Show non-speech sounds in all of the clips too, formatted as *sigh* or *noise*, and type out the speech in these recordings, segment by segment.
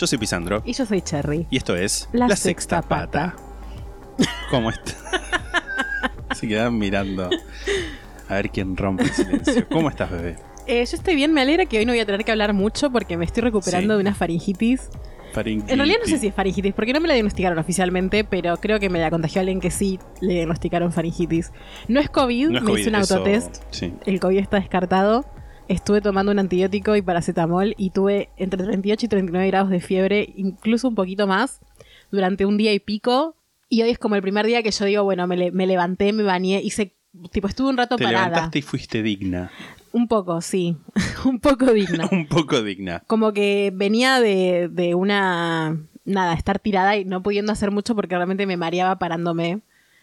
Yo soy Pisandro Y yo soy Cherry. y esto es La Sexta Pata. *laughs* ¿Cómo está? *laughs* Se quedan mirando a ver quién rompe el silencio. ¿Cómo estás, bebé? Eh, yo estoy bien, me alegra que hoy no voy a tener que hablar mucho porque me estoy recuperando Sí. de una faringitis. Faringitis. En realidad no sé si es faringitis, porque no me la diagnosticaron oficialmente, pero creo que me la contagió alguien que sí le diagnosticaron faringitis. No es COVID, No es me COVID, hice un eso- autotest. Sí. El COVID está descartado. Estuve tomando un antibiótico y paracetamol y tuve entre 38 y 39 grados de fiebre, incluso un poquito más, durante un día y pico. Y hoy es como el primer día que yo digo, bueno, me, le- me levanté, me bañé, hice, tipo, estuve un rato Te parada. levantaste y fuiste digna. Un poco, sí. *laughs* un poco digna. *laughs* Un poco digna. Como que venía de, de una. Nada, estar tirada y no pudiendo hacer mucho porque realmente me mareaba parándome.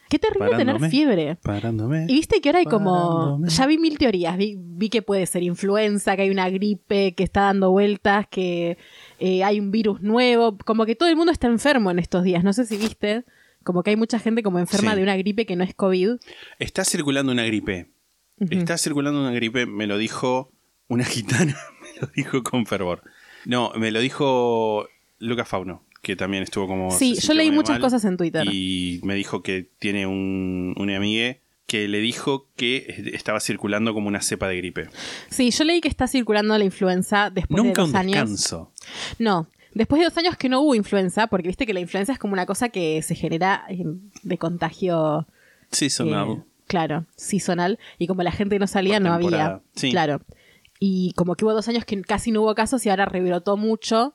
Qué terrible Parándome. tener fiebre. Parándome. Y viste que ahora hay como. Parándome. Ya vi mil teorías. Vi, vi que puede ser influenza, que hay una gripe que está dando vueltas, que eh, hay un virus nuevo. Como que todo el mundo está enfermo en estos días. No sé si viste. Como que hay mucha gente como enferma Sí. de una gripe que no es COVID. Está circulando una gripe. Está circulando una gripe, me lo dijo una gitana, *laughs* me lo dijo con fervor. No, me lo dijo Lucas Fauno, que también estuvo como... Sí, yo leí muchas mal, cosas en Twitter. Y me dijo que tiene un, un amigue que le dijo que estaba circulando como una cepa de gripe. Sí, yo leí que está circulando la influenza después Nunca de un dos años. descanso. No, después de dos años que no hubo influenza, porque viste que la influenza es como una cosa que se genera eh, de contagio. Sí, sonado. eh, claro, seasonal. Y como la gente no salía, no había. sí. Claro. Y como que hubo dos años que casi no hubo casos y ahora rebrotó mucho.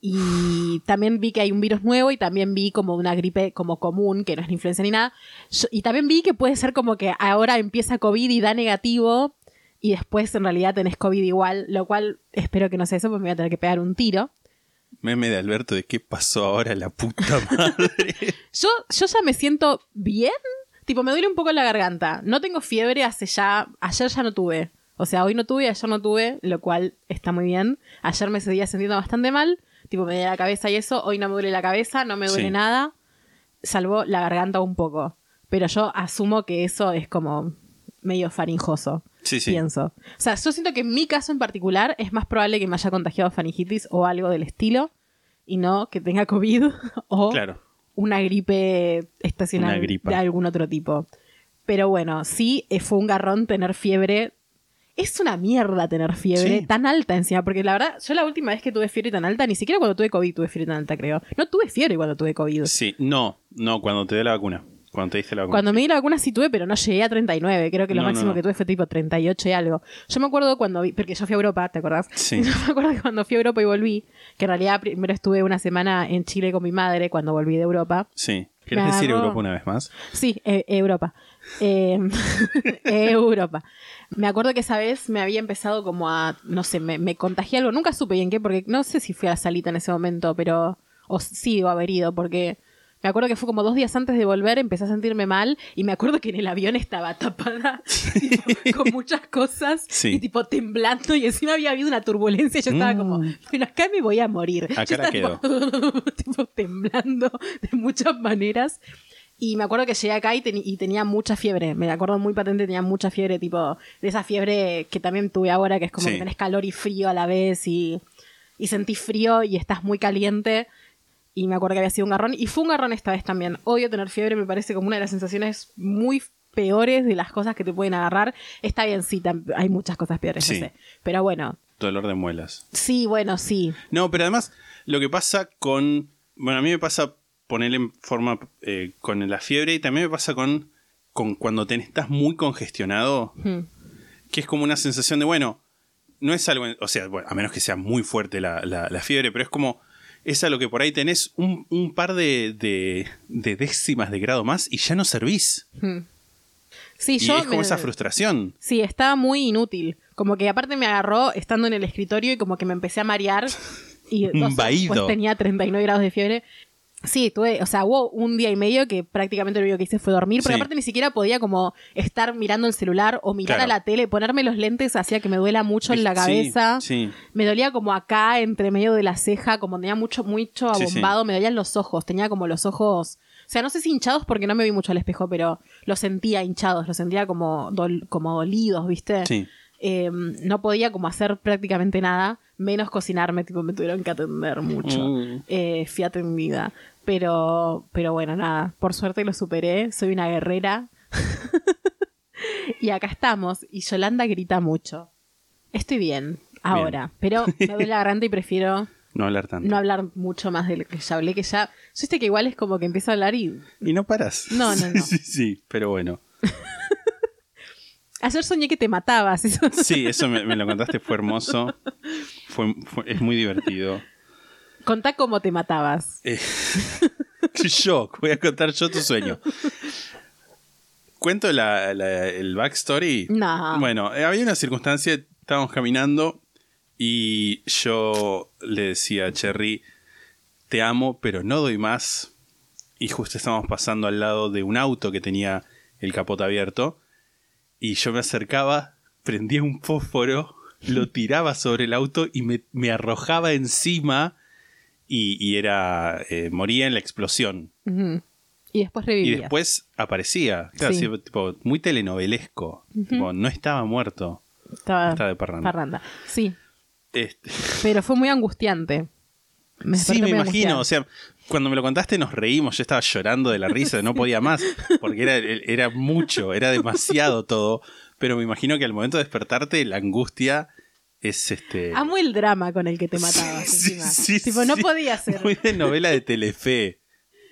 Y también vi que hay un virus nuevo y también vi como una gripe como común, que no es ni influenza ni nada. Yo- y también vi que puede ser como que ahora empieza COVID y da negativo y después en realidad tenés COVID igual, lo cual espero que no sea eso porque me voy a tener que pegar un tiro. Meme de Alberto de qué pasó ahora la puta madre. *laughs* Yo, yo ya me siento bien. Tipo, me duele un poco la garganta. No tengo fiebre hace ya. Ayer ya no tuve. O sea, hoy no tuve, ayer no tuve, lo cual está muy bien. Ayer me seguía sintiendo bastante mal. Tipo, me duele la cabeza y eso. Hoy no me duele la cabeza, no me duele Sí. nada. Salvo la garganta un poco. Pero yo asumo que eso es como medio faringoso. Sí, sí. Pienso. O sea, yo siento que en mi caso en particular es más probable que me haya contagiado faringitis o algo del estilo. Y no que tenga COVID *laughs* o Claro. una gripe estacional Una de algún otro tipo. Pero bueno, sí eh, fue un garrón tener fiebre. Es una mierda tener fiebre Sí. tan alta encima, porque la verdad, yo la última vez que tuve fiebre tan alta, ni siquiera cuando tuve COVID tuve fiebre tan alta, creo. No tuve fiebre cuando tuve COVID. Sí, no, no, cuando te dé la vacuna. Cuando te diste la vacuna. Cuando me di la vacuna sí tuve, pero no llegué a 39. Creo que lo No, máximo no. que tuve fue tipo 38 y algo. Yo me acuerdo cuando vi, porque yo fui a Europa, ¿te acordás? Sí. *laughs* Yo me acuerdo que cuando fui a Europa y volví, que en realidad primero estuve una semana en Chile con mi madre cuando volví de Europa. Sí. ¿Querés Me decir Europa una vez más? Sí, eh, Europa. Eh, *laughs* Europa. Me acuerdo que esa vez me había empezado como a, no sé, me, me contagié algo. Nunca supe bien qué, porque no sé si fui a la salita en ese momento, pero... O sí, o haber ido, porque... Me acuerdo que fue como dos días antes de volver, empecé a sentirme mal y me acuerdo que en el avión estaba tapada *laughs* tipo, con muchas cosas Sí. y tipo temblando y encima había habido una turbulencia y yo estaba Mm. como, bueno, acá me voy a morir. Acá Yo la estaba tipo, *laughs* tipo, temblando de muchas maneras. Y me acuerdo que llegué acá y, tenía mucha fiebre. Me acuerdo muy patente, tenía mucha fiebre, tipo, de esa fiebre que también tuve ahora, que es como Sí. que tenés calor y frío a la vez y, y sentís frío y estás muy caliente. Y me acuerdo que había sido un garrón. Y fue un garrón esta vez también. Odio tener fiebre, me parece como una de las sensaciones muy peores de las cosas que te pueden agarrar. Está bien, sí, hay muchas cosas peores, Sí. no sé. Pero bueno, Dolor de muelas. sí, bueno, sí. No, pero además, lo que pasa con. Bueno, a mí me pasa ponerle en forma eh, con la fiebre y también me pasa con, con cuando te, estás muy congestionado, Hmm. que es como una sensación de, bueno, no es algo. O sea, bueno, a menos que sea muy fuerte la, la- la fiebre, pero es como. Es a lo que por ahí tenés un, un par de, de, de décimas de grado más y ya no servís. Hmm. Sí, y yo es como me- esa frustración. Sí, estaba muy inútil. Como que aparte me agarró estando en el escritorio y como que me empecé a marear. Y *laughs* vaído. después tenía 39 grados de fiebre. Sí, tuve, o sea, hubo un día y medio que prácticamente lo único que hice fue dormir, porque Sí. aparte ni siquiera podía como estar mirando el celular o mirar Claro. a la tele, ponerme los lentes hacía que me duela mucho en la Sí, cabeza. sí. Me dolía como acá, entre medio de la ceja, como tenía mucho, mucho Sí, abombado, me dolían los ojos, tenía como los ojos, o sea, no sé si hinchados porque no me vi mucho al espejo, pero los sentía hinchados, los sentía como, dol- como dolidos, ¿viste? Sí. Eh, no podía como hacer prácticamente nada, menos cocinarme, tipo me tuvieron que atender mucho. Mm. Eh, fui atendida. Pero, pero bueno, nada, por suerte lo superé, soy una guerrera. *laughs* y acá estamos, y Yolanda grita mucho. Estoy bien, ahora, pero me duele la garganta y prefiero *laughs* No hablar tanto. no hablar mucho más de lo que ya hablé, que ya... Viste que igual es como que empiezo a hablar y... Y no paras. No, no, *laughs* no. sí, sí, pero bueno. Ayer soñé que te matabas. eso- *laughs* Sí, eso me, me lo contaste, fue hermoso. Fue, fue- es muy divertido. Contá cómo te matabas. Eh, *laughs* yo, voy a contar yo tu sueño. Cuento la- la- el backstory. No. Bueno, eh, había una circunstancia, estábamos caminando y yo le decía a Cherry, te amo, pero no doy más. Y justo estábamos pasando al lado de un auto que tenía el capot abierto. Y yo me acercaba, prendía un fósforo, lo *laughs* tiraba sobre el auto y me, me arrojaba encima. Y, y era. eh, moría en la explosión. Y después Y revivías. después aparecía. Claro, Sí. así, tipo, muy telenovelesco. Tipo, no estaba muerto. Estaba estaba de parranda. parranda. Sí, Este, pero fue muy angustiante. Me sí, me imagino. O sea, cuando me lo contaste nos reímos. Yo estaba llorando de la risa, no podía más. Porque era, era mucho, era demasiado todo. Pero me imagino que al momento de despertarte, la angustia es este. Amo el drama con el que te matabas Sí, encima. sí, tipo, no podía ser. Muy de novela de Telefe.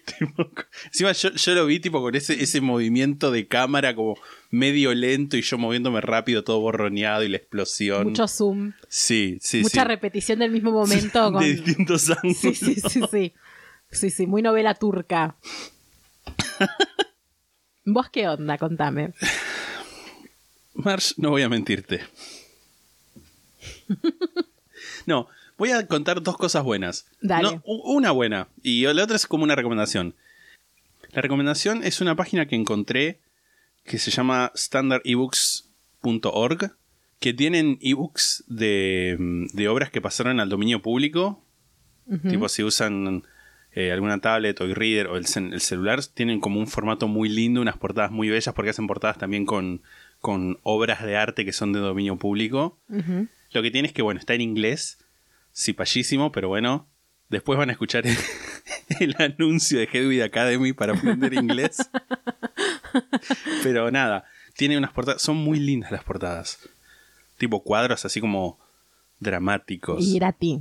*laughs* Tipo, Encima yo, yo lo vi tipo con ese, ese movimiento de cámara como medio lento y yo moviéndome rápido, todo borroneado y la explosión. Mucho zoom, sí, sí, mucha sí. repetición del mismo *laughs* momento. con... De distintos ángulos. Sí, sí, sí, sí. Sí, sí, muy novela turca. *laughs* ¿Vos qué onda? Contame. Marsh, no voy a mentirte. No, voy a contar dos cosas buenas. Dale. No, una buena y la otra es como una recomendación. La recomendación es una página que encontré que se llama standardebooks.org que tienen ebooks de, mm, de obras que pasaron al dominio público. Tipo, si usan eh, alguna tablet o e-reader o el, celular, tienen como un formato muy lindo, unas portadas muy bellas, porque hacen portadas también con, con obras de arte que son de dominio público. Lo que tiene es que, bueno, está en inglés, cipallísimo, pero bueno, después van a escuchar el, *laughs* el anuncio de Hedwig Academy para aprender inglés. pero nada, tiene unas portadas, son muy lindas las portadas. Tipo cuadros así como dramáticos. Y gratis.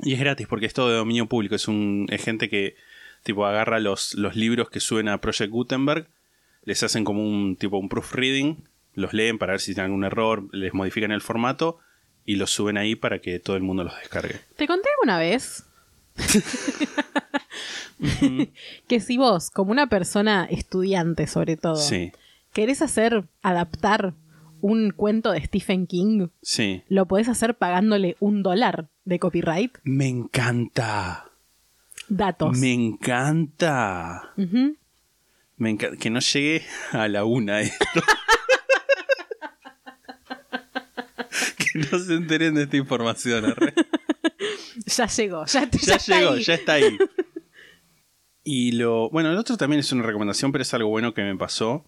Y es gratis porque es todo de dominio público. Es, un, es gente que tipo agarra los, los libros que suben a Project Gutenberg, les hacen como un tipo un proofreading, los leen para ver si tienen algún error, les modifican el formato y los suben ahí para que todo el mundo los descargue. ¿Te conté alguna vez? *laughs* que si vos, como una persona estudiante sobre todo, Sí, querés hacer, adaptar un cuento de Stephen King, sí. lo podés hacer pagándole un dólar de copyright. Me encanta. Datos. Me encanta. Me encanta. Que no llegue a la una esto. *laughs* que no se enteren de esta información. arre. *laughs* Ya llegó, ya, ya, ya está llegó, ahí. ya está ahí. *laughs* Y lo. Bueno, el otro también es una recomendación, pero es algo bueno que me pasó.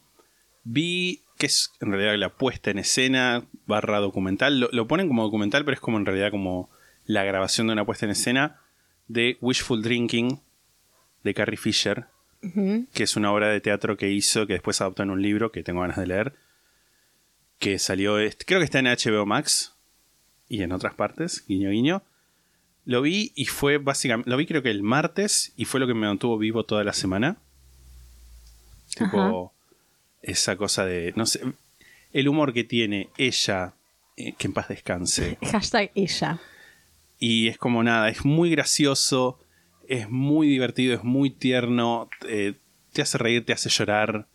Vi que es en realidad la puesta en escena barra documental. Lo, lo ponen como documental, pero es como en realidad como la grabación de una puesta en escena de Wishful Drinking de Carrie Fisher, que es una obra de teatro que hizo, que después adoptó en un libro que tengo ganas de leer. Que salió, creo que está en HBO Max y en otras partes, guiño guiño. Lo vi y fue básicamente, lo vi creo que el martes y fue lo que me mantuvo vivo toda la semana. Tipo, esa cosa de, no sé, el humor que tiene ella, eh, que en paz descanse. *laughs* Hashtag ella. Y es como nada, es muy gracioso, es muy divertido, es muy tierno, eh, te hace reír, te hace llorar.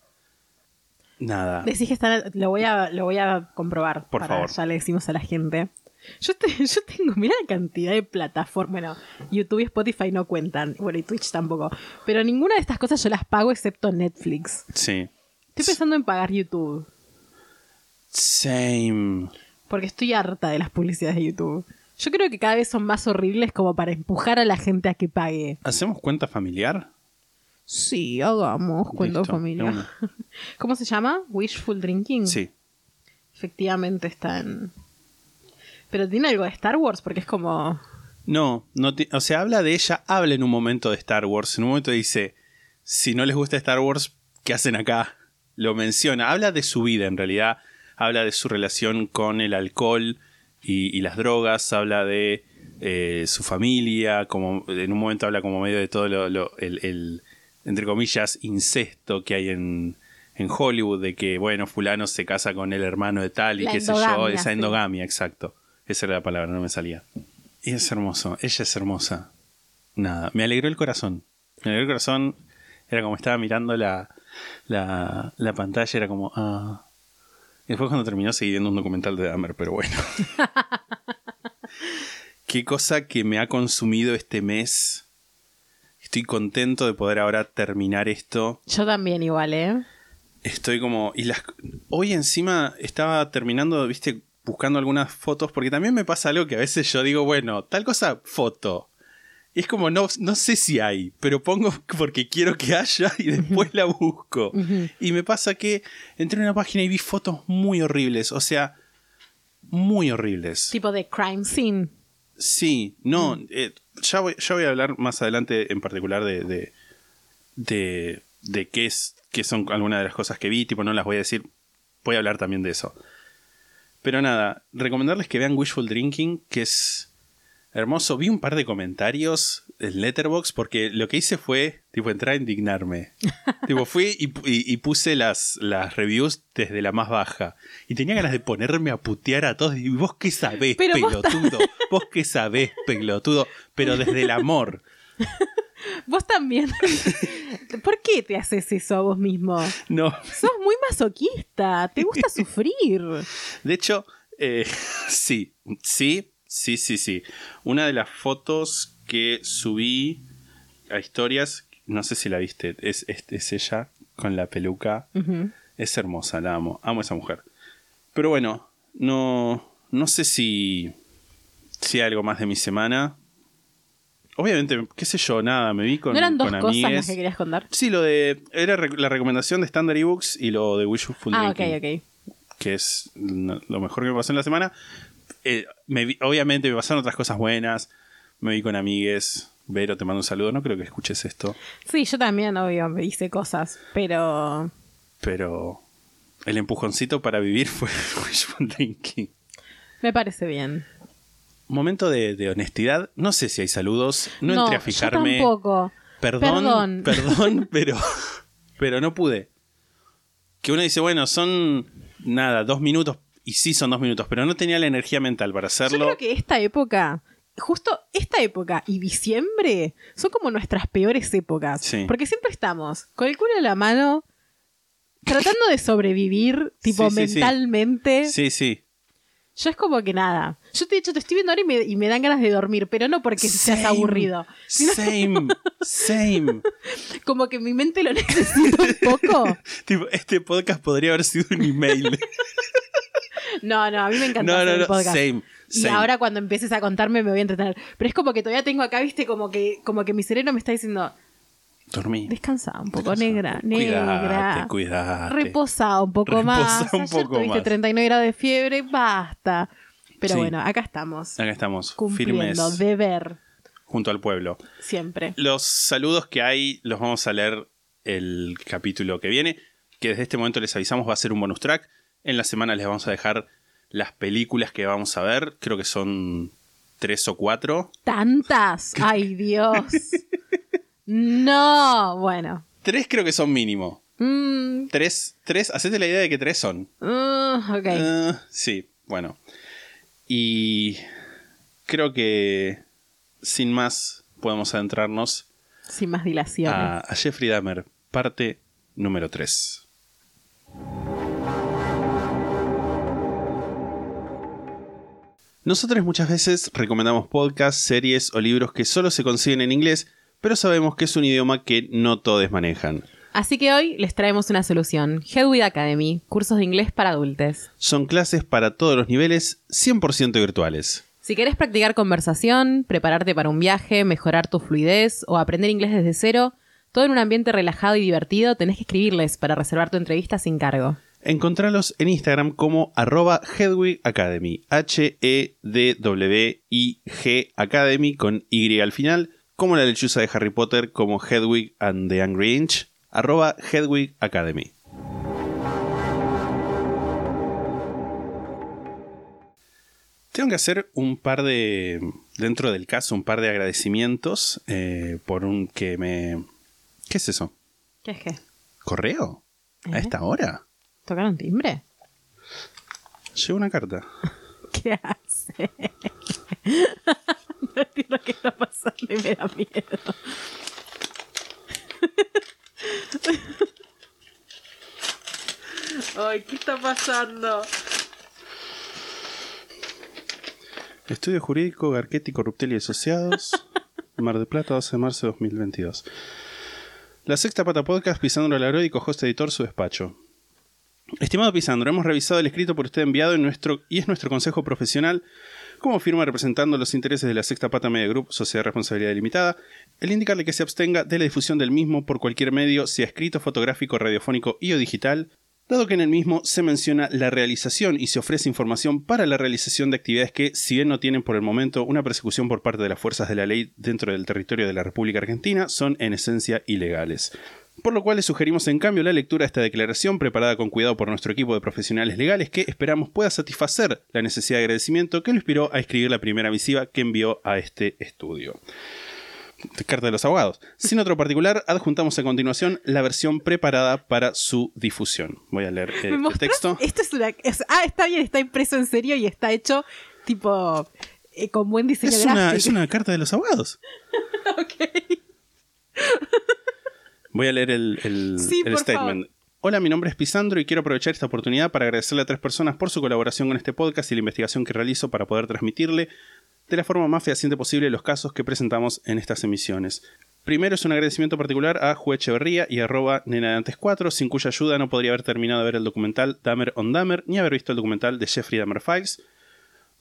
Nada. Decís que está, lo voy a, lo voy a comprobar. Por para- favor. Ya le decimos a la gente. Yo, te- *laughs* yo tengo, mira la cantidad de plataformas. Bueno, YouTube y Spotify no cuentan. Bueno, y Twitch tampoco. Pero ninguna de estas cosas yo las pago excepto Netflix. Sí. Estoy pensando en pagar YouTube. Same. Porque estoy harta de las publicidades de YouTube. Yo creo que cada vez son más horribles como para empujar a la gente a que pague. ¿Hacemos cuenta familiar? Sí, hagamos de familiar. *laughs* ¿Cómo se llama? Wishful Drinking. Sí. Efectivamente está en. Pero tiene algo de Star Wars porque es como. No, no o sea, habla de ella, habla en un momento de Star Wars. En un momento dice, si no les gusta Star Wars, ¿qué hacen acá? Lo menciona, habla de su vida en realidad, habla de su relación con el alcohol y, y las drogas, habla de eh, su familia, como en un momento habla como medio de todo lo, lo- el, el, entre comillas, incesto que hay en, en Hollywood, de que, bueno, fulano se casa con el hermano de tal y La qué sé yo, endogamia, esa sí. endogamia, exacto. Esa era la palabra, no me salía. Y es hermoso, ella es hermosa. Nada, me alegró el corazón. Me alegró el corazón. Era como estaba mirando la, la, la pantalla, era como, ah. Y después cuando terminó seguí viendo un documental de Dahmer, pero bueno. *laughs* Qué cosa que me ha consumido este mes. Estoy contento de poder ahora terminar esto. Yo también igual, ¿eh? Estoy como. Y las. Hoy encima estaba terminando, viste, buscando algunas fotos. Porque también me pasa algo que a veces yo digo, bueno, tal cosa, foto. Y es como, no, no sé si hay, pero pongo *laughs* porque quiero que haya y después la busco. Y me pasa que entré en una página y vi fotos muy horribles. O sea, muy horribles. Tipo de crime scene. Sí, no, eh, ya, voy, ya voy a hablar más adelante en particular de, de, de, de qué, es, qué son algunas de las cosas que vi, tipo no las voy a decir, voy a hablar también de eso. Pero nada, recomendarles que vean Wishful Drinking, que es hermoso. Vi un par de comentarios en Letterbox porque lo que hice fue, tipo, entrar a indignarme. *laughs* tipo, fui y, y- y puse las, las reviews desde la más baja. Y tenía ganas de ponerme a putear a todos. Y vos qué sabés, Pero vos pelotudo. Vos qué sabés, pelotudo. Pero desde el amor. *laughs* *laughs* Vos también. *laughs* ¿Por qué te haces eso a vos mismo? No. Sos muy masoquista. Te gusta *laughs* sufrir. De hecho, eh, sí, sí, sí, sí, sí. Una de las fotos que subí a historias, no sé si la viste, es, es, es ella con la peluca. Es hermosa, la amo, amo a esa mujer. Pero bueno, no, no sé si, si hay algo más de mi semana. Obviamente, qué sé yo, nada, me vi con, ¿No eran dos cosas las amigues. que querías contar? Sí, lo de. Era la recomendación de Standard Ebooks y lo de Wishful Ah, ok, ok. que es lo mejor que me pasó en la semana. Eh, me vi- obviamente me pasaron otras cosas buenas. Me vi con amigues. Vero, te mando un saludo. No creo que escuches esto. Sí, yo también, obvio, me hice cosas. Pero. Pero el empujoncito para vivir fue *laughs* Wishful Drinking. Me parece bien. Momento de, de honestidad. No sé si hay saludos. No, entré a yo fijarme. tampoco. Perdón, Perdón. *laughs* perdón, pero, pero no pude. Que uno dice, bueno, son nada, dos minutos. Y sí son dos minutos, pero no tenía la energía mental para Yo hacerlo. creo que esta época, justo esta época y diciembre, son como nuestras peores épocas. Sí. Porque siempre estamos con el culo en la mano, tratando de sobrevivir, tipo *laughs* Sí, sí, sí. mentalmente. Sí, sí. Yo es como que nada. Yo te he dicho, te estoy viendo ahora y me, y me dan ganas de dormir, pero no porque seas aburrido. Same, same. *laughs* como que mi mente lo necesita un poco. *laughs* tipo, este podcast podría haber sido un email. *laughs* No, no, a mí me encanta no, hacer no, el no, podcast. same. Y ahora cuando empieces a contarme me voy a entretener. Pero es como que todavía tengo acá, viste, como que, como que mi cerebro me está diciendo, Dormí. descansa un poco, negra, negra. Cuidate, cuidate. Reposa un poco Reposa más. un Ayer poco tuviste más. 39 grados de fiebre, basta. Pero Sí. bueno, acá estamos. Acá estamos, Cumpliendo, firmes, deber, junto al pueblo. siempre. Los saludos que hay los vamos a leer el capítulo que viene, que desde este momento les avisamos va a ser un bonus track. En la semana les vamos a dejar las películas que vamos a ver, creo que son tres o cuatro. ¿Tantas? *laughs* ¡Ay, Dios! No, bueno. Tres creo que son mínimo. Mm, Tres, tres, hacete la idea de que tres son. mm, ok. Eh, sí, bueno. Y creo que sin más podemos adentrarnos. Sin más dilaciones. A, a Jeffrey Dahmer, parte número 3. Nosotros muchas veces recomendamos podcasts, series o libros que solo se consiguen en inglés, pero sabemos que es un idioma que no todos manejan. Así que hoy les traemos una solución. Headway Academy, cursos de inglés para adultos. Son clases para todos los niveles, 100% virtuales. Si querés practicar conversación, prepararte para un viaje, mejorar tu fluidez o aprender inglés desde cero, todo en un ambiente relajado y divertido, tenés que escribirles para reservar tu entrevista sin cargo. Encontralos en Instagram como arroba Hedwig Academy, H-E-D-W-I-G Academy con Y al final, como la lechuza de Harry Potter como Hedwig and the Angry Inch, arroba Hedwig Academy. Tengo que hacer un par de, dentro del caso, un par de agradecimientos eh, por un que me... ¿Qué es eso? ¿Qué es qué? ¿Correo? ¿A ¿Eh? esta hora? ¿Tocaron timbre? Llegó una carta. *laughs* ¿Qué hace? *laughs* no entiendo qué está pasando y me da miedo. Ay, ¿qué está pasando? Estudio Jurídico, Garquetti, Corruptel y Asociados, *laughs* Mar de Plata, 12 de marzo de 2022. La Sexta Pata Podcast, Pisandro Laródico, host editor, su despacho. Estimado Pisandro, hemos revisado el escrito por usted enviado en nuestro, y es nuestro consejo profesional como firma representando los intereses de la Sexta Pata Media Group, Sociedad de Responsabilidad Limitada, el indicarle que se abstenga de la difusión del mismo por cualquier medio, sea escrito, fotográfico, radiofónico y o digital, dado que en el mismo se menciona la realización y se ofrece información para la realización de actividades que, si bien no tienen por el momento una persecución por parte de las fuerzas de la ley dentro del territorio de la República Argentina, son en esencia ilegales. Por lo cual le sugerimos en cambio la lectura de esta declaración preparada con cuidado por nuestro equipo de profesionales legales que esperamos pueda satisfacer la necesidad de agradecimiento que lo inspiró a escribir la primera misiva que envió a este estudio. Carta de los abogados. Sin otro particular, adjuntamos a continuación la versión preparada para su difusión. Voy a leer eh, ¿Me el texto. Esto es una. es- ah, está bien, está impreso en serio y está hecho tipo. eh, con buen diseño Es una, gráfico. es una carta de los abogados. *laughs* Ok. Voy a leer el, el- Sí, el por statement. Hola, mi nombre es Pisandro y quiero aprovechar esta oportunidad para agradecerle a tres personas por su colaboración con este podcast y la investigación que realizo para poder transmitirle de la forma más fehaciente posible los casos que presentamos en estas emisiones. Primero es un agradecimiento particular a Jue Echeverría y arroba nena de antes 4, sin cuya ayuda no podría haber terminado de ver el documental Dahmer on Dahmer ni haber visto el documental de Jeffrey Dahmer Files.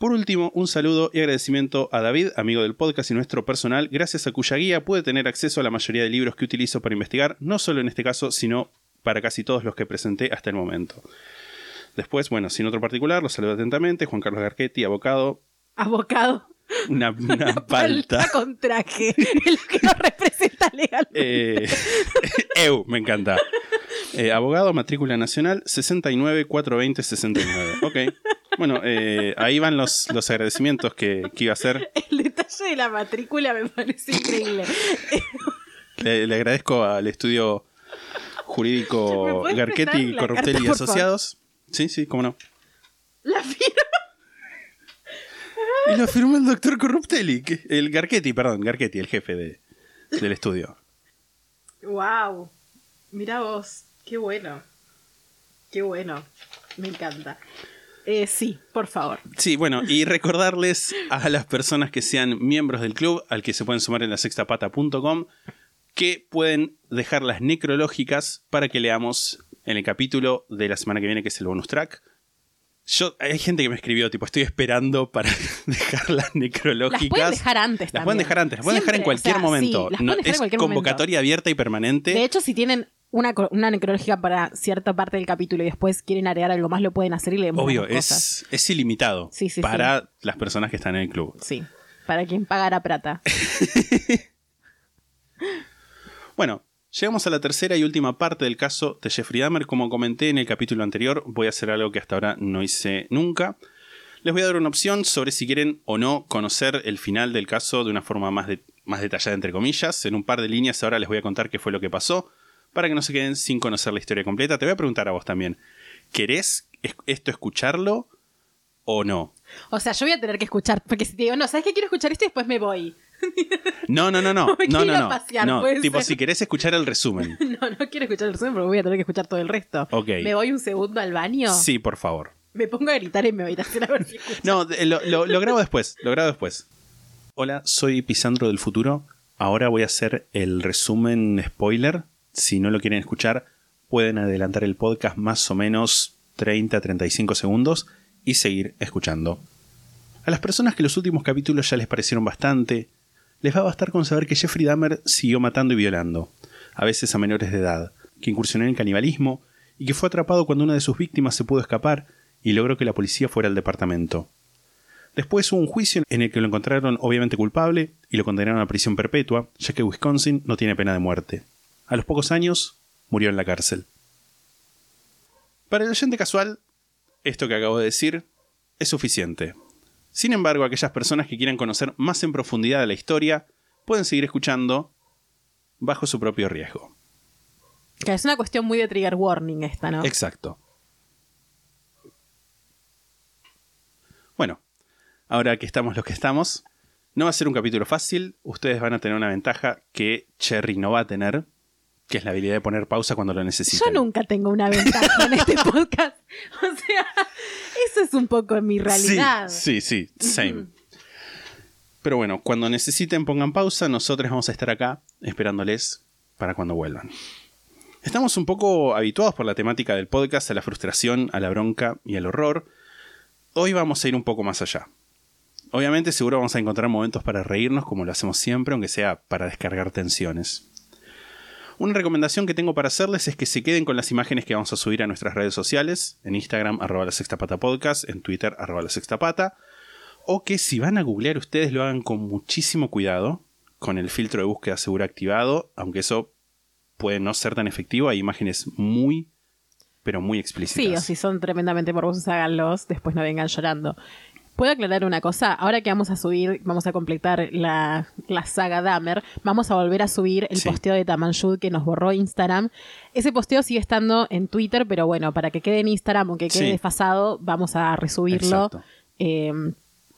Por último, un saludo y agradecimiento a David, amigo del podcast y nuestro personal, gracias a cuya guía pude tener acceso a la mayoría de libros que utilizo para investigar, no solo en este caso, sino para casi todos los que presenté hasta el momento. Después, bueno, sin otro particular, los saludo atentamente, Juan Carlos Garquetti, abocado, Abocado. una, *laughs* una palta. con traje. *laughs* El que nos representa legalmente. Eh, *laughs* EU, me encanta. Eh, abogado, matrícula nacional 6942069. Ok. Bueno, eh, ahí van los, los agradecimientos que, que iba a hacer. El detalle de la matrícula me parece increíble. *laughs* Le, le agradezco al estudio ¿Me jurídico la Corruptel carta, y por favor? Asociados. Sí, sí, cómo no. La firma. Y lo firmó el doctor Corruptelli, el Garquetti, perdón, Garquetti, el jefe de, del estudio. Wow. Mira vos. Qué bueno. Qué bueno. Me encanta. Eh, sí, por favor. Sí, bueno, y recordarles a las personas que sean miembros del club, al que se pueden sumar en la sextapata.com, que pueden dejar las necrológicas para que leamos en el capítulo de la semana que viene, que es el bonus track. Yo, hay gente que me escribió, tipo, estoy esperando para *laughs* dejar las necrológicas. Las pueden dejar antes Las pueden dejar antes, las pueden dejar en cualquier o sea, momento. sí, las No, dejar en es cualquier momento. convocatoria abierta y permanente. De hecho, si tienen una, una necrológica para cierta parte del capítulo y después quieren agregar algo más, lo pueden hacer y leemos Obvio, cosas. es, es ilimitado Sí, sí, para las personas que están en el club. Sí, para quien pagara plata. *laughs* Bueno, llegamos a la tercera y última parte del caso de Jeffrey Dahmer. Como comenté en el capítulo anterior, voy a hacer algo que hasta ahora no hice nunca. Les voy a dar una opción sobre si quieren o no conocer el final del caso de una forma más, de- más detallada, entre comillas. En un par de líneas ahora les voy a contar qué fue lo que pasó, para que no se queden sin conocer la historia completa. Te voy a preguntar a vos también, ¿querés es- esto escucharlo o no? O sea, yo voy a tener que escuchar, porque si te digo, no, ¿sabes qué? Quiero escuchar esto y después me voy. *laughs* No, no, no, no. *laughs* No, no, pasear, tipo, ser. si querés escuchar el resumen. *laughs* No, no quiero escuchar el resumen porque voy a tener que escuchar todo el resto. Ok. ¿Me voy un segundo al baño? Sí, por favor. Me pongo a gritar en mi habitación a ver si escucho. No, de- lo, lo- lo grabo después, lo grabo después. Hola, soy Pisandro del futuro. Ahora voy a hacer el resumen spoiler. Si no lo quieren escuchar, pueden adelantar el podcast más o menos 30-35 segundos y seguir escuchando. A las personas que los últimos capítulos ya les parecieron bastante, les va a bastar con saber que Jeffrey Dahmer siguió matando y violando, a veces a menores de edad, que incursionó en el canibalismo y que fue atrapado cuando una de sus víctimas se pudo escapar y logró que la policía fuera al departamento. Después hubo un juicio en el que lo encontraron obviamente culpable y lo condenaron a prisión perpetua, ya que Wisconsin no tiene pena de muerte. A los pocos años, murió en la cárcel. Para el oyente casual, esto que acabo de decir es suficiente. Sin embargo, aquellas personas que quieran conocer más en profundidad de la historia pueden seguir escuchando bajo su propio riesgo. Que es una cuestión muy de trigger warning esta, ¿no? Exacto. Bueno, ahora que estamos los que estamos, no va a ser un capítulo fácil. Ustedes van a tener una ventaja que Cherry no va a tener, que es la habilidad de poner pausa cuando lo necesiten. Yo nunca tengo una ventaja en este *laughs* podcast. O sea, eso es un poco mi realidad. Sí, sí, sí, same. Pero bueno, cuando necesiten pongan pausa, nosotros vamos a estar acá esperándoles para cuando vuelvan. Estamos un poco habituados por la temática del podcast a la frustración, a la bronca y al horror. Hoy vamos a ir un poco más allá. Obviamente seguro vamos a encontrar momentos para reírnos como lo hacemos siempre, aunque sea para descargar tensiones. Una recomendación que tengo para hacerles es que se queden con las imágenes que vamos a subir a nuestras redes sociales, en Instagram arroba la sexta podcast, en Twitter arroba la sexta pata, o que si van a googlear ustedes lo hagan con muchísimo cuidado, con el filtro de búsqueda seguro activado, aunque eso puede no ser tan efectivo, hay imágenes muy, pero muy explícitas. Sí, o si son tremendamente morbosos, háganlos, después no vengan llorando. ¿Puedo aclarar una cosa? Ahora que vamos a subir, vamos a completar la, la saga Dahmer, vamos a volver a subir el Sí. posteo de Tamanjud que nos borró Instagram. Ese posteo sigue estando en Twitter, pero bueno, para que quede en Instagram o que quede Sí. desfasado, vamos a resubirlo. Eh,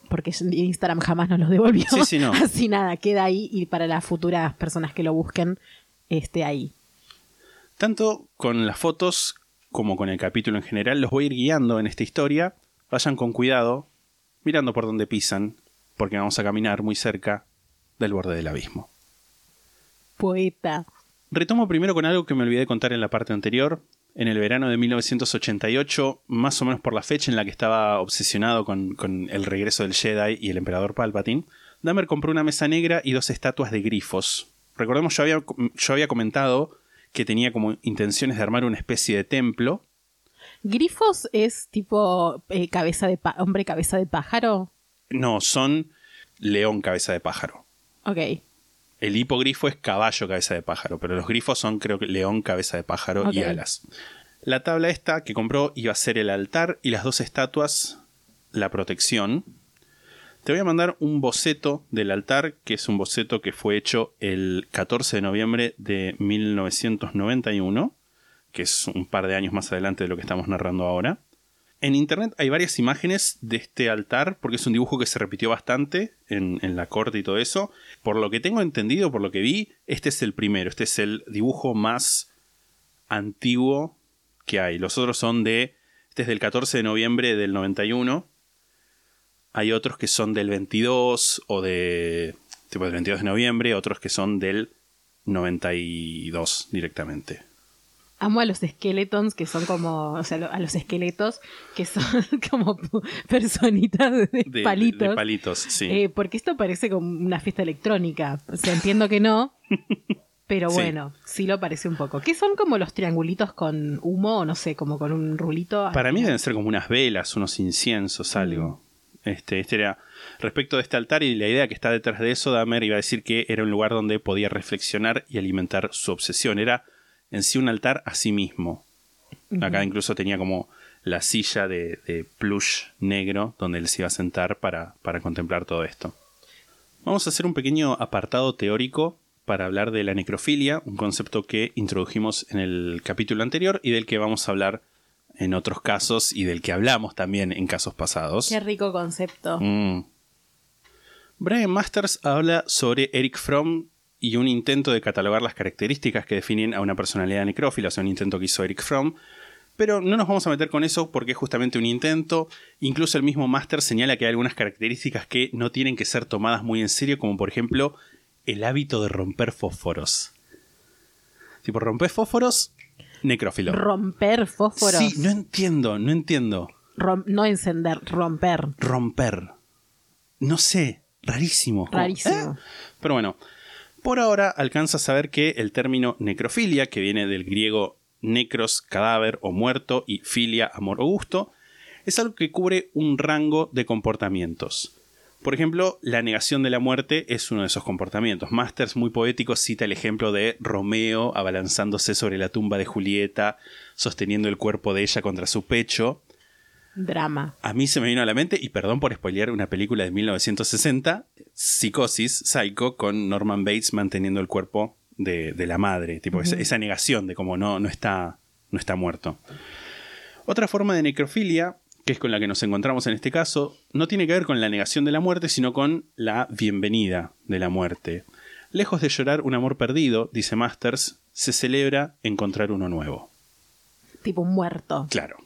porque Instagram jamás nos lo devolvió. Sí, sí, no. *laughs* Así nada, queda ahí y para las futuras personas que lo busquen, esté ahí. Tanto con las fotos como con el capítulo en general, los voy a ir guiando en esta historia. Vayan con cuidado, mirando por donde pisan, porque vamos a caminar muy cerca del borde del abismo. Poeta. Retomo primero con algo que me olvidé de contar en la parte anterior. En el verano de 1988, más o menos por la fecha en la que estaba obsesionado con, con el regreso del Jedi y el emperador Palpatine, Dahmer compró una mesa negra y dos estatuas de grifos. Recordemos, yo había, yo había comentado que tenía como intenciones de armar una especie de templo. Grifos es tipo eh, cabeza de hombre cabeza de pájaro. No, son león cabeza de pájaro. Ok. El hipogrifo es caballo cabeza de pájaro, pero los grifos son creo que león cabeza de pájaro y alas. La tabla esta que compró iba a ser el altar y las dos estatuas la protección. Te voy a mandar un boceto del altar, que es un boceto que fue hecho el 14 de noviembre de 1991, que es un par de años más adelante de lo que estamos narrando ahora. En internet hay varias imágenes de este altar, porque es un dibujo que se repitió bastante en, la corte y todo eso. Por lo que tengo entendido, por lo que vi, este es el primero, este es el dibujo más antiguo que hay. Los otros son de. Este es del 14 de noviembre del 91. Hay otros que son del 22 o de. tipo del 22 de noviembre, otros que son del 92 directamente. Amo a los skeletons que son como, o sea, a los esqueletos que son *laughs* como personitas de, De palitos. de palitos, sí. Eh, porque esto parece como una fiesta electrónica. O sea, entiendo que no. *laughs* Pero bueno, sí lo parece un poco. ¿Qué son como los triangulitos con humo? o No sé, como con un rulito. Para mí deben ser como unas velas, unos inciensos, algo. Este, este era. Respecto de este altar y la idea que está detrás de eso, Dahmer iba a decir que era un lugar donde podía reflexionar y alimentar su obsesión. Era en sí un altar a sí mismo. Acá incluso tenía como la silla de, de plush negro donde él se iba a sentar para, para contemplar todo esto. Vamos a hacer un pequeño apartado teórico para hablar de la necrofilia, un concepto que introdujimos en el capítulo anterior y del que vamos a hablar en otros casos y del que hablamos también en casos pasados. Qué rico concepto. Mm. Brian Masters habla sobre Eric Fromm y un intento de catalogar las características que definen a una personalidad necrófila, o sea, un intento que hizo Eric Fromm, Pero no nos vamos a meter con eso porque es justamente un intento. Incluso el mismo Master señala que hay algunas características que no tienen que ser tomadas muy en serio, como por ejemplo el hábito de romper fósforos. Tipo, romper fósforos, necrófilo. Romper fósforos. Sí, no entiendo, no entiendo. Rom- no encender, romper. Romper. No sé, rarísimo. Rarísimo. ¿Eh? Pero bueno, por ahora alcanza a saber que el término necrofilia, que viene del griego necros, cadáver o muerto, y filia, amor o gusto, es algo que cubre un rango de comportamientos. Por ejemplo, la negación de la muerte es uno de esos comportamientos. Masters, muy poético, cita el ejemplo de Romeo abalanzándose sobre la tumba de Julieta, sosteniendo el cuerpo de ella contra su pecho. Drama. A mí se me vino a la mente, y perdón por spoilear una película de 1960, Psicosis, Psycho, con Norman Bates manteniendo el cuerpo de, de la madre. Tipo, esa, esa negación de como no, no, está, no está muerto. Otra forma de necrofilia, que es con la que nos encontramos en este caso, no tiene que ver con la negación de la muerte, sino con la bienvenida de la muerte. Lejos de llorar un amor perdido, dice Masters, se celebra encontrar uno nuevo. Tipo un muerto. Claro.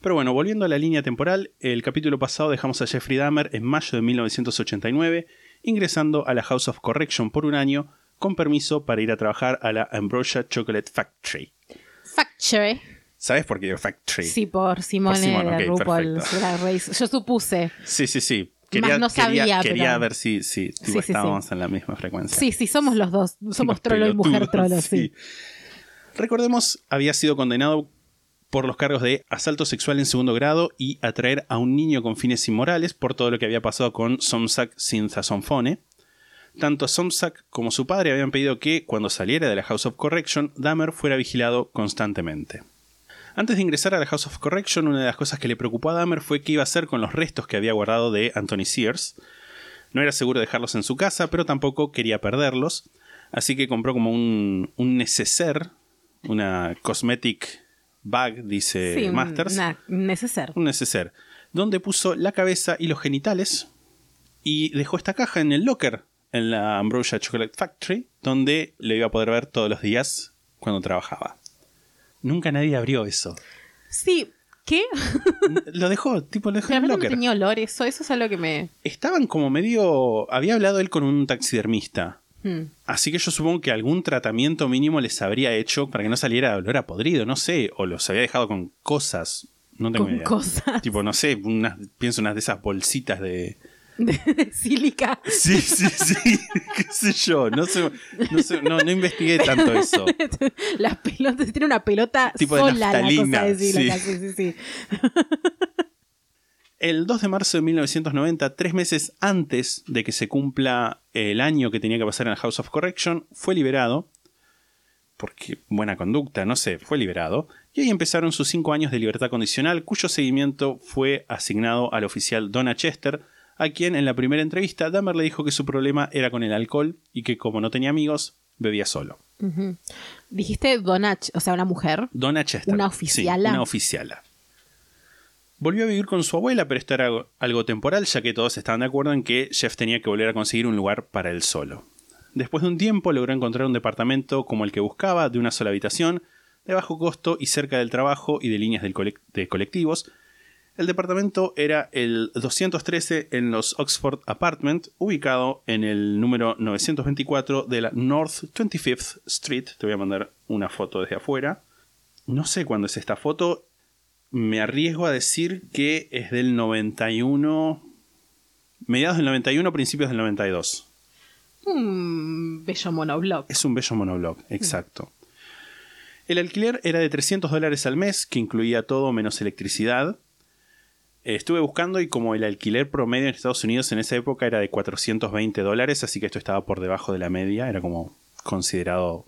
Pero bueno, volviendo a la línea temporal, el capítulo pasado dejamos a Jeffrey Dahmer en mayo de 1989, ingresando a la House of Correction por un año, con permiso para ir a trabajar a la Ambrosia Chocolate Factory. Factory. ¿Sabes por qué digo Factory? Sí, por Simone Simone, de ok, RuPaul's perfecto. Drag Race. Yo supuse. Sí, sí, sí. Más no quería, sabía, quería pero- ver si, si tipo, Sí, sí, sí. estábamos en la misma frecuencia. Sí, sí, somos los dos. *laughs* Somos Unos trolo y mujer trolo, sí. Recordemos, había sido condenado por los cargos de asalto sexual en segundo grado y atraer a un niño con fines inmorales por todo lo que había pasado con Somsak Sinthasonfone. Tanto Somsak como su padre habían pedido que, cuando saliera de la House of Correction, Dahmer fuera vigilado constantemente. Antes de ingresar a la House of Correction, una de las cosas que le preocupó a Dahmer fue qué iba a hacer con los restos que había guardado de Anthony Sears. No era seguro dejarlos en su casa, pero tampoco quería perderlos, así que compró como un, un neceser, una cosmetic bag, dice Sí, un- Masters una- neceser. un neceser, donde puso la cabeza y los genitales y dejó esta caja en el locker en la Ambrosia Chocolate Factory, donde lo iba a poder ver todos los días cuando trabajaba. Nunca nadie abrió eso. Sí, ¿qué? Lo dejó, tipo, lo dejó Pero en el no locker. tenía olor, eso, eso es algo que me... Estaban como medio. Había hablado él con un taxidermista. Hmm. Así que yo supongo que algún tratamiento mínimo les habría hecho para que no saliera olor a podrido, no sé, o los había dejado con cosas. No tengo Con idea. cosas. Tipo, no sé, unas, pienso unas de esas bolsitas de. de sílica. Sí, sí, sí. *laughs* ¿Qué sé yo? No sé, no, sé, no, no investigué tanto eso. *laughs* Las pelotas, tiene una pelota Tipo de sola la naftalina, cosa de sílica. sí. Sí, sí, sí. El 2 de marzo de 1990, tres meses antes de que se cumpla el año que tenía que pasar en la House of Correction, fue liberado. Porque buena conducta, no sé, fue liberado. Y ahí empezaron sus cinco años de libertad condicional, cuyo seguimiento fue asignado al oficial Donna Chester, a quien en la primera entrevista Dahmer le dijo que su problema era con el alcohol y que como no tenía amigos, bebía solo. Dijiste Donach, o sea, una mujer. Donna Chester. ¿Una sí, oficiala? una oficiala. Volvió a vivir con su abuela, pero esto era algo, temporal, ya que todos estaban de acuerdo en que Jeff tenía que volver a conseguir un lugar para él solo. Después de un tiempo logró encontrar un departamento como el que buscaba, de una sola habitación, de bajo costo y cerca del trabajo y de líneas de colectivos. El departamento era el 213 en los Oxford Apartment, ubicado en el número 924 de la North 25th Street. Te voy a mandar una foto desde afuera. No sé cuándo es esta foto. Me arriesgo a decir que es del 91. Mediados del 91, principios del 92. Un bello monobloc. Es un bello monoblog, exacto. El alquiler era de 300 dólares al mes, que incluía todo menos electricidad. Eh, Estuve buscando y como el alquiler promedio en Estados Unidos en esa época era de 420 dólares, así que esto estaba por debajo de la media, era como considerado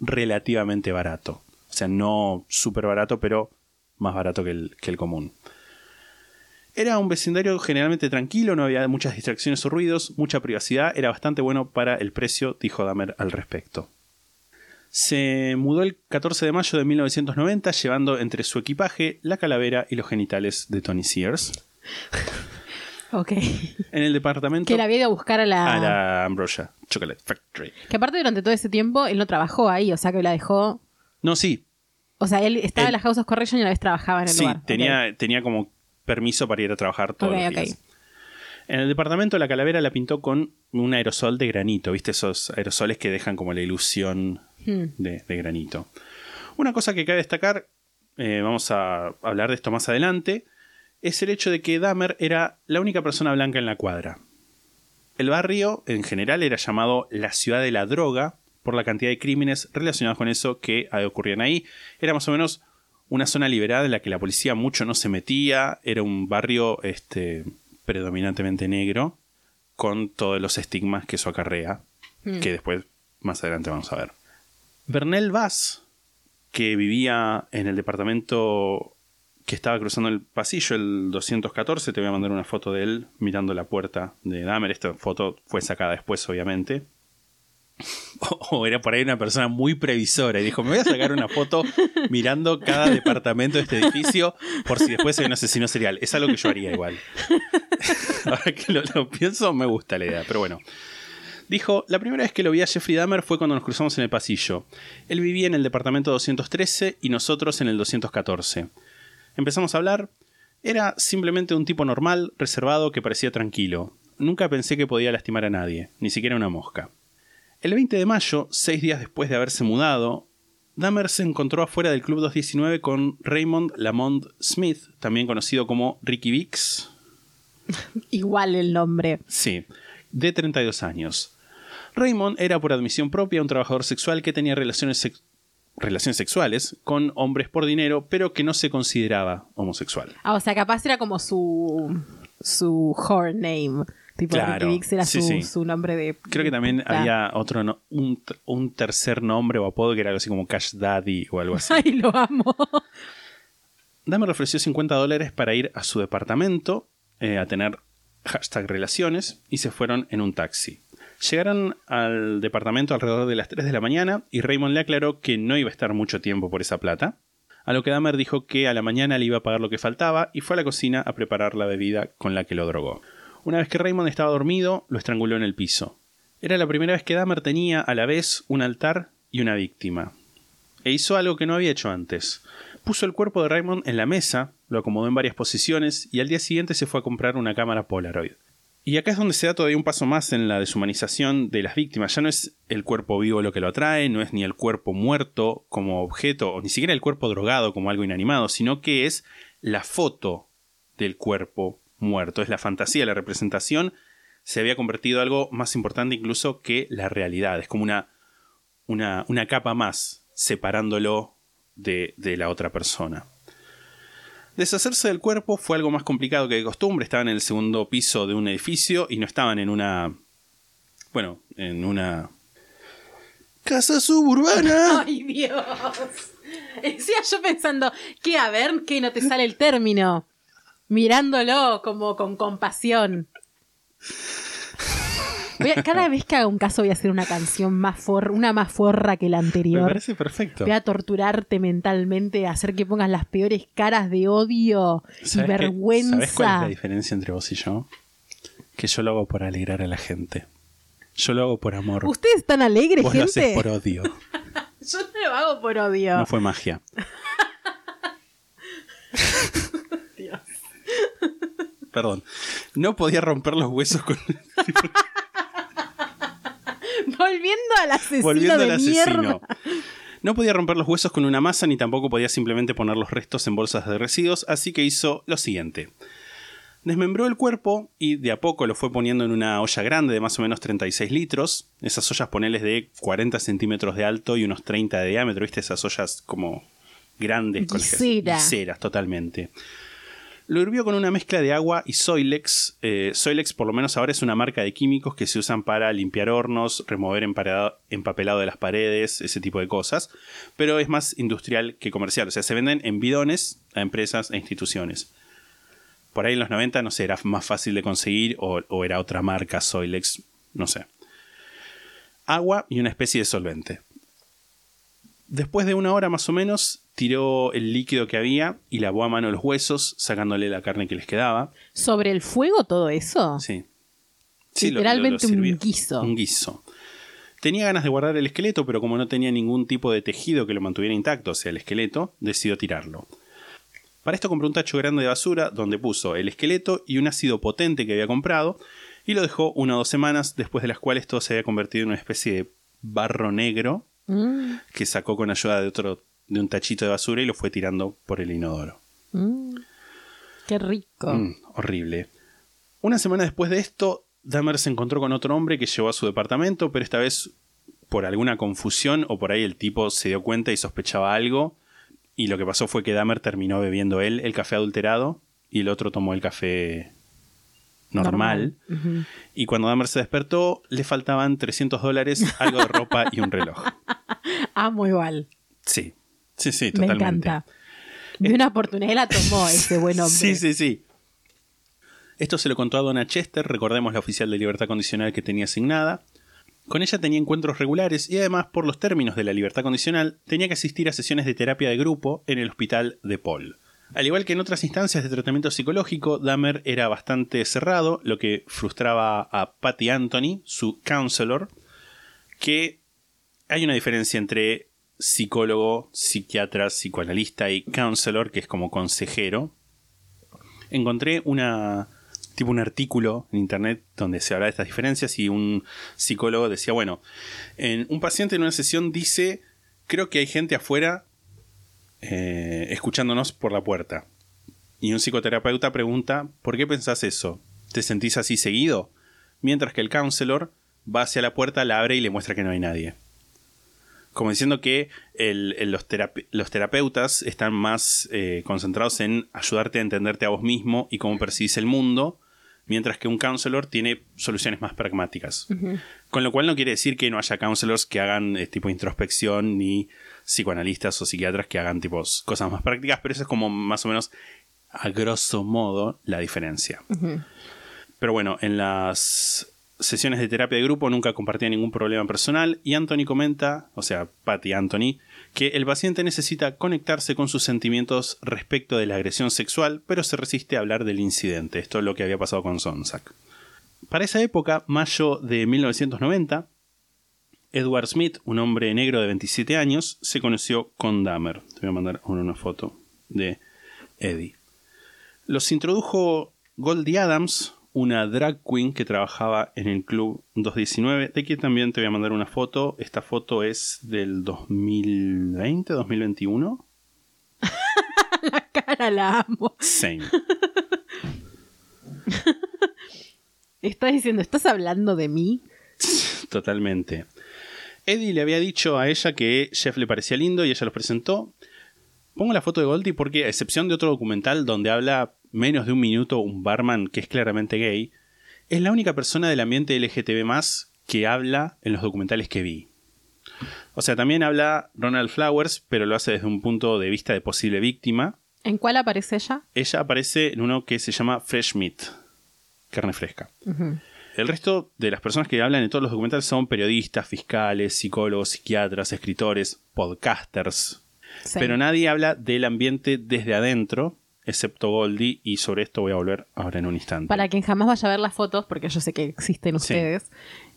relativamente barato. O sea, no súper barato, pero más barato que el, que el común. Era un vecindario generalmente tranquilo, no había muchas distracciones o ruidos, mucha privacidad, era bastante bueno para el precio, dijo Dahmer al respecto. Se mudó el 14 de mayo de 1990 llevando entre su equipaje la calavera y los genitales de Tony Sears. *laughs* Ok. En el departamento Que la había ido a buscar a la... a la Ambrosia Chocolate Factory. Que aparte durante todo ese tiempo él no trabajó ahí, o sea que la dejó... No, sí, O sea, él estaba Él- en la House of Correction y a la vez trabajaba en el Sí, lugar. tenía, Ok. tenía como permiso para ir a trabajar todos Ok, los días. En el departamento la calavera la pintó con un aerosol de granito, ¿viste? Esos aerosoles que dejan como la ilusión Hmm. de, de granito. Una cosa que cabe destacar, eh, vamos a hablar de esto más adelante, es el hecho de que Dahmer era la única persona blanca en la cuadra. El barrio, en general, era llamado la ciudad de la droga por la cantidad de crímenes relacionados con eso que ocurrían ahí. Era más o menos una zona liberada en la que la policía mucho no se metía. Era un barrio este, predominantemente negro, con todos los estigmas que eso acarrea, que después, más adelante, vamos a ver. Bernel Vaz, que vivía en el departamento que estaba cruzando el pasillo, el 214, te voy a mandar una foto de él mirando la puerta de Dahmer. Esta foto fue sacada después, obviamente. *laughs* O, era por ahí una persona muy previsora y dijo, me voy a sacar una foto mirando cada departamento de este edificio por si después hay un asesino serial. Es algo que yo haría igual. *laughs* Ahora que lo, lo pienso, me gusta la idea, pero bueno. Dijo, la primera vez que lo vi a Jeffrey Dahmer fue cuando nos cruzamos en el pasillo. Él vivía en el departamento 213 y nosotros en el 214. Empezamos a hablar. Era simplemente un tipo normal, reservado, que parecía tranquilo. Nunca pensé que podía lastimar a nadie, ni siquiera una mosca. El 20 de mayo, seis días después de haberse mudado, Dahmer se encontró afuera del Club 219 con Raymond Lamont Smith, también conocido como Ricky Vicks, *laughs* Igual el nombre. Sí, de 32 años. Raymond era por admisión propia un trabajador sexual que tenía relaciones, sex- relaciones sexuales con hombres por dinero, pero que no se consideraba homosexual. Ah, o sea, capaz era como su. su whore name. Tipo, Claro, Ricky Vicks era sí, su, sí. su nombre de. Creo que también había otro, no- un, un tercer nombre o apodo que era algo así como Cash Daddy o algo así. *laughs* Ay, lo amo. Dahmer le ofreció 50 dólares para ir a su departamento eh, a tener hashtag relaciones y se fueron en un taxi. Llegaron al departamento alrededor de las 3 de la mañana y Raymond le aclaró que no iba a estar mucho tiempo por esa plata. A lo que Dahmer dijo que a la mañana le iba a pagar lo que faltaba y fue a la cocina a preparar la bebida con la que lo drogó. Una vez que Raymond estaba dormido, lo estranguló en el piso. Era la primera vez que Dahmer tenía a la vez un altar y una víctima. E hizo algo que no había hecho antes. Puso el cuerpo de Raymond en la mesa, lo acomodó en varias posiciones y al día siguiente se fue a comprar una cámara Polaroid. Y acá es donde se da todavía un paso más en la deshumanización de las víctimas. Ya no es el cuerpo vivo lo que lo atrae, no es ni el cuerpo muerto como objeto, o ni siquiera el cuerpo drogado como algo inanimado, sino que es la foto del cuerpo muerto. Es la fantasía, la representación se había convertido en algo más importante incluso que la realidad. Es como una, una, una capa más separándolo de, de la otra persona. Deshacerse del cuerpo fue algo más complicado que de costumbre. Estaban en el segundo piso de un edificio y no estaban en una. Bueno, en una. Casa suburbana. *laughs* Ay, Dios. Decía yo pensando, ¿qué? A ver, que no te sale el término. Mirándolo como con compasión. A- cada vez que haga un caso voy a hacer una canción más forra, una más forra que la Me anterior. parece perfecto. Voy a torturarte mentalmente, hacer que pongas las peores caras de odio y vergüenza. ¿Sabes cuál es la diferencia entre vos y yo? Que yo lo hago por alegrar a la gente. Yo lo hago por amor. ¿Ustedes están alegres, Vos lo haces gente? por odio. *laughs* Yo no lo hago por odio. No fue magia. *laughs* Perdón. No podía romper los huesos con. *laughs* Volviendo al asesino Volviendo de al mierda. asesino. No podía romper los huesos con una masa ni tampoco podía simplemente poner los restos en bolsas de residuos, así que hizo lo siguiente. Desmembró el cuerpo y de a poco lo fue poniendo en una olla grande de más o menos 36 litros. Esas ollas poneles de 40 centímetros de alto y unos 30 de diámetro, ¿viste? Esas ollas como grandes. con las que- Guisera. Guiseras, totalmente. Lo hirvió con una mezcla de agua y Soilex. Eh, Soilex, por lo menos ahora, es una marca de químicos que se usan para limpiar hornos, remover empapelado de las paredes, ese tipo de cosas. Pero es más industrial que comercial. O sea, se venden en bidones a empresas e instituciones. Por ahí en los 90, no sé, era más fácil de conseguir o, o era otra marca Soilex, no sé. Agua y una especie de solvente. Después de una hora más o menos, tiró el líquido que había y lavó a mano los huesos, sacándole la carne que les quedaba. ¿Sobre el fuego todo eso? Sí. Literalmente un guiso. Un guiso. Tenía ganas de guardar el esqueleto, pero como no tenía ningún tipo de tejido que lo mantuviera intacto, o sea, el esqueleto, decidió tirarlo. Para esto compró un tacho grande de basura donde puso el esqueleto y un ácido potente que había comprado y lo dejó una o dos semanas, después de las cuales todo se había convertido en una especie de barro negro Mm, que sacó con ayuda de otro de un tachito de basura y lo fue tirando por el inodoro. mm. Qué rico. Mm, horrible. Una semana después de esto, Dahmer se encontró con otro hombre que llegó a su departamento, pero esta vez por alguna confusión o por ahí el tipo se dio cuenta y sospechaba algo. Y lo que pasó fue que Dahmer terminó bebiendo él el café adulterado y el otro tomó el café normal. Y cuando Dahmer se despertó, le faltaban 300 dólares, algo de ropa y un reloj. *laughs* Amo igual. Sí, sí, sí, Me totalmente. encanta. De una oportunidad y la tomó *laughs* ese buen hombre. Sí, sí, sí. Esto se lo contó a Donna Chester, recordemos la oficial de libertad condicional que tenía asignada. Con ella tenía encuentros regulares y además, por los términos de la libertad condicional, tenía que asistir a sesiones de terapia de grupo en el hospital de Paul. Al igual que en otras instancias de tratamiento psicológico, Dahmer era bastante cerrado, lo que frustraba a Patty Anthony, su counselor, que hay una diferencia entre psicólogo, psiquiatra, psicoanalista y counselor, que es como consejero. Encontré una tipo un artículo en internet donde se habla de estas diferencias y un psicólogo decía, bueno, en un paciente en una sesión dice, creo que hay gente afuera eh, escuchándonos por la puerta. Y un psicoterapeuta pregunta, ¿por qué pensás eso? ¿Te sentís así seguido? Mientras que el counselor va hacia la puerta, la abre y le muestra que no hay nadie. Como diciendo que el- el- los, terape- los terapeutas están más eh, concentrados en ayudarte a entenderte a vos mismo y cómo percibís el mundo, mientras que un counselor tiene soluciones más pragmáticas. Con lo cual no quiere decir que no haya counselors que hagan eh, tipo introspección ni psicoanalistas o psiquiatras que hagan tipos cosas más prácticas, pero eso es como más o menos a grosso modo la diferencia. Pero bueno, en las sesiones de terapia de grupo nunca compartía ningún problema personal y Anthony comenta, o sea, Patty Anthony, que el paciente necesita conectarse con sus sentimientos respecto de la agresión sexual, pero se resiste a hablar del incidente. Esto es lo que había pasado con Sonsak. Para esa época, mayo de 1990, Edward Smith, un hombre negro de 27 años, se conoció con Dahmer. Te voy a mandar una foto de Eddie. Los introdujo Goldie Adams, una drag queen que trabajaba en el club 219, de quien también te voy a mandar una foto. Esta foto es del 2020, 2021. *laughs* La cara la amo. Same. *laughs* Estás diciendo, ¿estás hablando de mí? *laughs* Totalmente. Eddie le había dicho a ella que Jeff le parecía lindo y ella los presentó. Pongo la foto de Goldie porque, a excepción de otro documental donde habla menos de un minuto un barman que es claramente gay, es la única persona del ambiente LGTB que habla en los documentales que vi. O sea, también habla Ronald Flowers, pero lo hace desde un punto de vista de posible víctima. ¿En cuál aparece ella? Ella aparece en uno que se llama Fresh Meat, carne fresca. El resto de las personas que hablan en todos los documentales son periodistas, fiscales, psicólogos, psiquiatras, escritores, podcasters. Sí. Pero nadie habla del ambiente desde adentro, excepto Goldie, y sobre esto voy a volver ahora en un instante. Para quien jamás vaya a ver las fotos, porque yo sé que existen Sí. ustedes,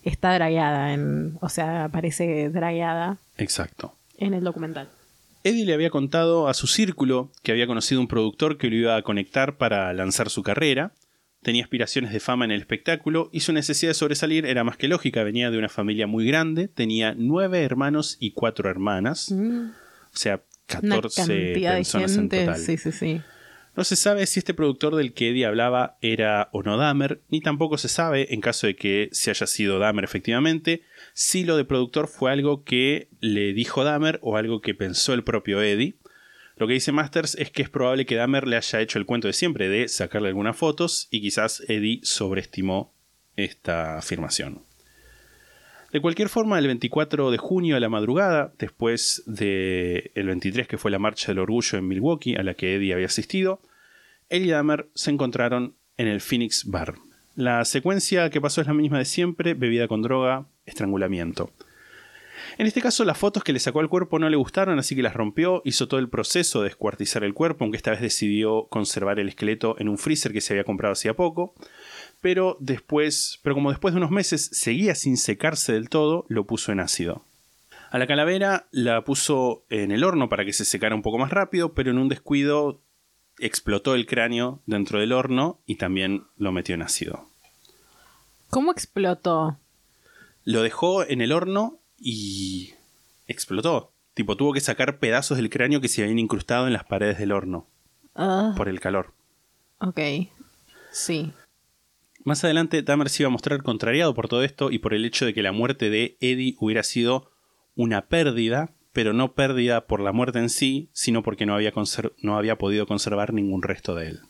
está dragueada en. O sea, aparece dragueada Exacto. en el documental. Eddie le había contado a su círculo que había conocido un productor que lo iba a conectar para lanzar su carrera. Tenía aspiraciones de fama en el espectáculo y su necesidad de sobresalir era más que lógica. Venía de una familia muy grande, tenía nueve hermanos y cuatro hermanas. O sea, Una 14 cantidad de personas en total. Sí, sí, sí. No se sabe si este productor del que Eddie hablaba era o no Dahmer, ni tampoco se sabe, en caso de que se haya sido Dahmer efectivamente, si lo de productor fue algo que le dijo Dahmer o algo que pensó el propio Eddie. Lo que dice Masters es que es probable que Dahmer le haya hecho el cuento de siempre de sacarle algunas fotos y quizás Eddie sobreestimó esta afirmación. De cualquier forma, el 24 de junio a la madrugada, después del el 23 que fue la marcha del orgullo en Milwaukee a la que Eddie había asistido, él y Dahmer se encontraron en el Phoenix Bar. La secuencia que pasó es la misma de siempre, bebida con droga, estrangulamiento. En este caso, las fotos que le sacó al cuerpo no le gustaron, así que las rompió, hizo todo el proceso de descuartizar el cuerpo, aunque esta vez decidió conservar el esqueleto en un freezer que se había comprado hacía poco. Pero después, pero como después de unos meses seguía sin secarse del todo, lo puso en ácido. A la calavera la puso en el horno para que se secara un poco más rápido, pero en un descuido explotó el cráneo dentro del horno y también lo metió en ácido. ¿Cómo explotó? Lo dejó en el horno y explotó. Tipo, tuvo que sacar pedazos del cráneo que se habían incrustado en las paredes del horno Ah, por el calor. ok. Sí. Más adelante, Dahmer se iba a mostrar contrariado por todo esto y por el hecho de que la muerte de Eddie hubiera sido una pérdida, pero no pérdida por la muerte en sí, sino porque no había, no había podido conservar ningún resto de él.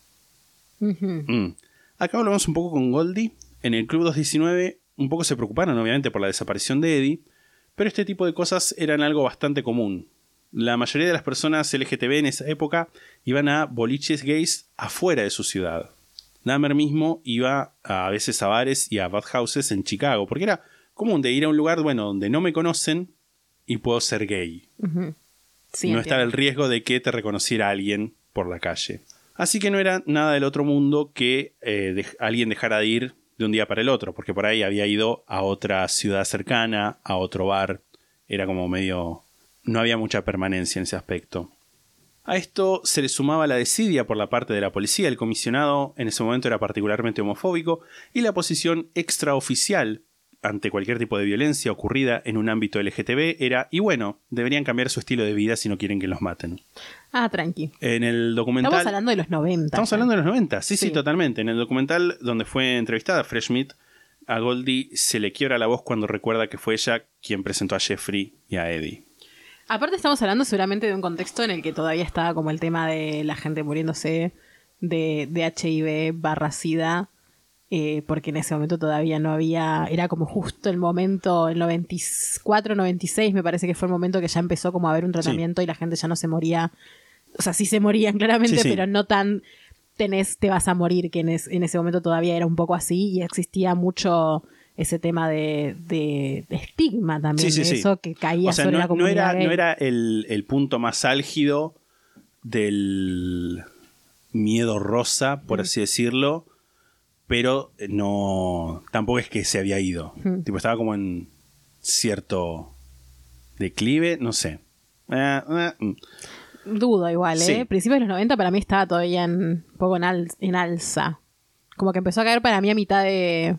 Mm. Acá hablamos un poco con Goldie. En el Club 219 un poco se preocuparon obviamente por la desaparición de Eddie, pero este tipo de cosas eran algo bastante común. La mayoría de las personas LGTB en esa época iban a boliches gays afuera de su ciudad. Dahmer mismo iba a veces a bares y a bathhouses en Chicago, porque era común de ir a un lugar bueno, donde no me conocen y puedo ser gay. Sí, no entiendo. estaba el riesgo de que te reconociera alguien por la calle. Así que no era nada del otro mundo que eh, alguien dejara de ir de un día para el otro, porque por ahí había ido a otra ciudad cercana, a otro bar. Era como medio... No había mucha permanencia en ese aspecto. A esto se le sumaba la desidia por la parte de la policía. El comisionado en ese momento era particularmente homofóbico y la posición extraoficial ante cualquier tipo de violencia ocurrida en un ámbito LGTB era, y bueno, deberían cambiar su estilo de vida si no quieren que los maten. Ah, tranqui. En el documental... Estamos hablando de los 90. Estamos hablando de los 90, sí, sí, Sí. totalmente. En el documental donde fue entrevistada Fresh Meat, a Goldie se le quiebra la voz cuando recuerda que fue ella quien presentó a Jeffrey y a Eddie. Aparte estamos hablando seguramente de un contexto en el que todavía estaba como el tema de la gente muriéndose de, de HIV barra SIDA, eh, porque en ese momento todavía no había, era como justo el momento, el 94, 96 me parece que fue el momento que ya empezó como a haber un tratamiento y la gente ya no se moría, o sea, sí se morían *laughs* claramente, Sí, sí. pero no tan tenés, te vas a morir, que en, es- en ese momento todavía era un poco así y existía mucho ese tema de, de- de estigma también, Sí, sí, de eso que caía O sea, sobre no, la no comunidad era, gay. no era el, el punto más álgido del miedo rosa, por así decirlo, pero no tampoco es que se había ido. Mm. Tipo, estaba como en cierto declive, no sé. Eh, eh, mm. Dudo igual, ¿eh? Principios de los 90 para mí estaba todavía en, un poco en, al- en alza. Como que empezó a caer para mí a mitad de,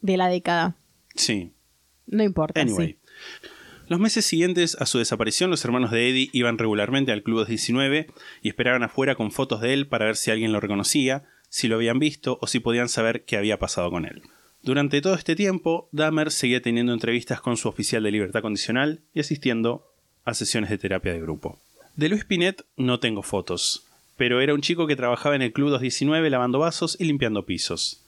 de la década. sí. No importa. Anyway. sí. Los meses siguientes a su desaparición, los hermanos de Eddie iban regularmente al Club 19 y esperaban afuera con fotos de él para ver si alguien lo reconocía, si lo habían visto o si podían saber qué había pasado con él. Durante todo este tiempo, Dahmer seguía teniendo entrevistas con su oficial de libertad condicional y asistiendo a sesiones de terapia de grupo. De Luis Pinet no tengo fotos, pero era un chico que trabajaba en el Club 219 lavando vasos y limpiando pisos.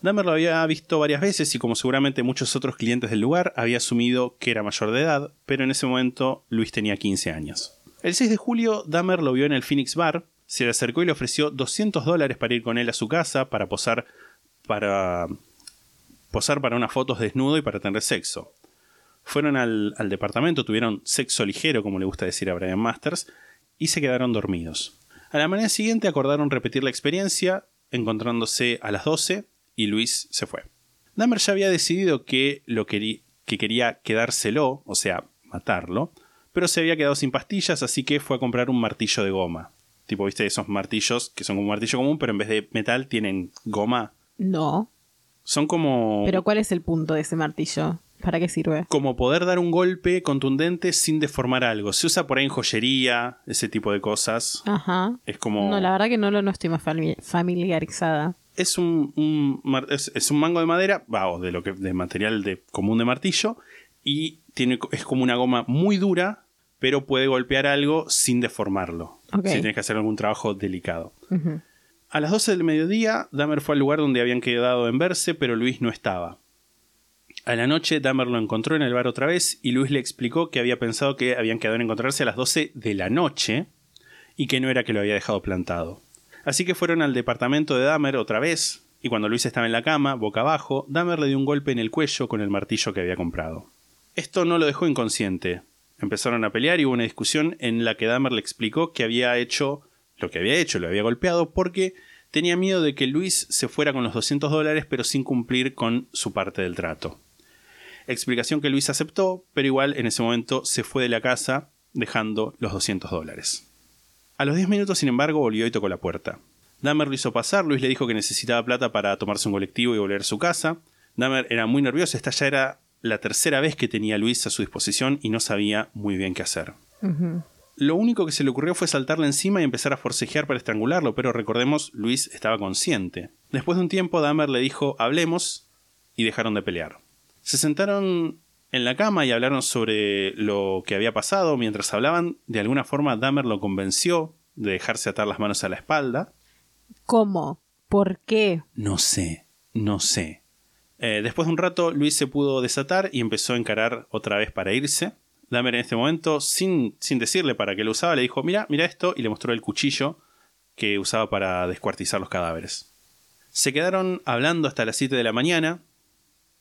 Dahmer lo había visto varias veces y como seguramente muchos otros clientes del lugar, había asumido que era mayor de edad, pero en ese momento Luis tenía 15 años. El 6 de julio, Dahmer lo vio en el Phoenix Bar, se le acercó y le ofreció 200 dólares para ir con él a su casa, para posar para posar para unas fotos desnudo y para tener sexo. Fueron al, departamento, tuvieron sexo ligero, como le gusta decir a Brian Masters, y se quedaron dormidos. A la mañana siguiente acordaron repetir la experiencia, encontrándose a las 12, y Luis se fue. Dahmer ya había decidido que, lo que quería quedárselo, o sea, matarlo, pero se había quedado sin pastillas, así que fue a comprar un martillo de goma. Tipo, viste, esos martillos que son como un martillo común, pero en vez de metal tienen goma. No. Son como... Pero ¿cuál es el punto de ese martillo? ¿Para qué sirve? como poder dar un golpe contundente sin deformar algo. Se usa por ahí en joyería, ese tipo de cosas. Ajá. Es como... No, la verdad que no, lo- no estoy más fami- familiarizada. es un, es, es un mango de madera, va, o de lo que de material de común de martillo y tiene es como una goma muy dura, pero puede golpear algo sin deformarlo. Si tienes que hacer algún trabajo delicado. A las 12 del mediodía, Dahmer fue al lugar donde habían quedado en verse, pero Luis no estaba. A la noche, Dahmer lo encontró en el bar otra vez y Luis le explicó que había pensado que habían quedado en encontrarse a las 12 de la noche y que no era que lo había dejado plantado. Así que fueron al departamento de Dahmer otra vez y cuando Luis estaba en la cama, boca abajo, Dahmer le dio un golpe en el cuello con el martillo que había comprado. Esto no lo dejó inconsciente. Empezaron a pelear y hubo una discusión en la que Dahmer le explicó que había hecho lo que había hecho, lo había golpeado porque tenía miedo de que Luis se fuera con los 200 dólares pero sin cumplir con su parte del trato. Explicación que Luis aceptó, pero igual en ese momento se fue de la casa dejando los 200 dólares. A los 10 minutos, sin embargo, volvió y tocó la puerta. Dahmer lo hizo pasar, Luis le dijo que necesitaba plata para tomarse un colectivo y volver a su casa. Dahmer era muy nervioso, esta ya era la tercera vez que tenía a Luis a su disposición y no sabía muy bien qué hacer. Lo único que se le ocurrió fue saltarle encima y empezar a forcejear para estrangularlo, pero recordemos, Luis estaba consciente. Después de un tiempo, Dahmer le dijo, hablemos, y dejaron de pelear. Se sentaron en la cama y hablaron sobre lo que había pasado. Mientras hablaban, de alguna forma Dahmer lo convenció de dejarse atar las manos a la espalda. ¿Cómo? ¿Por qué? No sé, no sé. Eh, después de un rato, Luis se pudo desatar y empezó a encarar otra vez para irse. Dahmer en este momento, sin, sin decirle para qué lo usaba, le dijo, mira, mira esto, y le mostró el cuchillo que usaba para descuartizar los cadáveres. Se quedaron hablando hasta las 7 de la mañana.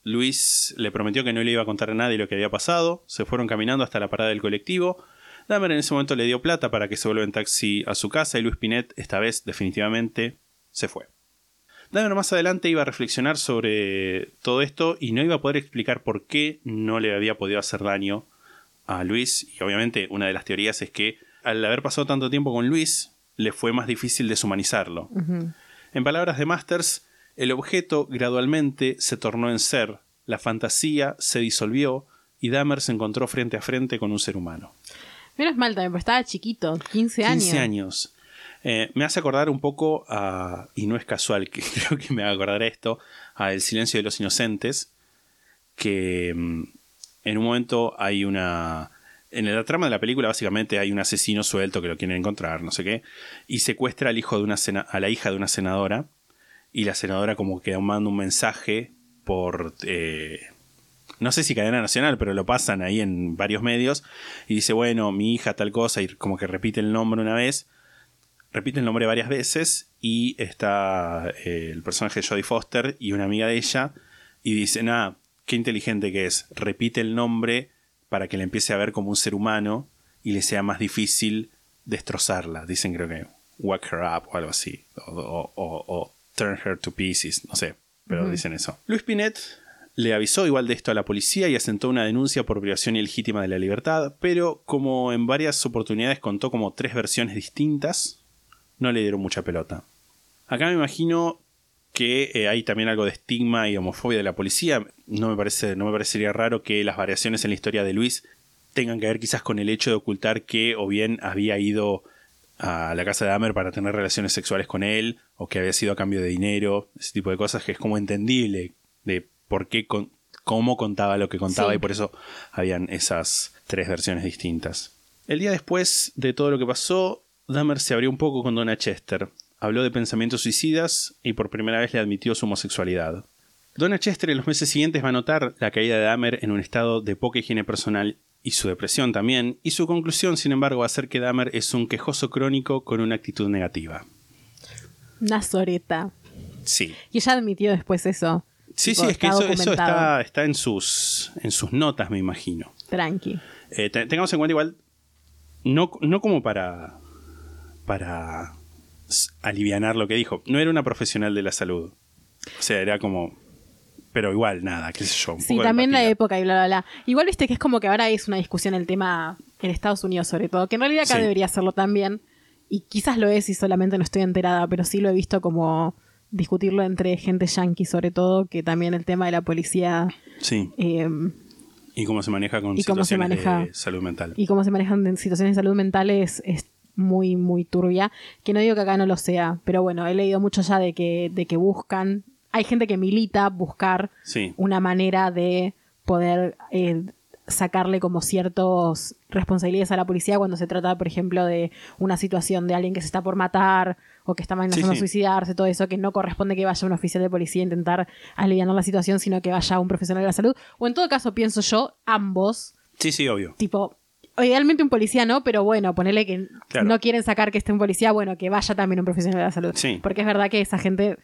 Luis le prometió que no le iba a contar a nadie lo que había pasado. Se fueron caminando hasta la parada del colectivo. Dahmer en ese momento le dio plata para que se vuelva en taxi a su casa y Luis Pinet, esta vez definitivamente, se fue. Dahmer más adelante iba a reflexionar sobre todo esto y no iba a poder explicar por qué no le había podido hacer daño a Luis. Y obviamente una de las teorías es que al haber pasado tanto tiempo con Luis, le fue más difícil deshumanizarlo. En palabras de Masters, el objeto gradualmente se tornó en ser, la fantasía se disolvió y Dahmer se encontró frente a frente con un ser humano. Menos mal también, porque estaba chiquito, 15 años. 15 años. Eh, me hace acordar un poco a, y no es casual que *laughs* creo que me acordar a esto, a El silencio de los inocentes, que mm, en un momento hay una... En la trama de la película básicamente hay un asesino suelto que lo quieren encontrar, no sé qué, y secuestra al hijo de una a la hija de una senadora, y la senadora como que manda un mensaje por... Eh, no sé si cadena nacional, pero lo pasan ahí en varios medios, y dice, bueno, mi hija tal cosa, y como que repite el nombre una vez, repite el nombre varias veces y está eh, el personaje de Jodie Foster y una amiga de ella y dicen, ah, qué inteligente que es, repite el nombre para que le empiece a ver como un ser humano y le sea más difícil destrozarla. Dicen creo que whack her up o algo así, o, turn her to pieces, no sé, pero dicen eso. Luis Pinet le avisó igual de esto a la policía y asentó una denuncia por privación ilegítima de la libertad, pero como en varias oportunidades contó como tres versiones distintas, no le dieron mucha pelota. Acá me imagino que eh, hay también algo de estigma y homofobia de la policía. No me, parece, no me parecería raro que las variaciones en la historia de Luis tengan que ver quizás con el hecho de ocultar que o bien había ido a la casa de Dahmer para tener relaciones sexuales con él, o que había sido a cambio de dinero, ese tipo de cosas que es como entendible de por qué, cómo contaba lo que contaba y por eso habían esas tres versiones distintas. El día después de todo lo que pasó, Dahmer se abrió un poco con Donna Chester, habló de pensamientos suicidas y por primera vez le admitió su homosexualidad. Donna Chester en los meses siguientes va a notar la caída de Dahmer en un estado de poca higiene personal y su depresión también, y su conclusión, sin embargo, va a ser que Dahmer es un quejoso crónico con una actitud negativa. Una soreta. Sí. Y ella admitió después eso. Sí, sí, es que eso, está, está, en, sus, en sus notas, me imagino. Tranqui. Eh, tengamos en cuenta igual, no, no como para para alivianar lo que dijo. No era una profesional de la salud. O sea, era como. Pero igual, nada, qué sé yo. Un sí, también la época y bla, bla, bla. Igual viste que es como que ahora es una discusión el tema en Estados Unidos, sobre todo. Que en realidad acá debería serlo también. Y quizás lo es y solamente no estoy enterada, pero sí lo he visto como discutirlo entre gente yankee, sobre todo, que también el tema de la policía. Sí. Em, y cómo se maneja con situaciones de salud mental. Y cómo se manejan en situaciones de salud mental es muy, muy turbia, que no digo que acá no lo sea, pero bueno, he leído mucho ya de que, de que buscan, hay gente que milita buscar una manera de poder eh, sacarle como ciertos responsabilidades a la policía cuando se trata, por ejemplo, de una situación de alguien que se está por matar o que está amenazando a suicidarse, todo eso, que no corresponde que vaya un oficial de policía a intentar aliviar la situación, sino que vaya un profesional de la salud. O en todo caso, pienso yo, ambos. Sí, sí, obvio. Tipo, idealmente un policía no, pero bueno, ponerle que no quieren sacar que esté un policía, bueno, que vaya también un profesional de la salud. Porque es verdad que esa gente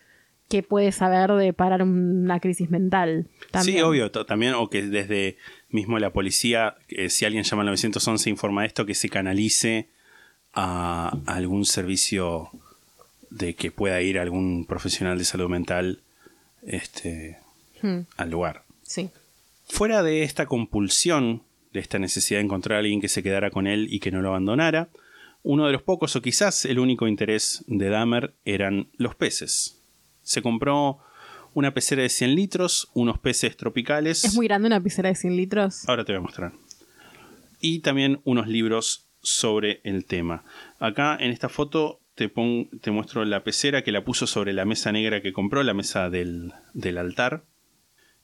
que puede saber de parar una crisis mental. También. Sí, obvio, también, o que desde mismo la policía, eh, si alguien llama al 911 e informa esto, que se canalice a, a algún servicio de que pueda ir algún profesional de salud mental este, Hmm, al lugar. sí. Fuera de esta compulsión, de esta necesidad de encontrar a alguien que se quedara con él y que no lo abandonara, uno de los pocos o quizás el único interés de Dahmer eran los peces. Se compró una pecera de 100 litros, unos peces tropicales. Es muy grande una pizarra de 100 litros. Ahora te voy a mostrar. Y también unos libros sobre el tema. Acá en esta foto te, pon- te muestro la pecera que la puso sobre la mesa negra que compró, la mesa del, del altar,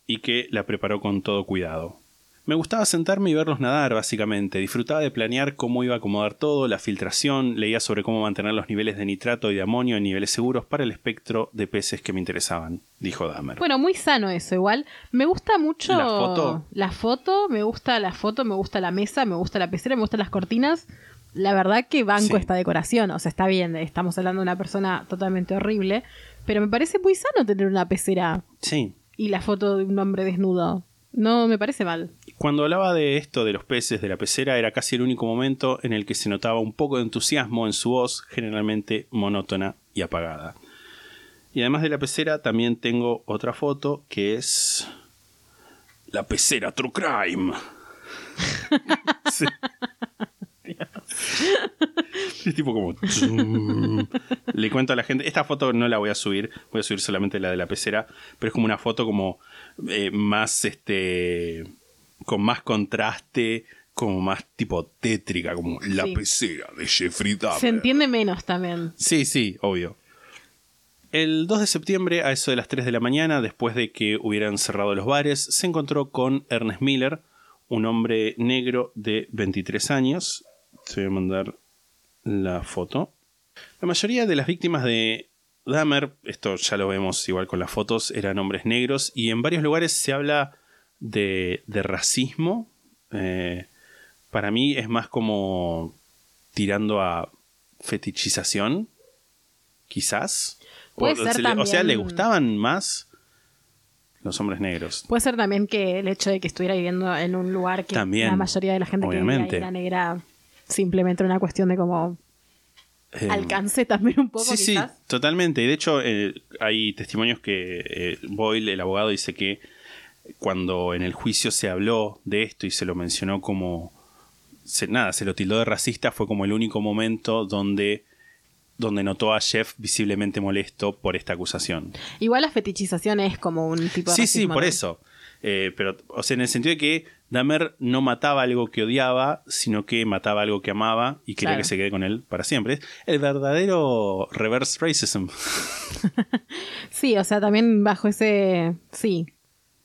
y que la preparó con todo cuidado. Me gustaba sentarme y verlos nadar, básicamente. Disfrutaba de planear cómo iba a acomodar todo, la filtración, leía sobre cómo mantener los niveles de nitrato y de amonio en niveles seguros para el espectro de peces que me interesaban, dijo Dahmer. Bueno, muy sano eso, igual. Me gusta mucho ¿La foto? la foto, me gusta la foto, me gusta la mesa, me gusta la pecera, me gustan las cortinas. La verdad que banco Sí. esta decoración, o sea, está bien, estamos hablando de una persona totalmente horrible, pero me parece muy sano tener una pecera Sí, y la foto de un hombre desnudo. No me parece mal. Cuando hablaba de esto de los peces de la pecera era casi el único momento en el que se notaba un poco de entusiasmo en su voz, generalmente monótona y apagada. Y además de la pecera también tengo otra foto que es la pecera True Crime. *laughs* Sí. Es tipo como... *laughs* Le cuento a la gente, esta foto no la voy a subir, voy a subir solamente la de la pecera, pero es como una foto como eh, más, este, con más contraste, como más tipo tétrica, como la Sí. pecera de Jeffrey Dahmer. Se entiende menos también. Sí, sí, obvio. El 2 de septiembre, a eso de las 3 de la mañana, después de que hubieran cerrado los bares, se encontró con Ernest Miller, un hombre negro de 23 años. Te voy a mandar la foto. La mayoría de las víctimas de Dahmer, esto ya lo vemos igual con las fotos, eran hombres negros y en varios lugares se habla de, de racismo. Eh, para mí es más como tirando a fetichización, quizás. Puede O- ser se le- O sea, le gustaban más los hombres negros. Puede ser también que el hecho de que estuviera viviendo en un lugar que También, la mayoría de la gente que obviamente. vivía ahí era negra, simplemente era una cuestión de como Eh, alcance también un poco Sí, sí, totalmente. Y de hecho, eh, hay testimonios que eh, Boyle, el abogado, dice que cuando en el juicio se habló de esto y se lo mencionó como. se- nada, se lo tildó de racista, fue como el único momento donde, donde notó a Jeff visiblemente molesto por esta acusación. Igual la fetichización es como un tipo de Sí, sí, racismo, por ¿no? eso. Eh, pero, o sea, en el sentido de que Dahmer no mataba algo que odiaba, sino que mataba algo que amaba y quería Claro. que se quede con él para siempre. El verdadero reverse racism. *laughs* Sí, o sea, también bajo ese. Sí.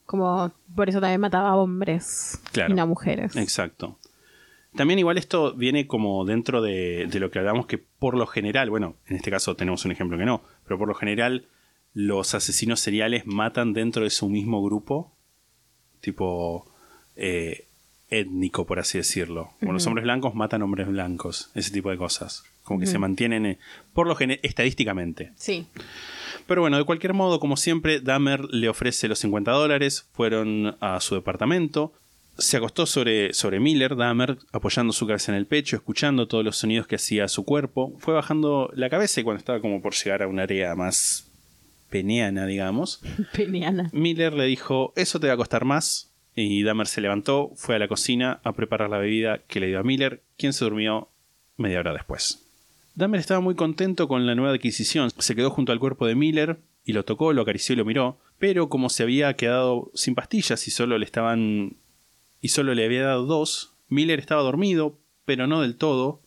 Como por eso también mataba a hombres Claro. y no a mujeres. Exacto. También igual esto viene como dentro de, de lo que hablamos que por lo general, bueno, en este caso tenemos un ejemplo que no, pero por lo general los asesinos seriales matan dentro de su mismo grupo, tipo eh, étnico, por así decirlo. Como los hombres blancos matan hombres blancos, ese tipo de cosas. Como que se mantienen, eh, por lo general, estadísticamente. Sí. Pero bueno, de cualquier modo, como siempre, Dahmer le ofrece los 50 dólares, fueron a su departamento, se acostó sobre, sobre Miller, Dahmer, apoyando su cabeza en el pecho, escuchando todos los sonidos que hacía su cuerpo, fue bajando la cabeza y cuando estaba como por llegar a un área más peneana, digamos, *laughs* Peniana. Miller le dijo, eso te va a costar más, y Dahmer se levantó, fue a la cocina a preparar la bebida que le dio a Miller, quien se durmió media hora después. Dahmer estaba muy contento con la nueva adquisición. Se quedó junto al cuerpo de Miller y lo tocó, lo acarició y lo miró. Pero como se había quedado sin pastillas y solo le estaban. y solo le había dado dos, Miller estaba dormido, pero no del todo.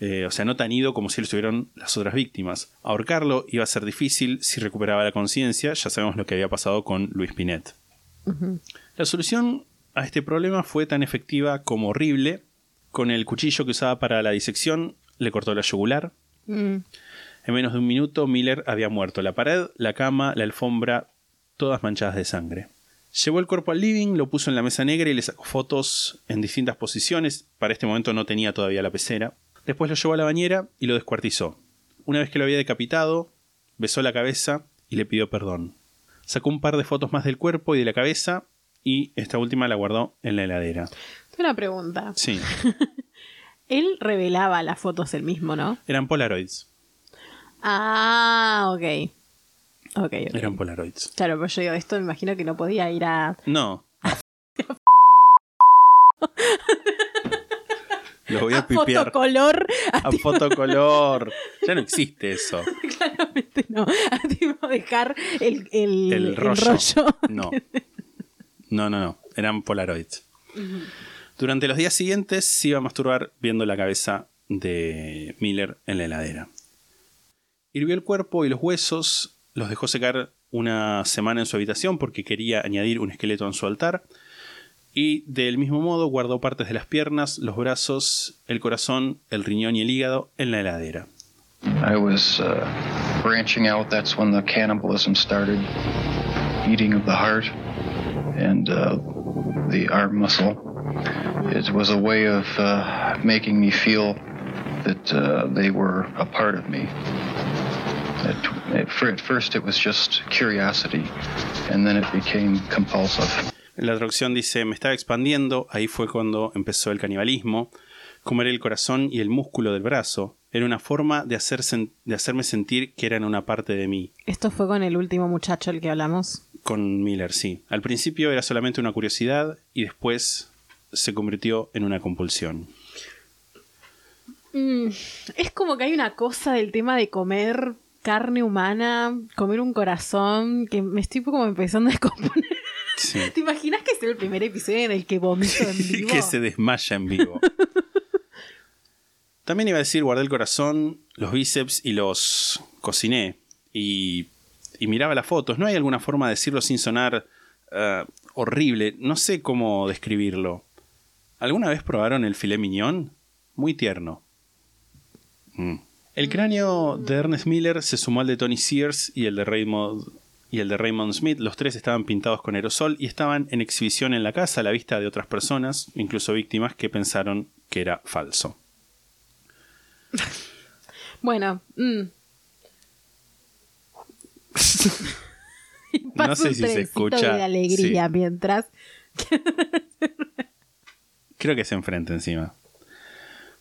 eh, o sea, no tan ido como si lo estuvieran las otras víctimas. Ahorcarlo iba a ser difícil si recuperaba la conciencia. Ya sabemos lo que había pasado con Luis Pinet. La solución a este problema fue tan efectiva como horrible. Con el cuchillo que usaba para la disección, le cortó la yugular. Mm. En menos de un minuto, Miller había muerto. La pared, la cama, la alfombra, todas manchadas de sangre. Llevó el cuerpo al living, lo puso en la mesa negra y le sacó fotos en distintas posiciones. Para este momento no tenía todavía la pecera. Después lo llevó a la bañera y lo descuartizó. Una vez que lo había decapitado, besó la cabeza y le pidió perdón. Sacó un par de fotos más del cuerpo y de la cabeza y esta última la guardó en la heladera. Una pregunta. Sí, *laughs* Él revelaba las fotos él mismo, ¿no? eran Polaroids. Ah, ok. Ok, ok. Eran Polaroids. Claro, pero yo digo, esto me imagino que no podía ir a. No. *laughs* Lo voy a a pipear. fotocolor. A *laughs* fotocolor. Ya no existe eso. Claramente no. A tipo dejar el, el, El el rollo. rollo. No. No, no, no. Eran Polaroids. Durante los días siguientes se iba a masturbar viendo la cabeza de Miller en la heladera. Hirvió el cuerpo y los huesos, los dejó secar una semana en su habitación porque quería añadir un esqueleto en su altar. Y del mismo modo guardó partes de las piernas, los brazos, el corazón, el riñón y el hígado en la heladera. I was uh, branching out. That's when the cannibalism started, eating of the heart and uh, the arm muscle. It was a way of uh, making me feel that uh, they were a part of me. At, at, at first, it was just curiosity, and then it became compulsive. La traducción dice, me estaba expandiendo, ahí fue cuando empezó el canibalismo. Comer el corazón y el músculo del brazo era una forma de, hacer sen- de hacerme sentir que eran una parte de mí. Esto fue con el último muchacho el que hablamos. Con Miller, sí. Al principio era solamente una curiosidad y después se convirtió en una compulsión. Mm, es como que hay una cosa del tema de comer carne humana, comer un corazón, que me estoy como empezando a descomponer. Sí. *laughs* ¿Te imaginas que es el primer episodio en el que vomito en *laughs* vivo? que se desmaya en vivo. También iba a decir, guardé el corazón, los bíceps y los cociné. Y, y miraba las fotos. ¿No hay alguna forma de decirlo sin sonar eh, horrible? No sé cómo describirlo. ¿Alguna vez probaron el filet mignon? Muy tierno. Mm. El cráneo de Ernest Miller se sumó al de Tony Sears y el de Raymond y el de Raymond Smith. Los tres estaban pintados con aerosol y estaban en exhibición en la casa a la vista de otras personas, incluso víctimas que pensaron que era falso. *laughs* Bueno, mm. *laughs* No sé si se escucha. de alegría Sí. mientras. *laughs* Creo que se enfrenta encima.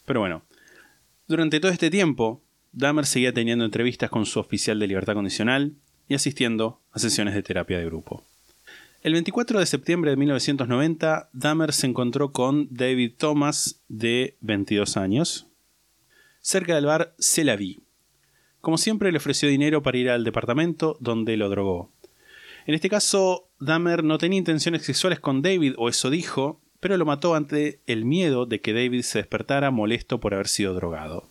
Pero bueno, durante todo este tiempo, Dahmer seguía teniendo entrevistas con su oficial de libertad condicional y asistiendo a sesiones de terapia de grupo. El 24 de septiembre de 1990, Dahmer se encontró con David Thomas, de 22 años, cerca del bar C'est la Vie. Como siempre, le ofreció dinero para ir al departamento donde lo drogó. En este caso, Dahmer no tenía intenciones sexuales con David, o eso dijo, pero lo mató ante el miedo de que David se despertara molesto por haber sido drogado.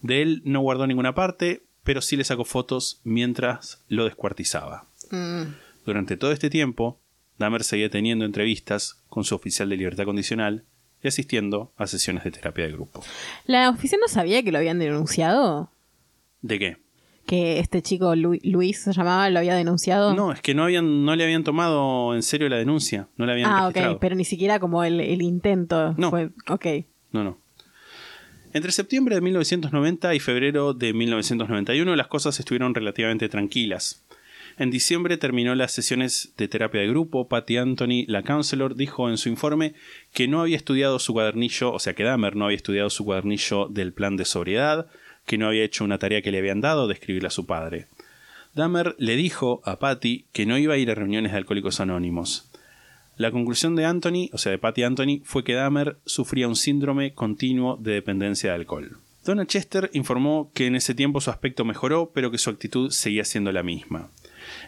De él no guardó ninguna parte, pero sí le sacó fotos mientras lo descuartizaba. Mm. Durante todo este tiempo, Dahmer seguía teniendo entrevistas con su oficial de libertad condicional y asistiendo a sesiones de terapia de grupo. ¿La oficina no sabía que lo habían denunciado? ¿De qué? Que este chico Lu- Luis se llamaba, lo había denunciado. No, es que no, habían, no le habían tomado en serio la denuncia, no la habían ah, registrado. ok, pero ni siquiera como el, el intento. No. Fue, ok. No, no. Entre septiembre de 1990 y febrero de 1991 las cosas estuvieron relativamente tranquilas. En diciembre terminó las sesiones de terapia de grupo. Patty Anthony, la counselor, dijo en su informe que no había estudiado su cuadernillo, o sea que Dahmer no había estudiado su cuadernillo del plan de sobriedad, que no había hecho una tarea que le habían dado de escribirle a su padre. Dahmer le dijo a Patty que no iba a ir a reuniones de alcohólicos anónimos. La conclusión de Anthony, o sea de Patty Anthony, fue que Dahmer sufría un síndrome continuo de dependencia de alcohol. Donna Chester informó que en ese tiempo su aspecto mejoró, pero que su actitud seguía siendo la misma.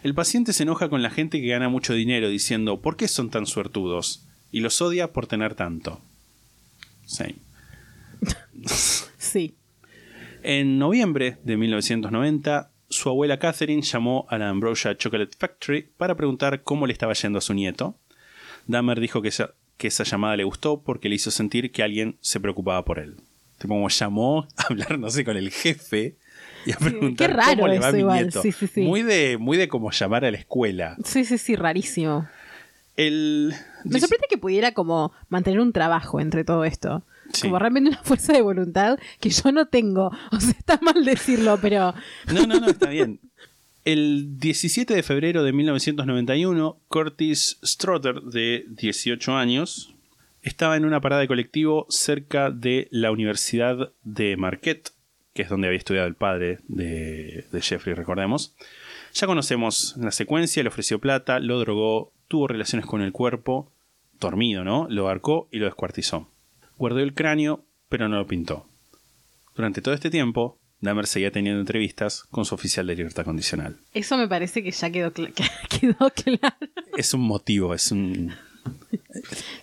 El paciente se enoja con la gente que gana mucho dinero diciendo ¿por qué son tan suertudos? y los odia por tener tanto. Sí. *laughs* Sí. En noviembre de 1990, su abuela Catherine llamó a la Ambrosia Chocolate Factory para preguntar cómo le estaba yendo a su nieto. Dahmer dijo que esa, que esa llamada le gustó porque le hizo sentir que alguien se preocupaba por él. Como llamó a hablar, no sé, con el jefe y a preguntar qué raro cómo le va a eso mi igual, nieto. sí, sí, sí. Muy de, muy de como llamar a la escuela. Sí, sí, sí, rarísimo. El, Me sorprende que pudiera como mantener un trabajo entre todo esto. Sí. Como realmente una fuerza de voluntad que yo no tengo. O sea, está mal decirlo, pero No, no, no, está bien. El 17 de febrero de 1991, Curtis Strotter, de 18 años, estaba en una parada de colectivo cerca de la Universidad de Marquette, que es donde había estudiado el padre de, de Jeffrey, recordemos. Ya conocemos la secuencia, le ofreció plata, lo drogó, tuvo relaciones con el cuerpo, dormido, ¿no? Lo arcó y lo descuartizó. Guardó el cráneo, pero no lo pintó. Durante todo este tiempo, Dahmer seguía teniendo entrevistas con su oficial de libertad condicional. Eso me parece que ya quedó, cl- *laughs* quedó claro. Es un motivo, es un...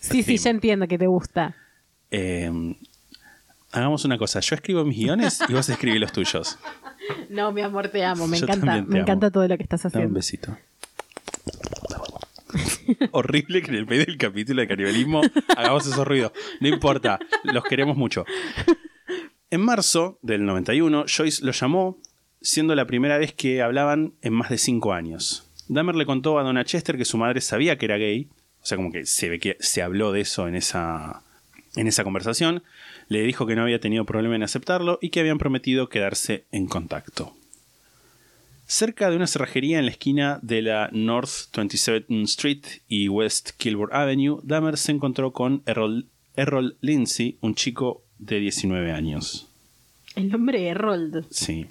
Sí, sí, ya entiendo que te gusta. eh, hagamos una cosa, yo escribo mis guiones y vos escribís los tuyos. *laughs* No, mi amor, te amo. Me Yo encanta, me amo. encanta todo lo que estás Dame un haciendo. besito. Horrible que en el medio del capítulo de canibalismo hagamos esos ruidos. No importa, los queremos mucho. En marzo del 91, Joyce lo llamó, siendo la primera vez que hablaban en más de cinco años. Dahmer le contó a Donna Chester que su madre sabía que era gay, o sea, como que se ve que se habló de eso en esa, en esa conversación. Le dijo que no había tenido problema en aceptarlo y que habían prometido quedarse en contacto. Cerca de una cerrajería en la esquina de la North 27th Street y West Kilburn Avenue, Dahmer se encontró con Errol, Errol Lindsay, un chico de 19 años. El nombre Herold Sí.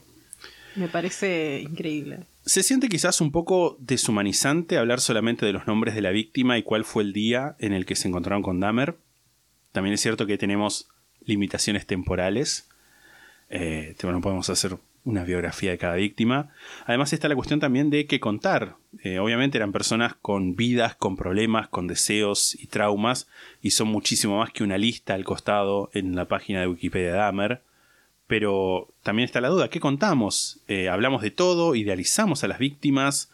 me parece increíble. Se siente quizás un poco deshumanizante hablar solamente de los nombres de la víctima y cuál fue el día en el que se encontraron con Dahmer. También es cierto que tenemos limitaciones temporales. Eh, te- no podemos hacer una biografía de cada víctima. Además está la cuestión también de qué contar. Eh, obviamente eran personas con vidas, con problemas, con deseos y traumas, y son muchísimo más que una lista al costado en la página de Wikipedia de Dahmer. Pero también está la duda, ¿qué contamos? Eh, hablamos de todo, idealizamos a las víctimas,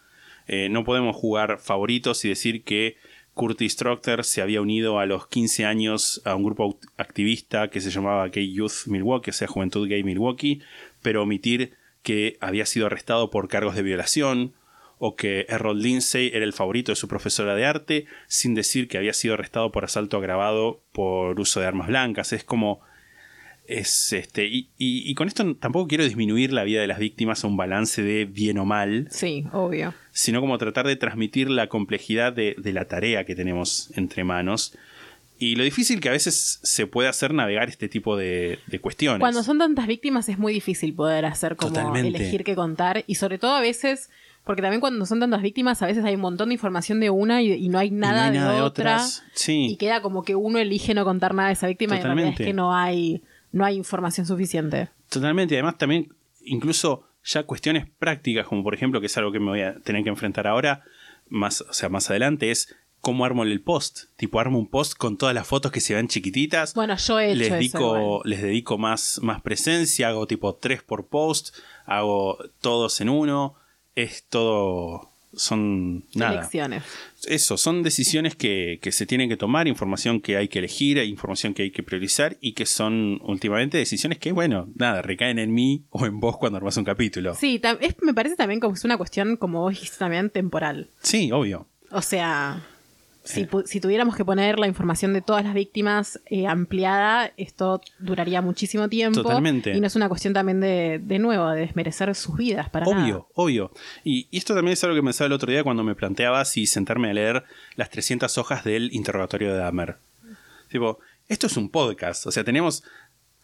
eh, no podemos jugar favoritos y decir que Curtis Proctor se había unido a los 15 años a un grupo activista que se llamaba Gay Youth Milwaukee, o sea, Juventud Gay Milwaukee, pero omitir que había sido arrestado por cargos de violación, o que Errol Lindsay era el favorito de su profesora de arte, sin decir que había sido arrestado por asalto agravado por uso de armas blancas. Es como. Es este. Y- y con esto tampoco quiero disminuir la vida de las víctimas a un balance de bien o mal, Sí, obvio. Sino como tratar de transmitir la complejidad de, de la tarea que tenemos entre manos. Y lo difícil que a veces se puede hacer navegar este tipo de, de cuestiones. Cuando son tantas víctimas es muy difícil poder hacer como Totalmente. elegir qué contar y sobre todo a veces, porque también cuando son tantas víctimas a veces hay un montón de información de una y, y no hay nada, hay de, nada de otra otras. Sí. y queda como que uno elige no contar nada de esa víctima y en realidad es Totalmente. que no hay no hay información suficiente. Totalmente, y además también incluso ya cuestiones prácticas, como por ejemplo, que es algo que me voy a tener que enfrentar ahora, más, o sea, más adelante, es cómo armo el post. Tipo, armo un post con todas las fotos que se ven chiquititas. Bueno, yo he hecho les dedico, les dedico más, más presencia, hago tipo tres por post, hago todos en uno. Es todo. Son nada. Elecciones. Eso, son decisiones que, que se tienen que tomar, información que hay que elegir, información que hay que priorizar y que son últimamente decisiones que, bueno, nada, recaen en mí o en vos cuando armas un capítulo. Sí, es- me parece también como que es una cuestión, como vos dijiste también, temporal. Sí, obvio. O sea, si, tuviéramos que poner la información de todas las víctimas eh, ampliada, esto duraría muchísimo tiempo. Totalmente. Y no es una cuestión también de, de nuevo, de desmerecer sus vidas, para nada. Obvio, obvio. Y, y esto también es algo que pensaba el otro día cuando me planteaba si sentarme a leer las 300 hojas del interrogatorio de Dahmer. Tipo, esto es un podcast, o sea, tenemos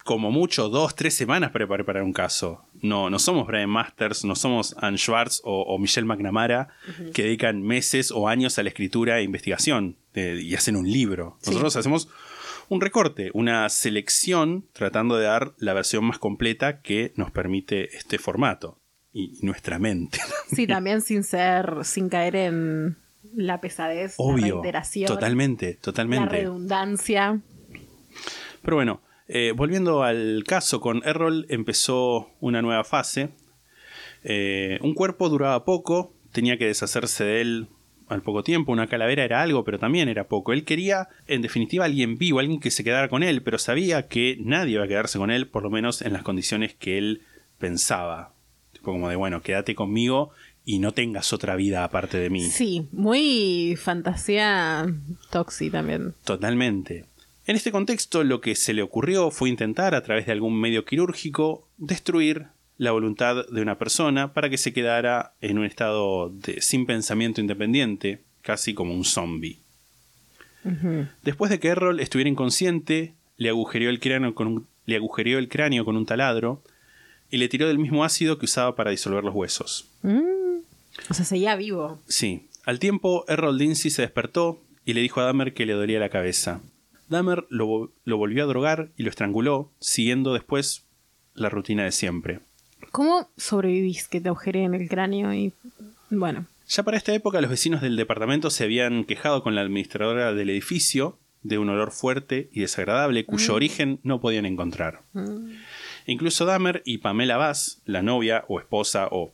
como mucho dos, tres semanas para preparar un caso. No, no somos Brian Masters, no somos Anne Schwartz o, o Michelle McNamara que dedican meses o años a la escritura e investigación eh, y hacen un libro. Nosotros hacemos un recorte, una selección tratando de dar la versión más completa que nos permite este formato y nuestra mente. *laughs* Sí, también sin ser, sin caer en la pesadez, la Obvio, reiteración, totalmente, la totalmente. redundancia. Pero bueno, eh, volviendo al caso, con Errol empezó una nueva fase. Eh, un cuerpo duraba poco, tenía que deshacerse de él al poco tiempo. Una calavera era algo, pero también era poco. Él quería, en definitiva, alguien vivo, alguien que se quedara con él, pero sabía que nadie iba a quedarse con él, por lo menos en las condiciones que él pensaba. Tipo como de, bueno, quédate conmigo y no tengas otra vida aparte de mí. Sí, muy fantasía toxi también. Totalmente. En este contexto, lo que se le ocurrió fue intentar, a través de algún medio quirúrgico, destruir la voluntad de una persona para que se quedara en un estado de, sin pensamiento independiente, casi como un zombie. Después de que Errol estuviera inconsciente, le agujereó el cráneo con un, le agujereó el cráneo con un taladro y le tiró del mismo ácido que usaba para disolver los huesos. O sea, seguía vivo. Sí. Al tiempo, Errol Lindsay se despertó y le dijo a Dahmer que le dolía la cabeza. Dahmer lo, lo volvió a drogar y lo estranguló, siguiendo después la rutina de siempre. ¿Cómo sobrevivís que te agujereen el cráneo y. Bueno. Ya para esta época, los vecinos del departamento se habían quejado con la administradora del edificio de un olor fuerte y desagradable cuyo origen no podían encontrar. Incluso Dahmer y Pamela Bass, la novia o esposa o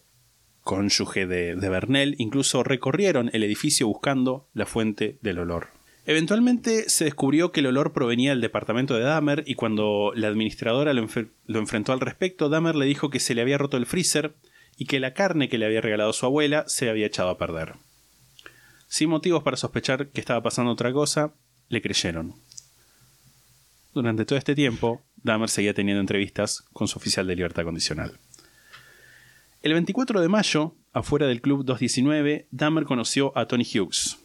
cónyuge de, de Bernell, incluso recorrieron el edificio buscando la fuente del olor. Eventualmente se descubrió que el olor provenía del departamento de Dahmer y cuando la administradora lo, enfrentó al respecto, Dahmer le dijo que se le había roto el freezer y que la carne que le había regalado su abuela se había echado a perder. Sin motivos para sospechar que estaba pasando otra cosa, le creyeron. Durante todo este tiempo, Dahmer seguía teniendo entrevistas con su oficial de libertad condicional. El 24 de mayo, afuera del Club 219, Dahmer conoció a Tony Hughes.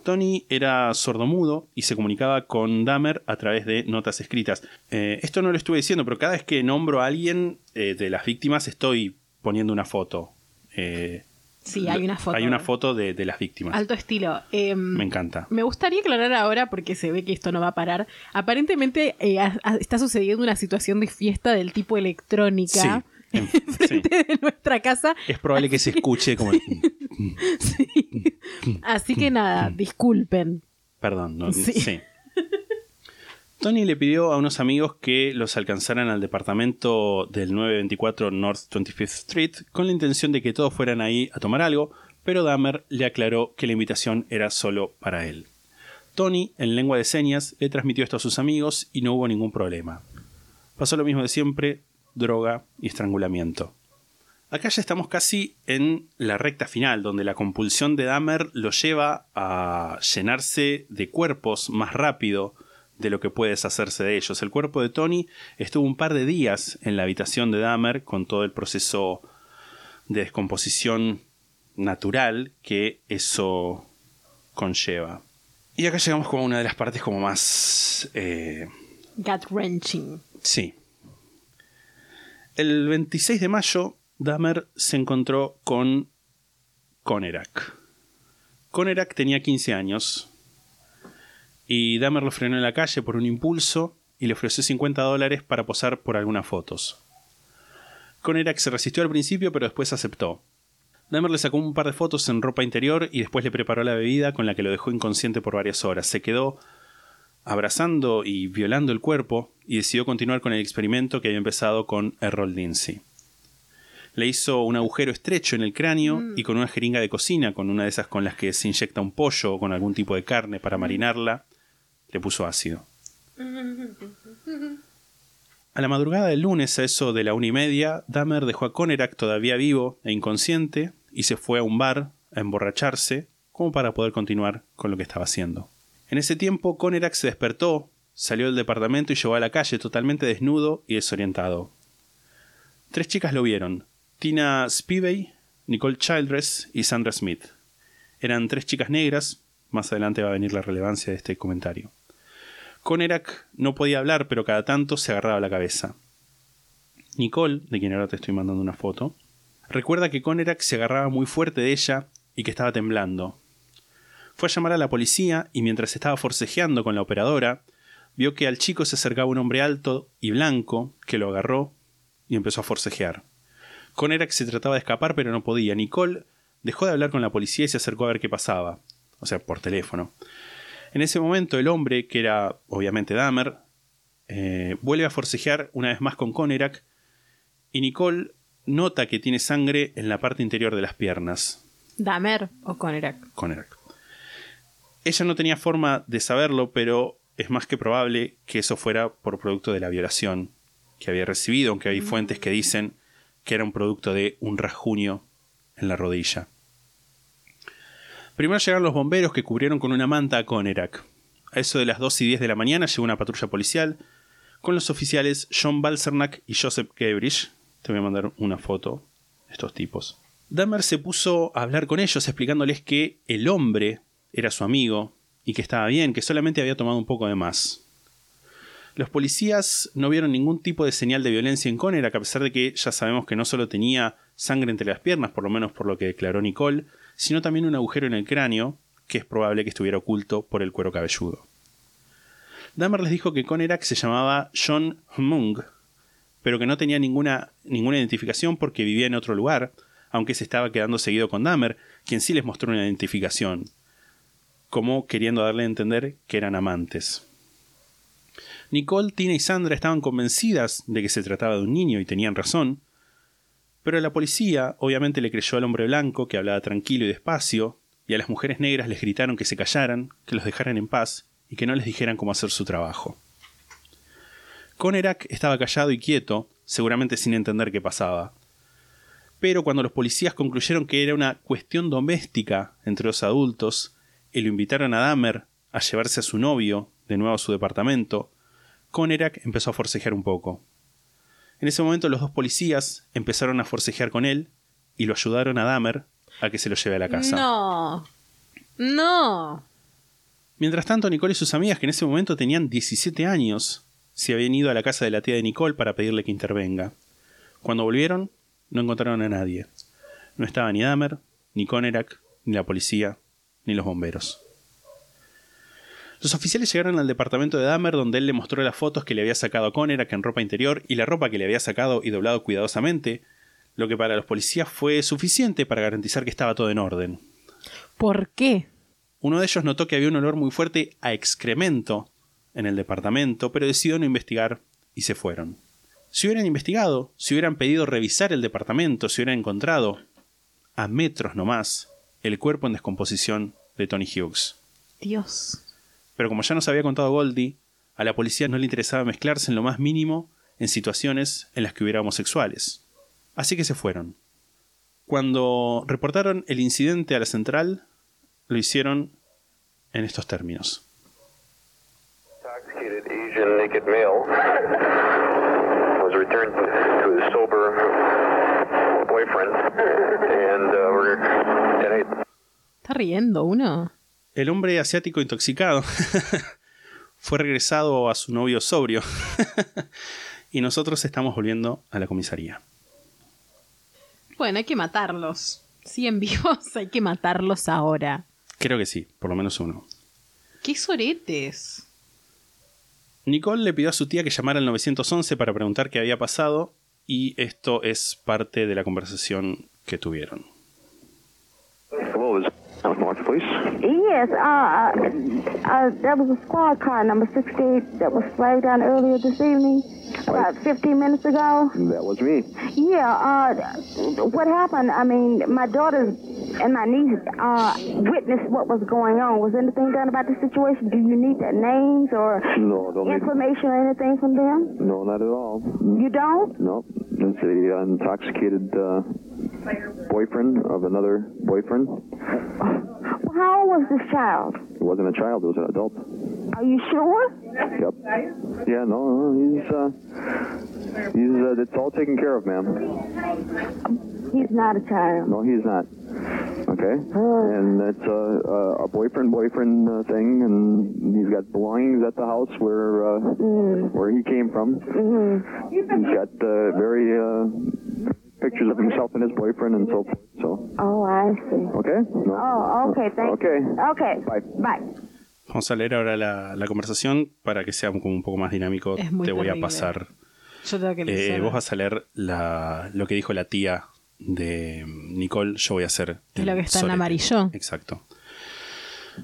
Tony era sordomudo y se comunicaba con Dahmer a través de notas escritas. Eh, esto no lo estuve diciendo, pero cada vez que nombro a alguien eh, de las víctimas estoy poniendo una foto. Eh, Sí, hay una foto. Hay una foto de, de las víctimas. Alto estilo. Em, Me encanta. Me gustaría aclarar ahora, porque se ve que esto no va a parar. Aparentemente eh, a- a- está sucediendo una situación de fiesta del tipo electrónica Sí, en- *laughs* sí. de nuestra casa. Es probable que se escuche como... *laughs* Así que nada, disculpen. Perdón, no, Sí. sí. Tony le pidió a unos amigos que los alcanzaran al departamento del 924 North 25th Street con la intención de que todos fueran ahí a tomar algo, pero Dahmer le aclaró que la invitación era solo para él. Tony, en lengua de señas, le transmitió esto a sus amigos y no hubo ningún problema. Pasó lo mismo de siempre, droga y estrangulamiento. Acá ya estamos casi en la recta final, donde la compulsión de Dahmer lo lleva a llenarse de cuerpos más rápido de lo que puede deshacerse de ellos. El cuerpo de Tony estuvo un par de días en la habitación de Dahmer con todo el proceso de descomposición natural que eso conlleva. Y acá llegamos como a una de las partes como más... eh, Gut wrenching. Sí. El 26 de mayo, Dahmer se encontró con Konerak. Konerak tenía 15 años y Dahmer lo frenó en la calle por un impulso y le ofreció 50 dólares para posar por algunas fotos. Konerak se resistió al principio pero después aceptó. Dahmer le sacó un par de fotos en ropa interior y después le preparó la bebida con la que lo dejó inconsciente por varias horas. Se quedó abrazando y violando el cuerpo y decidió continuar con el experimento que había empezado con Errol Lindsay. Le hizo un agujero estrecho en el cráneo y con una jeringa de cocina, con una de esas con las que se inyecta un pollo o con algún tipo de carne para marinarla, le puso ácido. *laughs* A la madrugada del lunes, a eso de la una y media, Dahmer dejó a Konerak todavía vivo e inconsciente y se fue a un bar a emborracharse como para poder continuar con lo que estaba haciendo. En ese tiempo, Konerak se despertó, salió del departamento y llegó a la calle totalmente desnudo y desorientado. Tres chicas lo vieron: Tina Spivey, Nicole Childress y Sandra Smith. Eran tres chicas negras. Más adelante va a venir la relevancia de este comentario. Konerak no podía hablar, pero cada tanto se agarraba la cabeza. Nicole, de quien ahora te estoy mandando una foto, recuerda que Konerak se agarraba muy fuerte de ella y que estaba temblando. Fue a llamar a la policía y mientras estaba forcejeando con la operadora, vio que al chico se acercaba un hombre alto y blanco que lo agarró y empezó a forcejear. Konerak se trataba de escapar pero no podía. Nicole dejó de hablar con la policía y se acercó a ver qué pasaba, o sea, por teléfono. En ese momento el hombre, que era obviamente Dahmer, eh, vuelve a forcejear una vez más con Konerak y Nicole nota que tiene sangre en la parte interior de las piernas. Damer o Konerak. Konerak. Ella no tenía forma de saberlo, pero es más que probable que eso fuera por producto de la violación que había recibido, aunque hay fuentes que dicen que era un producto de un rasguño en la rodilla. Primero llegaron los bomberos que cubrieron con una manta a Konerak. A eso de las 2 y 10 de la mañana llegó una patrulla policial con los oficiales John Balsernak y Joseph Gabrich, Te voy a mandar una foto de estos tipos. Dahmer se puso a hablar con ellos explicándoles que el hombre era su amigo y que estaba bien, que solamente había tomado un poco de más. Los policías no vieron ningún tipo de señal de violencia en Conner, a pesar de que ya sabemos que no solo tenía sangre entre las piernas, por lo menos por lo que declaró Nicole, sino también un agujero en el cráneo, que es probable que estuviera oculto por el cuero cabelludo. Dahmer les dijo que Conerak se llamaba John Hmung, pero que no tenía ninguna, ninguna identificación porque vivía en otro lugar, aunque se estaba quedando seguido con Dahmer, quien sí les mostró una identificación, como queriendo darle a entender que eran amantes. Nicole, Tina y Sandra estaban convencidas de que se trataba de un niño y tenían razón, pero la policía obviamente le creyó al hombre blanco que hablaba tranquilo y despacio, y a las mujeres negras les gritaron que se callaran, que los dejaran en paz y que no les dijeran cómo hacer su trabajo. Conerak estaba callado y quieto, seguramente sin entender qué pasaba. Pero cuando los policías concluyeron que era una cuestión doméstica entre los adultos y lo invitaron a Dahmer a llevarse a su novio de nuevo a su departamento, Conerak empezó a forcejear un poco. En ese momento los dos policías empezaron a forcejear con él y lo ayudaron a Dahmer a que se lo lleve a la casa. No. No. Mientras tanto, Nicole y sus amigas, que en ese momento tenían 17 años, se habían ido a la casa de la tía de Nicole para pedirle que intervenga. Cuando volvieron, no encontraron a nadie. No estaba ni Dahmer, ni Conerak, ni la policía, ni los bomberos. Los oficiales llegaron al departamento de Dahmer donde él le mostró las fotos que le había sacado a Conerak en ropa interior y la ropa que le había sacado y doblado cuidadosamente, lo que para los policías fue suficiente para garantizar que estaba todo en orden. ¿Por qué? Uno de ellos notó que había un olor muy fuerte a excremento en el departamento, pero decidió no investigar y se fueron. Si hubieran investigado, si hubieran pedido revisar el departamento, si hubieran encontrado, a metros nomás, el cuerpo en descomposición de Tony Hughes. Dios. Pero como ya nos había contado Goldie, a la policía no le interesaba mezclarse en lo más mínimo en situaciones en las que hubiera homosexuales. Así que se fueron. Cuando reportaron el incidente a la central, lo hicieron en estos términos. ¿Está riendo uno? El hombre asiático intoxicado *laughs* fue regresado a su novio sobrio *laughs* y nosotros estamos volviendo a la comisaría. Bueno, hay que matarlos. Siguen vivos, *laughs* hay que matarlos ahora. Creo que sí, por lo menos uno. ¡Qué soretes! Nicole le pidió a su tía que llamara al 911 para preguntar qué había pasado y esto es parte de la conversación que tuvieron. Hello, is North Police? Yes, uh, uh, there was a squad car number 68 that was flagged down earlier this evening, about 15 minutes ago. That was me. Yeah, uh, what happened? I mean, my daughters and my niece uh, witnessed what was going on. Was anything done about the situation? Do you need their names or No, information or anything from them? No, not at all. You don't? No, it's a uh, intoxicated uh, boyfriend of another boyfriend. Well, how old was this child? It wasn't a child; it was an adult. Are you sure? Yep. Yeah, no, no he's uh, he's uh, it's all taken care of, ma'am. He's not a child. No, he's not. Okay, and it's a a, a boyfriend boyfriend uh, thing, and he's got belongings at the house where uh, where he came from. He's got uh, very uh, pictures of himself and his boyfriend and so forth. So, Oh, I see. okay. No. Oh, okay. Thank Okay. you. Okay. Bye. Bye. Vamos a leer ahora la, la conversación para que sea como un poco más dinámico. Es muy Te voy a terrible. pasar. Yo tengo que Eh, vos vas a leer la- lo que dijo la tía de Nicole. Yo voy a hacer. Es lo que está en solete. amarillo. Exacto.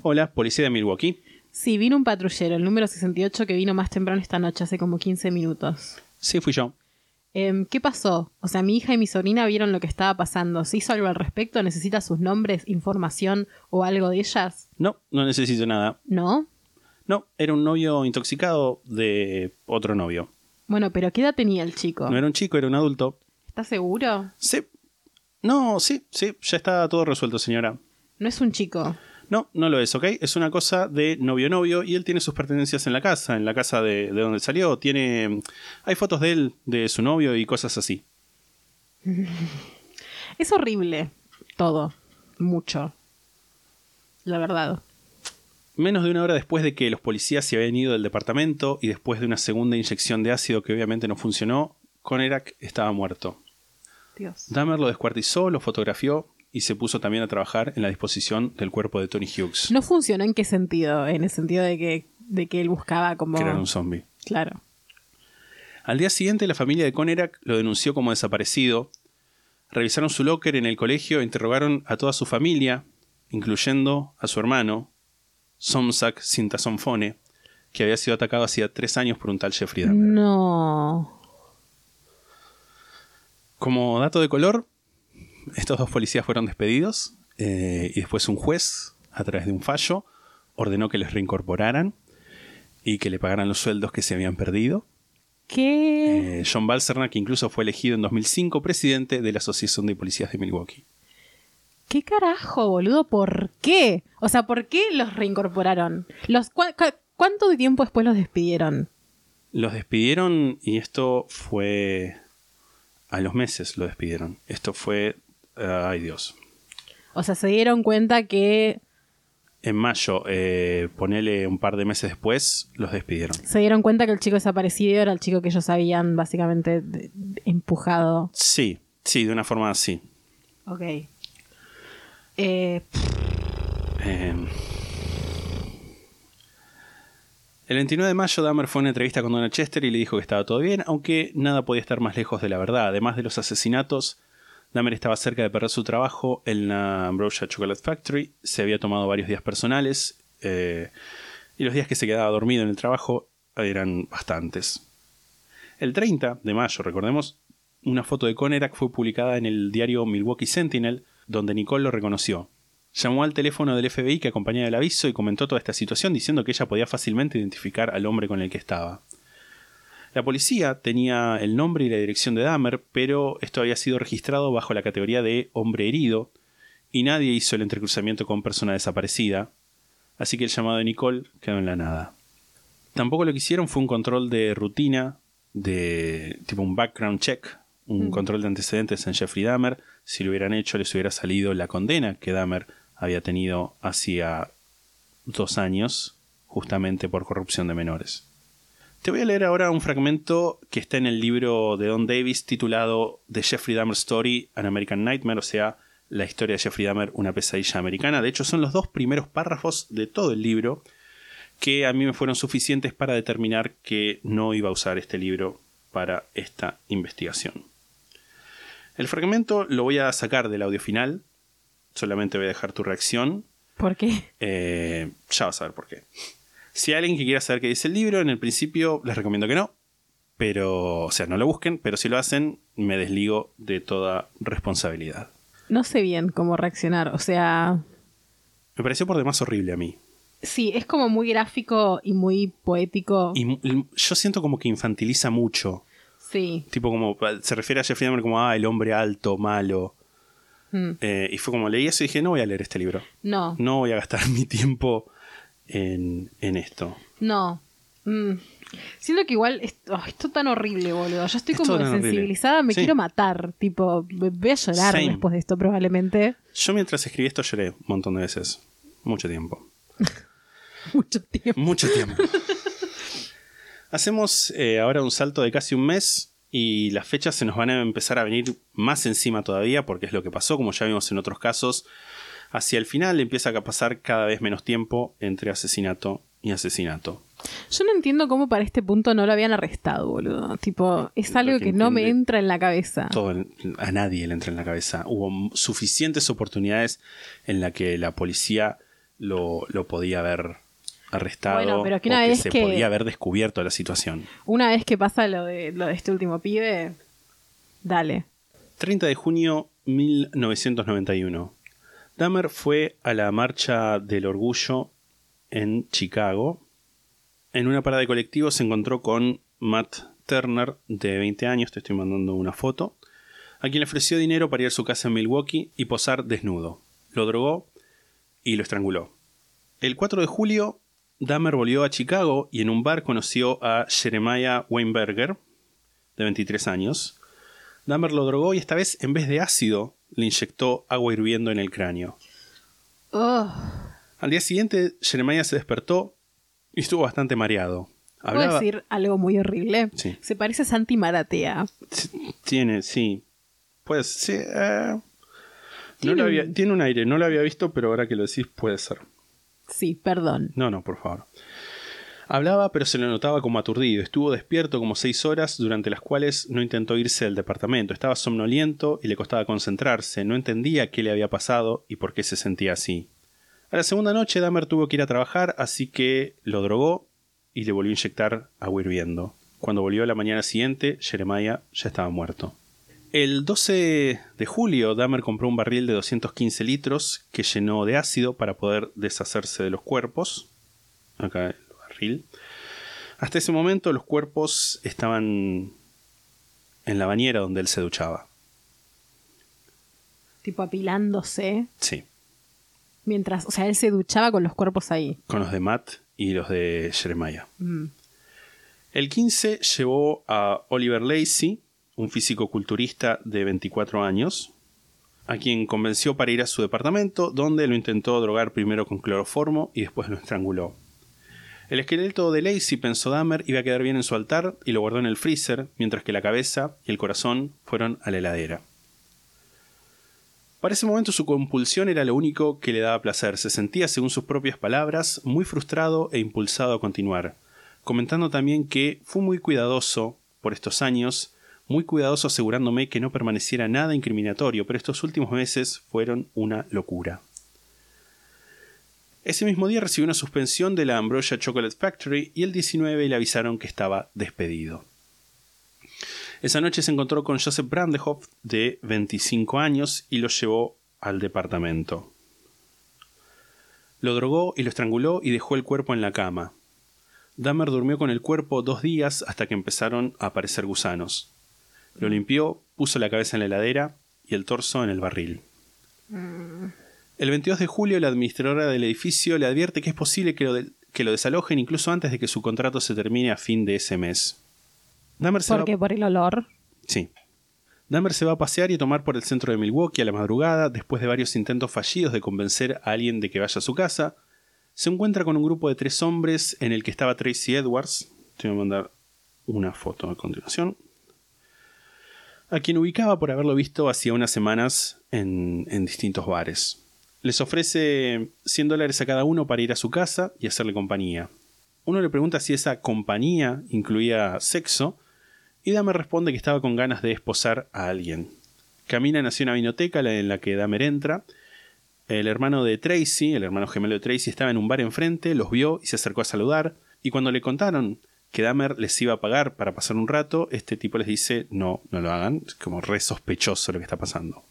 Hola, policía de Milwaukee. Sí, vino un patrullero, el número 68, que vino más temprano esta noche, hace como 15 minutos. Sí, fui yo. Em, ¿Qué pasó? O sea, mi hija y mi sobrina vieron lo que estaba pasando. ¿Se hizo algo al respecto? ¿Necesita sus nombres, información o algo de ellas? No, no necesito nada. ¿No? No, era un novio intoxicado de otro novio. Bueno, pero ¿qué edad tenía el chico? No era un chico, era un adulto. ¿Estás seguro? Sí. No, sí, sí, ya está todo resuelto, señora. No es un chico. No, no lo es, ¿ok? Es una cosa de novio-novio y él tiene sus pertenencias en la casa, en la casa de, de donde salió. Tiene. Hay fotos de él, de su novio y cosas así. *laughs* Es horrible todo, mucho. La verdad. Menos de una hora después de que los policías se habían ido del departamento y después de una segunda inyección de ácido que obviamente no funcionó, Conerak estaba muerto. Dios. Dahmer lo descuartizó, lo fotografió y se puso también a trabajar en la disposición del cuerpo de Tony Hughes, No funcionó en qué sentido, en el sentido de que, de que él buscaba como... era un zombie. Claro. Al día siguiente, la familia de Conerak lo denunció como desaparecido. Revisaron su locker en el colegio e interrogaron a toda su familia, incluyendo a su hermano, Somsak Sintasonfone, que había sido atacado hacía tres años por un tal Jeffrey Dahmer. No. Como dato de color, estos dos policías fueron despedidos eh, y después un juez, a través de un fallo, ordenó que les reincorporaran y que le pagaran los sueldos que se habían perdido. ¿Qué? Eh, John Balsernak incluso fue elegido en 2005 presidente de la Asociación de Policías de Milwaukee. ¿Qué carajo, boludo? ¿Por qué? O sea, ¿por qué los reincorporaron? Los, cua- ¿Cuánto tiempo después los despidieron? Los despidieron y esto fue... A los meses lo despidieron. Esto fue... ay Dios. O sea, se dieron cuenta que En mayo, eh, ponele un par de meses después, los despidieron. se dieron cuenta que el chico desaparecido era el chico que ellos habían básicamente de- de- empujado. Sí, sí, de una forma así. Ok. Eh, Eh, el 29 de mayo, Dahmer fue a una entrevista con Donald Chester y le dijo que estaba todo bien, aunque nada podía estar más lejos de la verdad. Además de los asesinatos, Dahmer estaba cerca de perder su trabajo en la Ambrosia Chocolate Factory, se había tomado varios días personales eh, y los días que se quedaba dormido en el trabajo eran bastantes. El 30 de mayo, recordemos, una foto de Conerak fue publicada en el diario Milwaukee Sentinel, donde Nicole lo reconoció. Llamó al teléfono del FBI que acompañaba el aviso y comentó toda esta situación diciendo que ella podía fácilmente identificar al hombre con el que estaba. La policía tenía el nombre y la dirección de Dahmer, pero esto había sido registrado bajo la categoría de hombre herido y nadie hizo el entrecruzamiento con persona desaparecida, así que el llamado de Nicole quedó en la nada. Tampoco lo que hicieron fue un control de rutina, de tipo un background check, un Mm. control de antecedentes en Jeffrey Dahmer. Si lo hubieran hecho, les hubiera salido la condena que Dahmer había tenido hacía dos años, justamente por corrupción de menores. Te voy a leer ahora un fragmento que está en el libro de Don Davis titulado The Jeffrey Dahmer Story, An American Nightmare, o sea, la historia de Jeffrey Dahmer, una pesadilla americana. De hecho, son los dos primeros párrafos de todo el libro que a mí me fueron suficientes para determinar que no iba a usar este libro para esta investigación. El fragmento lo voy a sacar del audio final, solamente voy a dejar tu reacción. ¿Por qué? Eh, ya vas a ver por qué. Si hay alguien que quiera saber qué dice el libro, en el principio les recomiendo que no. Pero, o sea, no lo busquen, pero si lo hacen, me desligo de toda responsabilidad. No sé bien cómo reaccionar. O sea, Me pareció por demás horrible a mí. sí, es como muy gráfico y muy poético. Y yo siento como que infantiliza mucho. Sí. Tipo como, se refiere a Jeffrey Dahmer como, ah, el hombre alto, malo. Mm. Eh, y fue como leí eso y dije, no voy a leer este libro. No, No voy a gastar *laughs* mi tiempo en, en esto. no. Mm. Siento que igual es- oh, esto es tan horrible, boludo. Yo estoy Es como desensibilizada, me Sí. quiero matar. Tipo, voy a llorar Same. después de esto probablemente. Yo mientras escribí esto lloré un montón de veces. Mucho tiempo. *laughs* Mucho tiempo. Mucho tiempo. Hacemos eh, ahora un salto de casi un mes y las fechas se nos van a empezar a venir más encima todavía porque es lo que pasó, como ya vimos en otros casos. Hacia el final empieza a pasar cada vez menos tiempo entre asesinato y asesinato. Yo no entiendo cómo para este punto no lo habían arrestado, boludo. Tipo, es Lo algo que que no me entra en la cabeza. Todo a nadie le entra en la cabeza. Hubo suficientes oportunidades en las que la policía lo, lo podía haber arrestado Bueno, pero que o una que vez se que- podía haber descubierto la situación. Una vez que pasa lo de, lo de este último pibe, dale. 30 de junio 1991. Dahmer fue a la marcha del orgullo en Chicago. En una parada de colectivo se encontró con Matt Turner, de 20 años, te estoy mandando una foto, a quien le ofreció dinero para ir a su casa en Milwaukee y posar desnudo. Lo drogó y lo estranguló. El 4 de julio, Dahmer volvió a Chicago y en un bar conoció a Jeremiah Weinberger, de 23 años, Dahmer lo drogó y esta vez, en vez de ácido, le inyectó agua hirviendo en el cráneo. Oh, Al día siguiente, Jeremiah se despertó y estuvo bastante mareado. ¿Puedo Hablaba, decir algo muy horrible? Sí. Se parece a Santi Maratea. Tiene, sí. Pues, sí. eh, no lo un- había- tiene un aire, no lo había visto, pero ahora que lo decís puede ser. Sí, perdón. No, no, por favor. Hablaba, pero se le notaba como aturdido. Estuvo despierto como seis horas, durante las cuales no intentó irse del departamento. Estaba somnoliento y le costaba concentrarse. No entendía qué le había pasado y por qué se sentía así. A la segunda noche, Dahmer tuvo que ir a trabajar, así que lo drogó y le volvió a inyectar agua hirviendo. Cuando volvió a la mañana siguiente, Jeremiah ya estaba muerto. El 12 de julio, Dahmer compró un barril de 215 litros que llenó de ácido para poder deshacerse de los cuerpos. Acá Hasta ese momento los cuerpos estaban en la bañera donde él se duchaba. Tipo apilándose. Sí, Mientras, o sea, él se duchaba con los cuerpos ahí. con los de Matt y los de Jeremiah. Mm. El 15 llevó a Oliver Lacey, un físico culturista de 24 años, a quien convenció para ir a su departamento, donde lo intentó drogar primero con cloroformo y después lo estranguló. El esqueleto de Lacey, pensó Dahmer, iba a quedar bien en su altar y lo guardó en el freezer, mientras que la cabeza y el corazón fueron a la heladera. Para ese momento su compulsión era lo único que le daba placer. Se sentía, según sus propias palabras, muy frustrado e impulsado a continuar, comentando también que fue muy cuidadoso por estos años, muy cuidadoso asegurándome que no permaneciera nada incriminatorio, pero estos últimos meses fueron una locura. Ese mismo día recibió una suspensión de la Ambrosia Chocolate Factory y el 19 le avisaron que estaba despedido. Esa noche se encontró con Joseph Brandehoff, de 25 años, y lo llevó al departamento. Lo drogó y lo estranguló y dejó el cuerpo en la cama. Dahmer durmió con el cuerpo dos días hasta que empezaron a aparecer gusanos. Lo limpió, puso la cabeza en la heladera y el torso en el barril. El 22 de julio, la administradora del edificio le advierte que es posible que lo, de- que lo desalojen incluso antes de que su contrato se termine a fin de ese mes. Dahmer se va- ¿Por qué? Por el olor. Sí. Dahmer se va a pasear y a tomar por el centro de Milwaukee a la madrugada, después de varios intentos fallidos de convencer a alguien de que vaya a su casa. Se encuentra con un grupo de tres hombres en el que estaba Tracy Edwards. Te voy a mandar una foto a continuación. A quien ubicaba por haberlo visto hacía unas semanas en, en distintos bares. Les ofrece 100 dólares a cada uno para ir a su casa y hacerle compañía. Uno le pregunta si esa compañía incluía sexo y Dahmer responde que estaba con ganas de esposar a alguien. Caminan hacia una vinoteca en la que Dahmer entra. El hermano de Tracy, el hermano gemelo de Tracy, estaba en un bar enfrente, los vio y se acercó a saludar. Y cuando le contaron que Dahmer les iba a pagar para pasar un rato, este tipo les dice: No, no lo hagan. Es como re sospechoso lo que está pasando.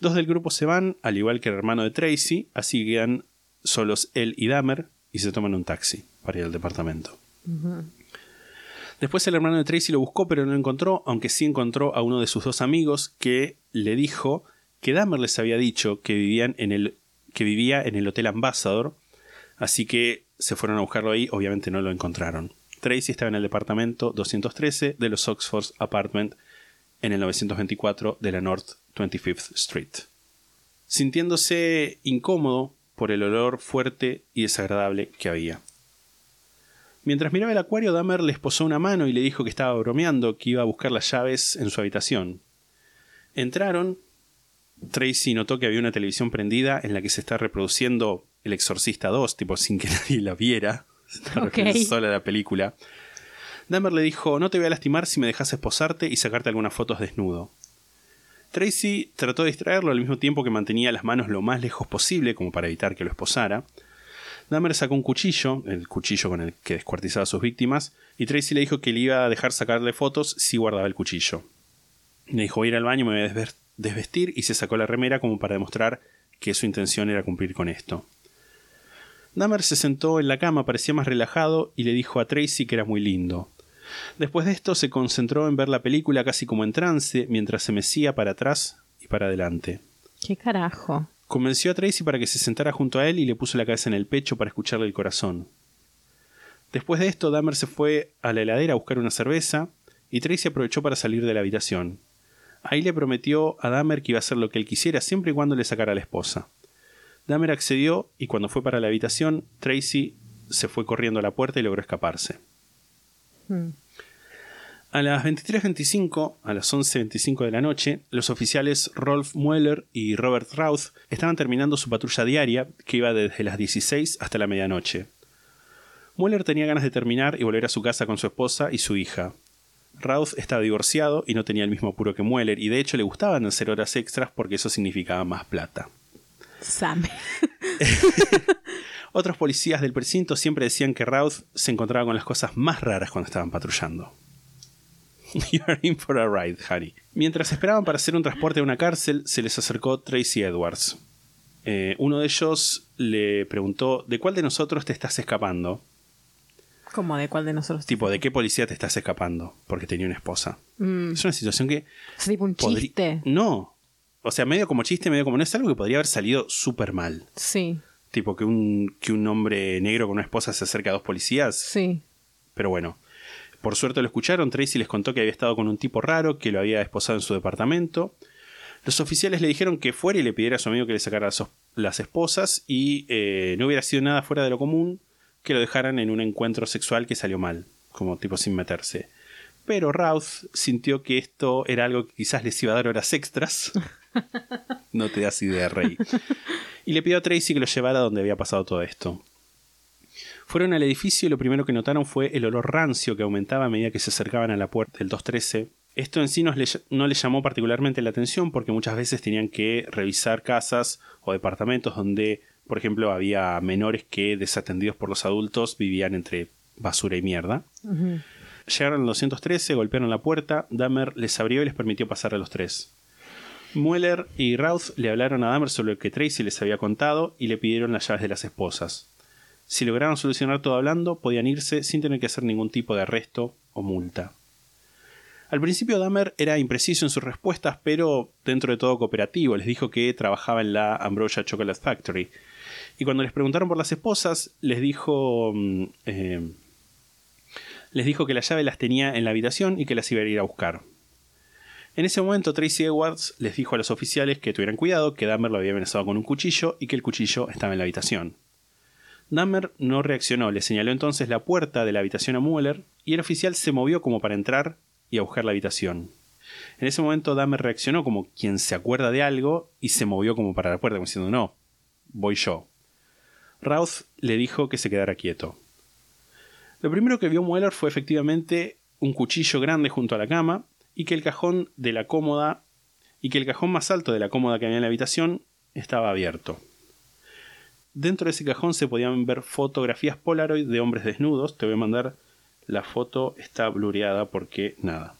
Dos del grupo se van, al igual que el hermano de Tracy, así quedan solos él y Dahmer y se toman un taxi para ir al departamento. Después el hermano de Tracy lo buscó, pero no lo encontró, aunque sí encontró a uno de sus dos amigos que le dijo que Dahmer les había dicho que vivían en el que vivía en el Hotel Ambassador, así que se fueron a buscarlo ahí, obviamente no lo encontraron. Tracy estaba en el departamento 213 de los Oxford Apartment en el 924 de la North 25th Street. Sintiéndose incómodo por el olor fuerte y desagradable que había. Mientras miraba el acuario, Dahmer les posó una mano y le dijo que estaba bromeando, que iba a buscar las llaves en su habitación. Entraron. Tracy notó que había una televisión prendida en la que se está reproduciendo El Exorcista 2, tipo sin que *laughs* nadie la viera. Está Ok. sola la película. Dahmer le dijo: No te voy a lastimar si me dejas esposarte y sacarte algunas fotos desnudo. Tracy trató de distraerlo al mismo tiempo que mantenía las manos lo más lejos posible, como para evitar que lo esposara. Dahmer sacó un cuchillo, el cuchillo con el que descuartizaba a sus víctimas, y Tracy le dijo que le iba a dejar sacarle fotos si guardaba el cuchillo. Le dijo voy a ir al baño, me voy a desvestir y se sacó la remera como para demostrar que su intención era cumplir con esto. Dahmer se sentó en la cama, parecía más relajado, y le dijo a Tracy que era muy lindo. Después de esto se concentró en ver la película casi como en trance, mientras se mecía para atrás y para adelante. ¿Qué carajo? Convenció a Tracy para que se sentara junto a él y le puso la cabeza en el pecho para escucharle el corazón. Después de esto, Dahmer se fue a la heladera a buscar una cerveza y Tracy aprovechó para salir de la habitación. Ahí le prometió a Dahmer que iba a hacer lo que él quisiera siempre y cuando le sacara a la esposa. Dahmer accedió y cuando fue para la habitación, Tracy se fue corriendo a la puerta y logró escaparse. Hmm. A las 23.25, a las 11.25 de la noche, los oficiales Rolf Mueller y Robert Routh estaban terminando su patrulla diaria, que iba desde las 16 hasta la medianoche. Mueller tenía ganas de terminar y volver a su casa con su esposa y su hija. Routh estaba divorciado y no tenía el mismo apuro que Mueller, y de hecho le gustaban hacer horas extras porque eso significaba más plata. Sam. *laughs* Otros policías del precinto siempre decían que Routh se encontraba con las cosas más raras cuando estaban patrullando. *laughs* You're in for a ride, Harry. Mientras esperaban para hacer un transporte a una cárcel, se les acercó Tracy Edwards. Eh, uno de ellos le preguntó: ¿De cuál de nosotros te estás escapando? ¿Cómo de cuál de nosotros? Tipo, ¿de qué policía te estás escapando? Porque tenía una esposa. Mm. Es una situación que. Es tipo un chiste. No. O sea, medio como chiste, medio como no. Es algo que podría haber salido súper mal. Sí, Tipo, que un, que un hombre negro con una esposa se acerca a dos policías. sí. Pero bueno. Por suerte lo escucharon. Tracy les contó que había estado con un tipo raro que lo había esposado en su departamento. Los oficiales le dijeron que fuera y le pidiera a su amigo que le sacara las, esposas y eh, no hubiera sido nada fuera de lo común que lo dejaran en un encuentro sexual que salió mal, como tipo sin meterse. Pero Routh sintió que esto era algo que quizás les iba a dar horas extras. *laughs* no te das idea, Rey. *laughs* Y le pidió a Tracy que lo llevara donde había pasado todo esto. Fueron al edificio y lo primero que notaron fue el olor rancio que aumentaba a medida que se acercaban a la puerta del 213. Esto en sí no les, no les llamó particularmente la atención porque muchas veces tenían que revisar casas o departamentos donde, por ejemplo, había menores que, desatendidos por los adultos, vivían entre basura y mierda. Llegaron al 213, golpearon la puerta, Dahmer les abrió y les permitió pasar a los tres. Mueller y Routh le hablaron a Dahmer sobre lo que Tracy les había contado y le pidieron las llaves de las esposas. Si lograron solucionar todo hablando, podían irse sin tener que hacer ningún tipo de arresto o multa. Al principio Dahmer era impreciso en sus respuestas, pero dentro de todo cooperativo. Les dijo que trabajaba en la Ambrosia Chocolate Factory. Y cuando les preguntaron por las esposas, les dijo... mm, eh, les dijo que la llave las tenía en la habitación y que las iba a ir a buscar. En ese momento Tracy Edwards les dijo a los oficiales que tuvieran cuidado, que Dahmer lo había amenazado con un cuchillo y que el cuchillo estaba en la habitación. Dahmer no reaccionó, le señaló entonces la puerta de la habitación a Mueller y el oficial se movió como para entrar y a buscar la habitación. En ese momento Dahmer reaccionó como quien se acuerda de algo y se movió como para la puerta, como diciendo no, voy yo. Routh le dijo que se quedara quieto. Lo primero que vio Mueller fue efectivamente un cuchillo grande junto a la cama y que el cajón de la cómoda y que el cajón más alto de la cómoda que había en la habitación estaba abierto. Dentro de ese cajón se podían ver fotografías Polaroid de hombres desnudos. Te voy a mandar la foto, está blureada porque nada.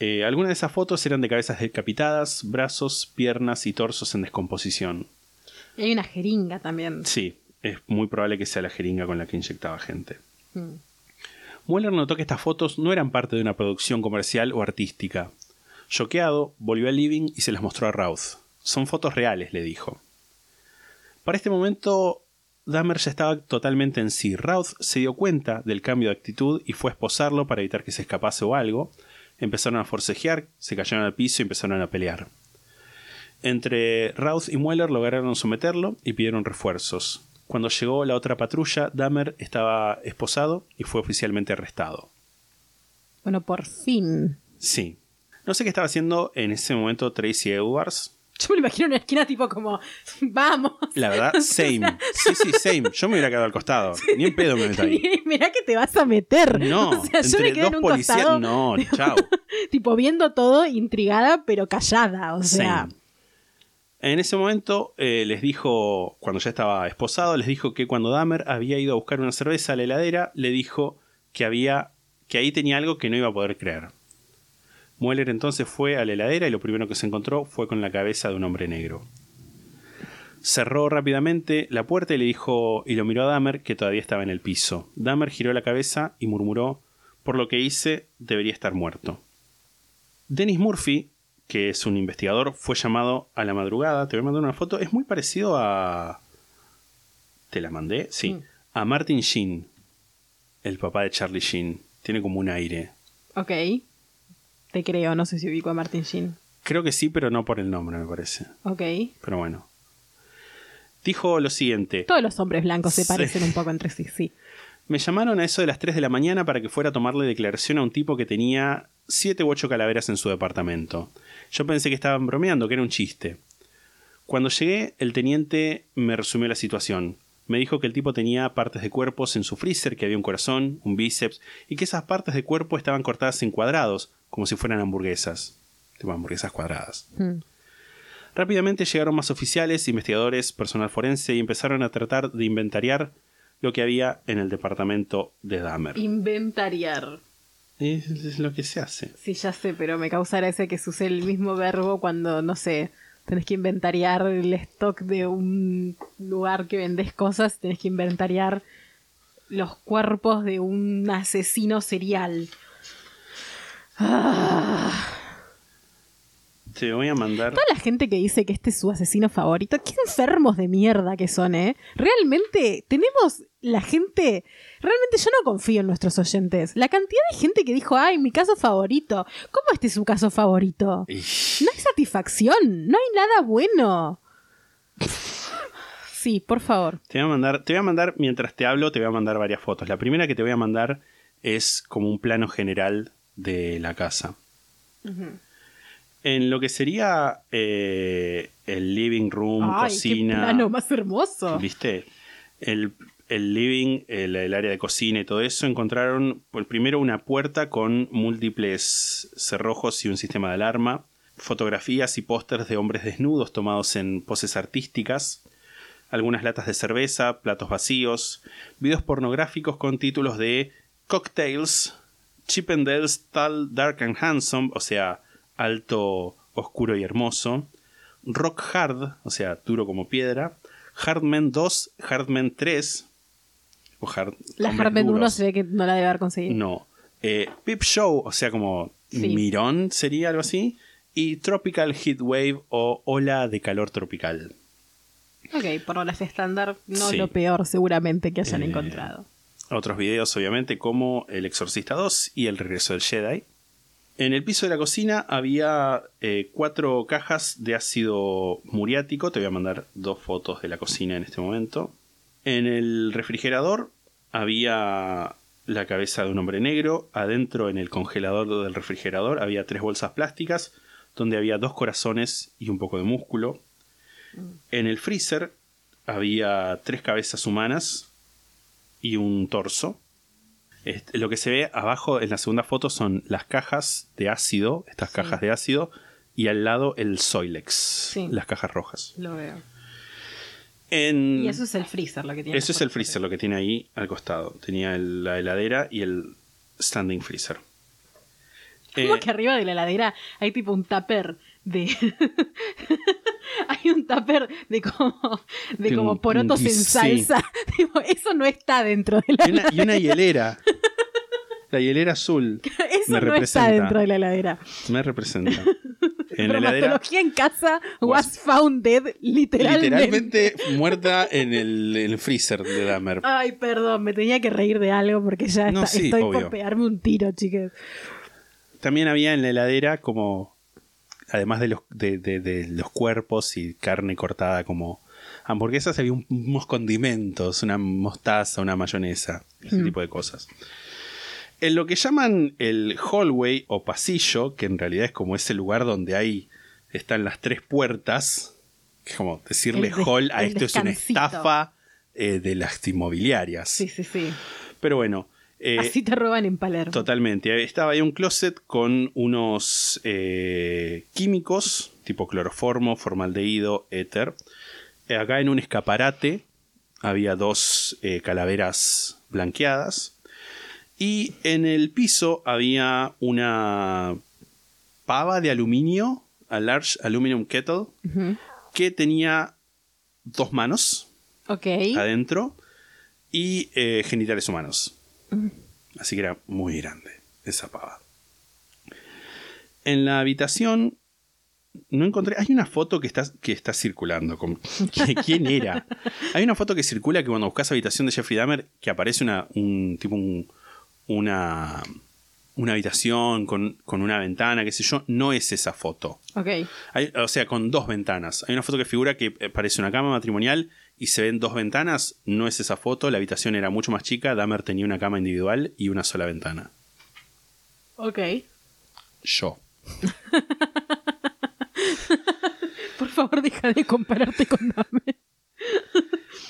Eh, algunas de esas fotos eran de cabezas decapitadas, brazos, piernas y torsos en descomposición. Y hay una jeringa también. Sí, es muy probable que sea la jeringa con la que inyectaba gente. Mm. Mueller notó que estas fotos no eran parte de una producción comercial o artística. Choqueado, volvió al living y se las mostró a Routh. Son fotos reales, le dijo. Para este momento, Dahmer ya estaba totalmente en sí. Routh se dio cuenta del cambio de actitud y fue a esposarlo para evitar que se escapase o algo. Empezaron a forcejear, se cayeron al piso y empezaron a pelear. Entre Routh y Mueller lograron someterlo y pidieron refuerzos. Cuando llegó la otra patrulla, Dahmer estaba esposado y fue oficialmente arrestado. Bueno, por fin. Sí. No sé qué estaba haciendo en ese momento Tracy Edwards. Yo me lo imagino en una esquina tipo como, *laughs* vamos. La verdad, *laughs* same. Sí, sí, same. Yo me hubiera quedado al costado. *laughs* Ni en pedo me meto ahí. Mirá que te vas a meter. No, o sea, yo me entre en dos un policías. costado, No, chao. tipo viendo todo intrigada, pero callada. O sea, Same. En ese momento eh, les dijo, cuando ya estaba esposado, les dijo que cuando Dahmer había ido a buscar una cerveza a la heladera, le dijo que había que ahí tenía algo que no iba a poder creer. Mueller entonces fue a la heladera y lo primero que se encontró fue con la cabeza de un hombre negro. Cerró rápidamente la puerta y le dijo y lo miró a Dahmer que todavía estaba en el piso. Dahmer giró la cabeza y murmuró: "Por lo que hice, debería estar muerto." Dennis Murphy, que es un investigador, fue llamado a la madrugada. Te voy a mandar una foto. Es muy parecido a. ¿Te la mandé? Sí. Mm. A Martin Sheen, el papá de Charlie Sheen. Tiene como un aire. ok. te creo, no sé si ubico a Martin Sheen. Creo que sí, pero no por el nombre, me parece. Ok. Pero bueno. Dijo lo siguiente. Todos los hombres blancos se parecen un poco entre sí, sí. Me llamaron a eso de las 3 de la mañana para que fuera a tomarle declaración a un tipo que tenía 7 u 8 calaveras en su departamento. Yo pensé que estaban bromeando, que era un chiste. Cuando llegué, el teniente me resumió la situación. Me dijo que el tipo tenía partes de cuerpos en su freezer, que había un corazón, un bíceps, y que esas partes de cuerpo estaban cortadas en cuadrados, como si fueran hamburguesas. Tipo hamburguesas cuadradas. Hmm. Rápidamente llegaron más oficiales, investigadores, personal forense y empezaron a tratar de inventariar lo que había en el departamento de Dahmer. Inventariar. Es, es lo que se hace. Sí, ya sé, pero me causará ese que se use el mismo verbo cuando, no sé, tenés que inventariar el stock de un lugar que vendes cosas, tenés que inventariar los cuerpos de un asesino serial. Ah. Te voy a mandar. Toda la gente que dice que este es su asesino favorito, qué enfermos de mierda que son, ¿eh? Realmente tenemos la gente... Realmente yo no confío en nuestros oyentes. La cantidad de gente que dijo, ay, mi caso favorito. ¿Cómo este es su caso favorito? No hay satisfacción, no hay nada bueno. Sí, por favor. Te voy a mandar, te voy a mandar, mientras te hablo, te voy a mandar varias fotos. La primera que te voy a mandar es como un plano general de la casa. En lo que sería eh, el living room, Ay, cocina. qué plano más hermoso. ¿Viste? El, el living, el, área de cocina y todo eso, encontraron pues, primero una puerta con múltiples cerrojos y un sistema de alarma, fotografías y pósters de hombres desnudos tomados en poses artísticas, algunas latas de cerveza, platos vacíos, videos pornográficos con títulos de Cocktails, Chippendales Tall, Dark and Handsome, o sea, alto, oscuro y hermoso, Rock Hard, o sea, duro como piedra, Hardman 2, Hardman 3, o hard, La Hardman 1 duros. se ve que no la debe haber conseguido. No. Eh, Pip Show, o sea, como Sí. Mirón sería algo así. Y Tropical Heat Wave o Ola de Calor Tropical. Ok, por horas estándar, no Sí. lo peor seguramente que hayan Eh, encontrado. Otros videos, obviamente, como El Exorcista 2 y El Regreso del Jedi. En el piso de la cocina había eh, cuatro cajas de ácido muriático. Te voy a mandar dos fotos de la cocina en este momento. En el refrigerador había la cabeza de un hombre negro. Adentro, en el congelador del refrigerador, había tres bolsas plásticas donde había dos corazones y un poco de músculo. En el freezer había tres cabezas humanas y un torso. Este, lo que se ve abajo en la segunda foto son las cajas de ácido, estas cajas de ácido, y al lado el Soilex, Sí. las cajas rojas. Lo veo. En- Y eso es el freezer lo que tiene. eso es el freezer, lo que tiene ahí al costado. Tenía el- la heladera y el standing freezer. Como Eh, que arriba de la heladera hay tipo un tupper de. *laughs* hay un tupper de como, de como porotos un- en sí. salsa. *laughs* Tipo, eso no está dentro de la y, una, y heladera. una hielera. *laughs* La hielera azul. Eso me no representa. está dentro de la helatera. Me representa. En la heladera. En casa was found dead literalmente. Literalmente muerta en el, freezer de Dahmer. Ay, perdón, me tenía que reír de algo porque ya No, está- sí, estoy obvio. por pegarme un tiro, chicas. También había en la heladera como, además de los, de, de- de los cuerpos y carne cortada como hamburguesas, había un- unos condimentos, una mostaza, una mayonesa, ese Mm. tipo de cosas. En lo que llaman el hallway o pasillo, que en realidad es como ese lugar donde hay están las tres puertas, que es como decirle hall a esto es una estafa eh, de las inmobiliarias. Sí, sí, sí. Pero bueno. eh, Así te roban en Palermo. Totalmente. Estaba ahí un closet con unos eh, químicos, tipo cloroformo, formaldehído, éter. Acá en un escaparate había dos calaveras blanqueadas. Y en el piso había una pava de aluminio, a large aluminum kettle, que tenía dos manos adentro y eh, genitales humanos. Mm. Así que era muy grande esa pava. En la habitación no encontré. Hay una foto que está, que está circulando. con- *laughs* ¿qui- ¿Quién era? Hay una foto que circula que cuando buscas habitación de Jeffrey Dahmer, que aparece una, un tipo un- una una habitación con, con una ventana, qué sé yo, no es esa foto. Ok. Hay- o sea, con dos ventanas. Hay una foto que figura que eh, parece una cama matrimonial y se ven dos ventanas. No es esa foto. La habitación era mucho más chica. Dahmer tenía una cama individual y una sola ventana. Ok. Yo. *laughs* Por favor, deja de compararte con Dahmer.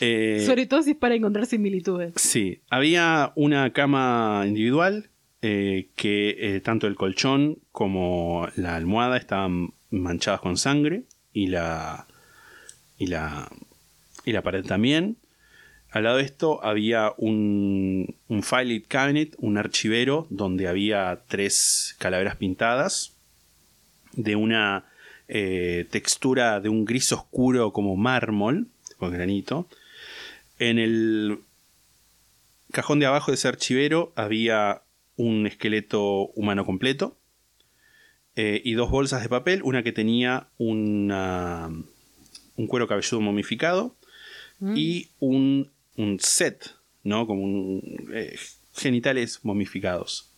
Eh, Sobre todo si es para encontrar similitudes. Sí, había una cama individual eh, que eh, tanto el colchón como la almohada estaban manchadas con sangre y la y la y la pared también. Al lado de esto había un, un filing cabinet, un archivero donde había tres calaveras pintadas de una eh, textura de un gris oscuro como mármol, con granito. En el cajón de abajo de ese archivero había un esqueleto humano completo eh, y dos bolsas de papel, una que tenía una, un cuero cabelludo momificado y un, un set, ¿no? Como un, eh, genitales momificados.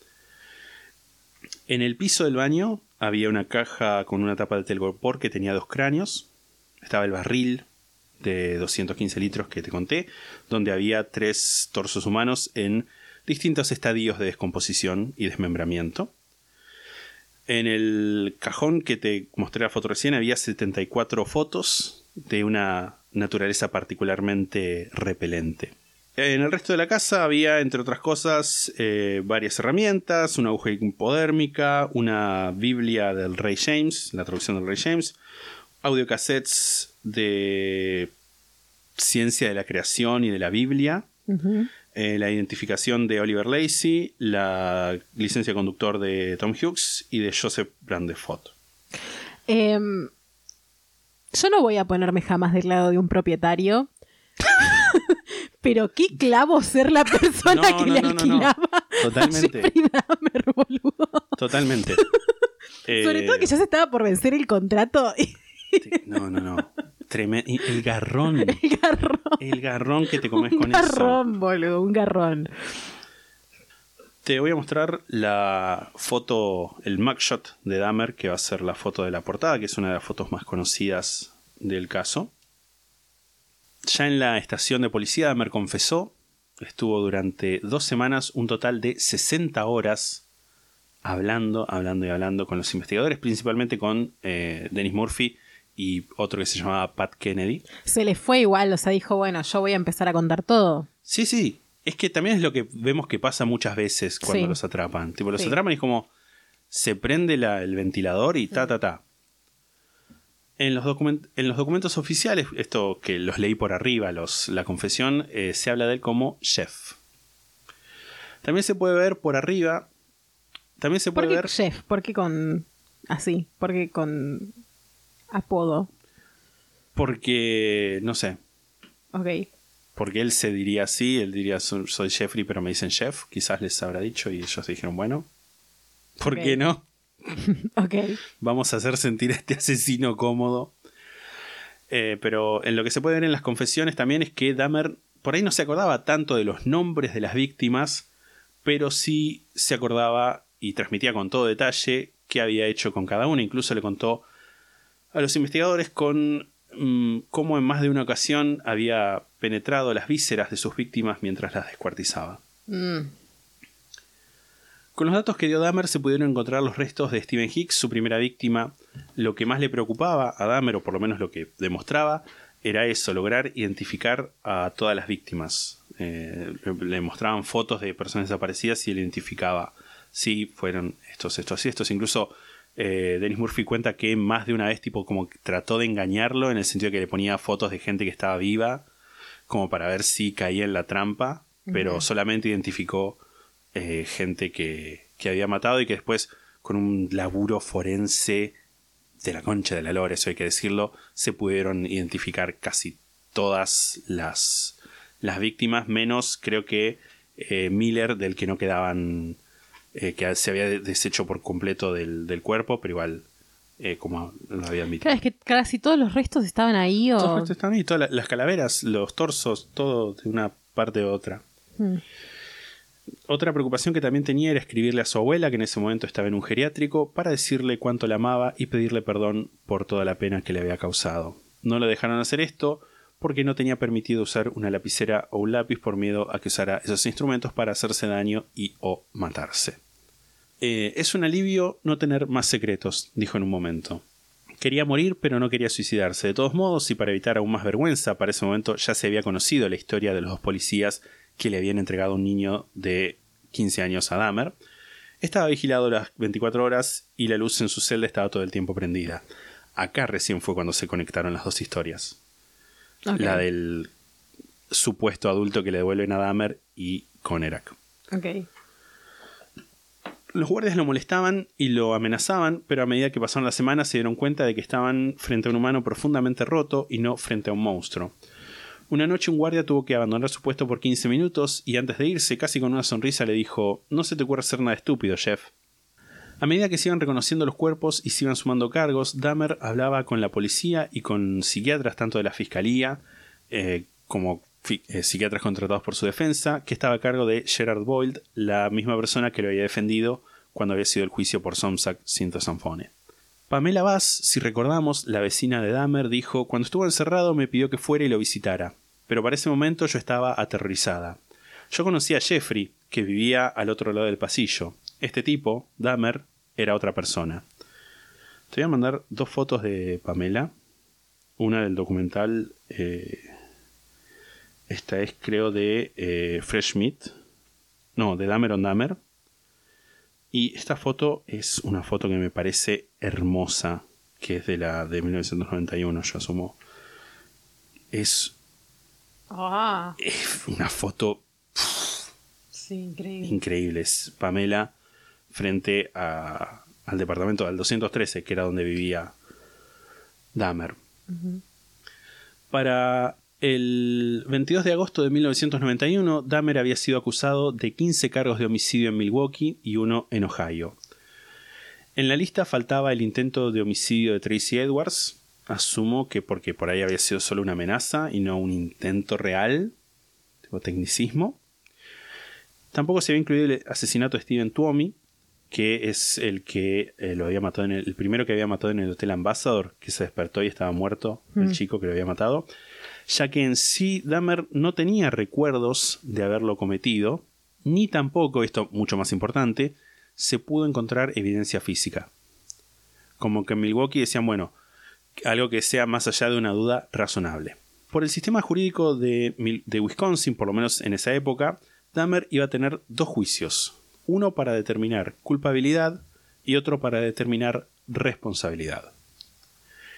En el piso del baño había una caja con una tapa de telgopor que tenía dos cráneos. Estaba el barril de 215 litros que te conté, donde había tres torsos humanos en distintos estadios de descomposición y desmembramiento. En el cajón que te mostré la foto recién había 74 fotos de una naturaleza particularmente repelente. En el resto de la casa había, entre otras cosas, eh, varias herramientas, una aguja hipodérmica, una Biblia del Rey James, la traducción del Rey James, audiocassettes de ciencia de la creación y de la Biblia, eh, la identificación de Oliver Lacey, la licencia de conductor de Tom Hughes y de Joseph Brandefort. Em, yo no voy a ponerme jamás del lado de un propietario. *laughs* Pero qué clavo ser la persona No, que no, le no, alquilaba Totalmente. a boludo. Totalmente. *laughs* Sobre Eh, todo que ya se estaba por vencer el contrato. No, no, no. El garrón. *laughs* El garrón. El garrón que te comes un con eso. garrón, boludo, un garrón. Te voy a mostrar la foto, el mugshot de Dahmer, que va a ser la foto de la portada, que es una de las fotos más conocidas del caso. Ya en la estación de policía, Dahmer confesó, estuvo durante dos semanas un total de 60 horas hablando, hablando y hablando con los investigadores, principalmente con eh, Dennis Murphy y otro que se llamaba Pat Kennedy. Se le fue igual, o sea, dijo, bueno, yo voy a empezar a contar todo. Sí, sí. Es que también es lo que vemos que pasa muchas veces cuando Sí. los atrapan. Tipo, los Sí. atrapan y es como se prende la- el ventilador y ta, ta, ta. En los, en los documentos oficiales, esto que los leí por arriba, los, la confesión, eh, se habla de él como chef. También se puede ver por arriba. También se ¿Por puede qué ver. chef? ¿Por qué con así? ¿Por qué con apodo? Porque, no sé, Ok. porque él se diría así, él diría "So- soy Jeffrey, pero me dicen chef. Quizás les habrá dicho y ellos dijeron, bueno, ¿por qué no? *laughs* Ok. Vamos a hacer sentir a este asesino cómodo. Eh, pero en lo que se puede ver en las confesiones también es que Dahmer por ahí no se acordaba tanto de los nombres de las víctimas, pero sí se acordaba y transmitía con todo detalle qué había hecho con cada una. Incluso le contó a los investigadores con mm, cómo en más de una ocasión había penetrado las vísceras de sus víctimas mientras las descuartizaba. Mm. Con los datos que dio Dahmer se pudieron encontrar los restos de Stephen Hicks, su primera víctima. Lo que más le preocupaba a Dahmer, o por lo menos lo que demostraba, era eso, lograr identificar a todas las víctimas. Eh, le- mostraban fotos de personas desaparecidas y él identificaba si fueron estos, estos y estos. Incluso eh, Dennis Murphy cuenta que más de una vez tipo como que trató de engañarlo en el sentido de que le ponía fotos de gente que estaba viva como para ver si caía en la trampa, pero solamente identificó eh, gente que, que había matado y que después con un laburo forense de la concha de la lora, eso hay que decirlo, se pudieron identificar casi todas las, las víctimas, menos creo que eh, Miller, del que no quedaban, eh, que se había deshecho por completo del, del cuerpo, pero igual, eh, como lo había admitido. Claro, es que casi todos los restos estaban ahí o... Todos los restos están ahí, todas la- las calaveras, los torsos, todo de una parte u otra. Mm. Otra preocupación que también tenía era escribirle a su abuela, que en ese momento estaba en un geriátrico, para decirle cuánto la amaba y pedirle perdón por toda la pena que le había causado. No le dejaron hacer esto porque no tenía permitido usar una lapicera o un lápiz por miedo a que usara esos instrumentos para hacerse daño y o matarse. Eh, es un alivio no tener más secretos, dijo en un momento. Quería morir, pero no quería suicidarse. De todos modos, y para evitar aún más vergüenza, para ese momento ya se había conocido la historia de los dos policías que le habían entregado un niño de 15 años a Dahmer. Estaba vigilado las 24 horas y la luz en su celda estaba todo el tiempo prendida. Acá recién fue cuando se conectaron las dos historias. La del supuesto adulto que le devuelven a Dahmer y Conerak. Ok. Los guardias lo molestaban y lo amenazaban, pero a medida que pasaron las semanas se dieron cuenta de que estaban frente a un humano profundamente roto y no frente a un monstruo. Una noche un guardia tuvo que abandonar su puesto por 15 minutos y antes de irse, casi con una sonrisa, le dijo, No se te ocurre hacer nada estúpido, Jeff. A medida que se iban reconociendo los cuerpos y se iban sumando cargos, Dahmer hablaba con la policía y con psiquiatras tanto de la fiscalía eh, como psiquiatras contratados por su defensa, que estaba a cargo de Gerard Boyd, la misma persona que lo había defendido cuando había sido el juicio por Somsac Cinto Sanfone. Pamela Bass, si recordamos, la vecina de Dahmer, dijo: Cuando estuvo encerrado me pidió que fuera y lo visitara, pero para ese momento yo estaba aterrorizada. Yo conocía a Jeffrey, que vivía al otro lado del pasillo. Este tipo, Dahmer, era otra persona. Te voy a mandar dos fotos de Pamela. Una del documental. eh, esta es, creo, de eh, Fresh Meat. No, de Dahmer on Dahmer. Y esta foto es una foto que me parece hermosa. Que es de la de 1991, yo asumo. Es, Ah, es una foto sí, increíble. increíble. Es Pamela frente a- al departamento del 213, que era donde vivía Dahmer. Para el 22 de agosto de 1991, Dahmer había sido acusado de 15 cargos de homicidio en Milwaukee y uno en Ohio. En la lista faltaba el intento de homicidio de Tracy Edwards. Asumo que porque por ahí había sido solo una amenaza y no un intento real, tipo tecnicismo. Tampoco se había incluido el asesinato de Steven Tuomi, que es el que eh, lo había matado en el, el primero que había matado en el Hotel Ambassador, que se despertó y estaba muerto, el Mm. chico que lo había matado, ya que en sí Dahmer no tenía recuerdos de haberlo cometido, ni tampoco, esto mucho más importante, se pudo encontrar evidencia física. Como que en Milwaukee decían, bueno, algo que sea más allá de una duda razonable. Por el sistema jurídico de, de Wisconsin, por lo menos en esa época, Dahmer iba a tener dos juicios, uno para determinar culpabilidad y otro para determinar responsabilidad.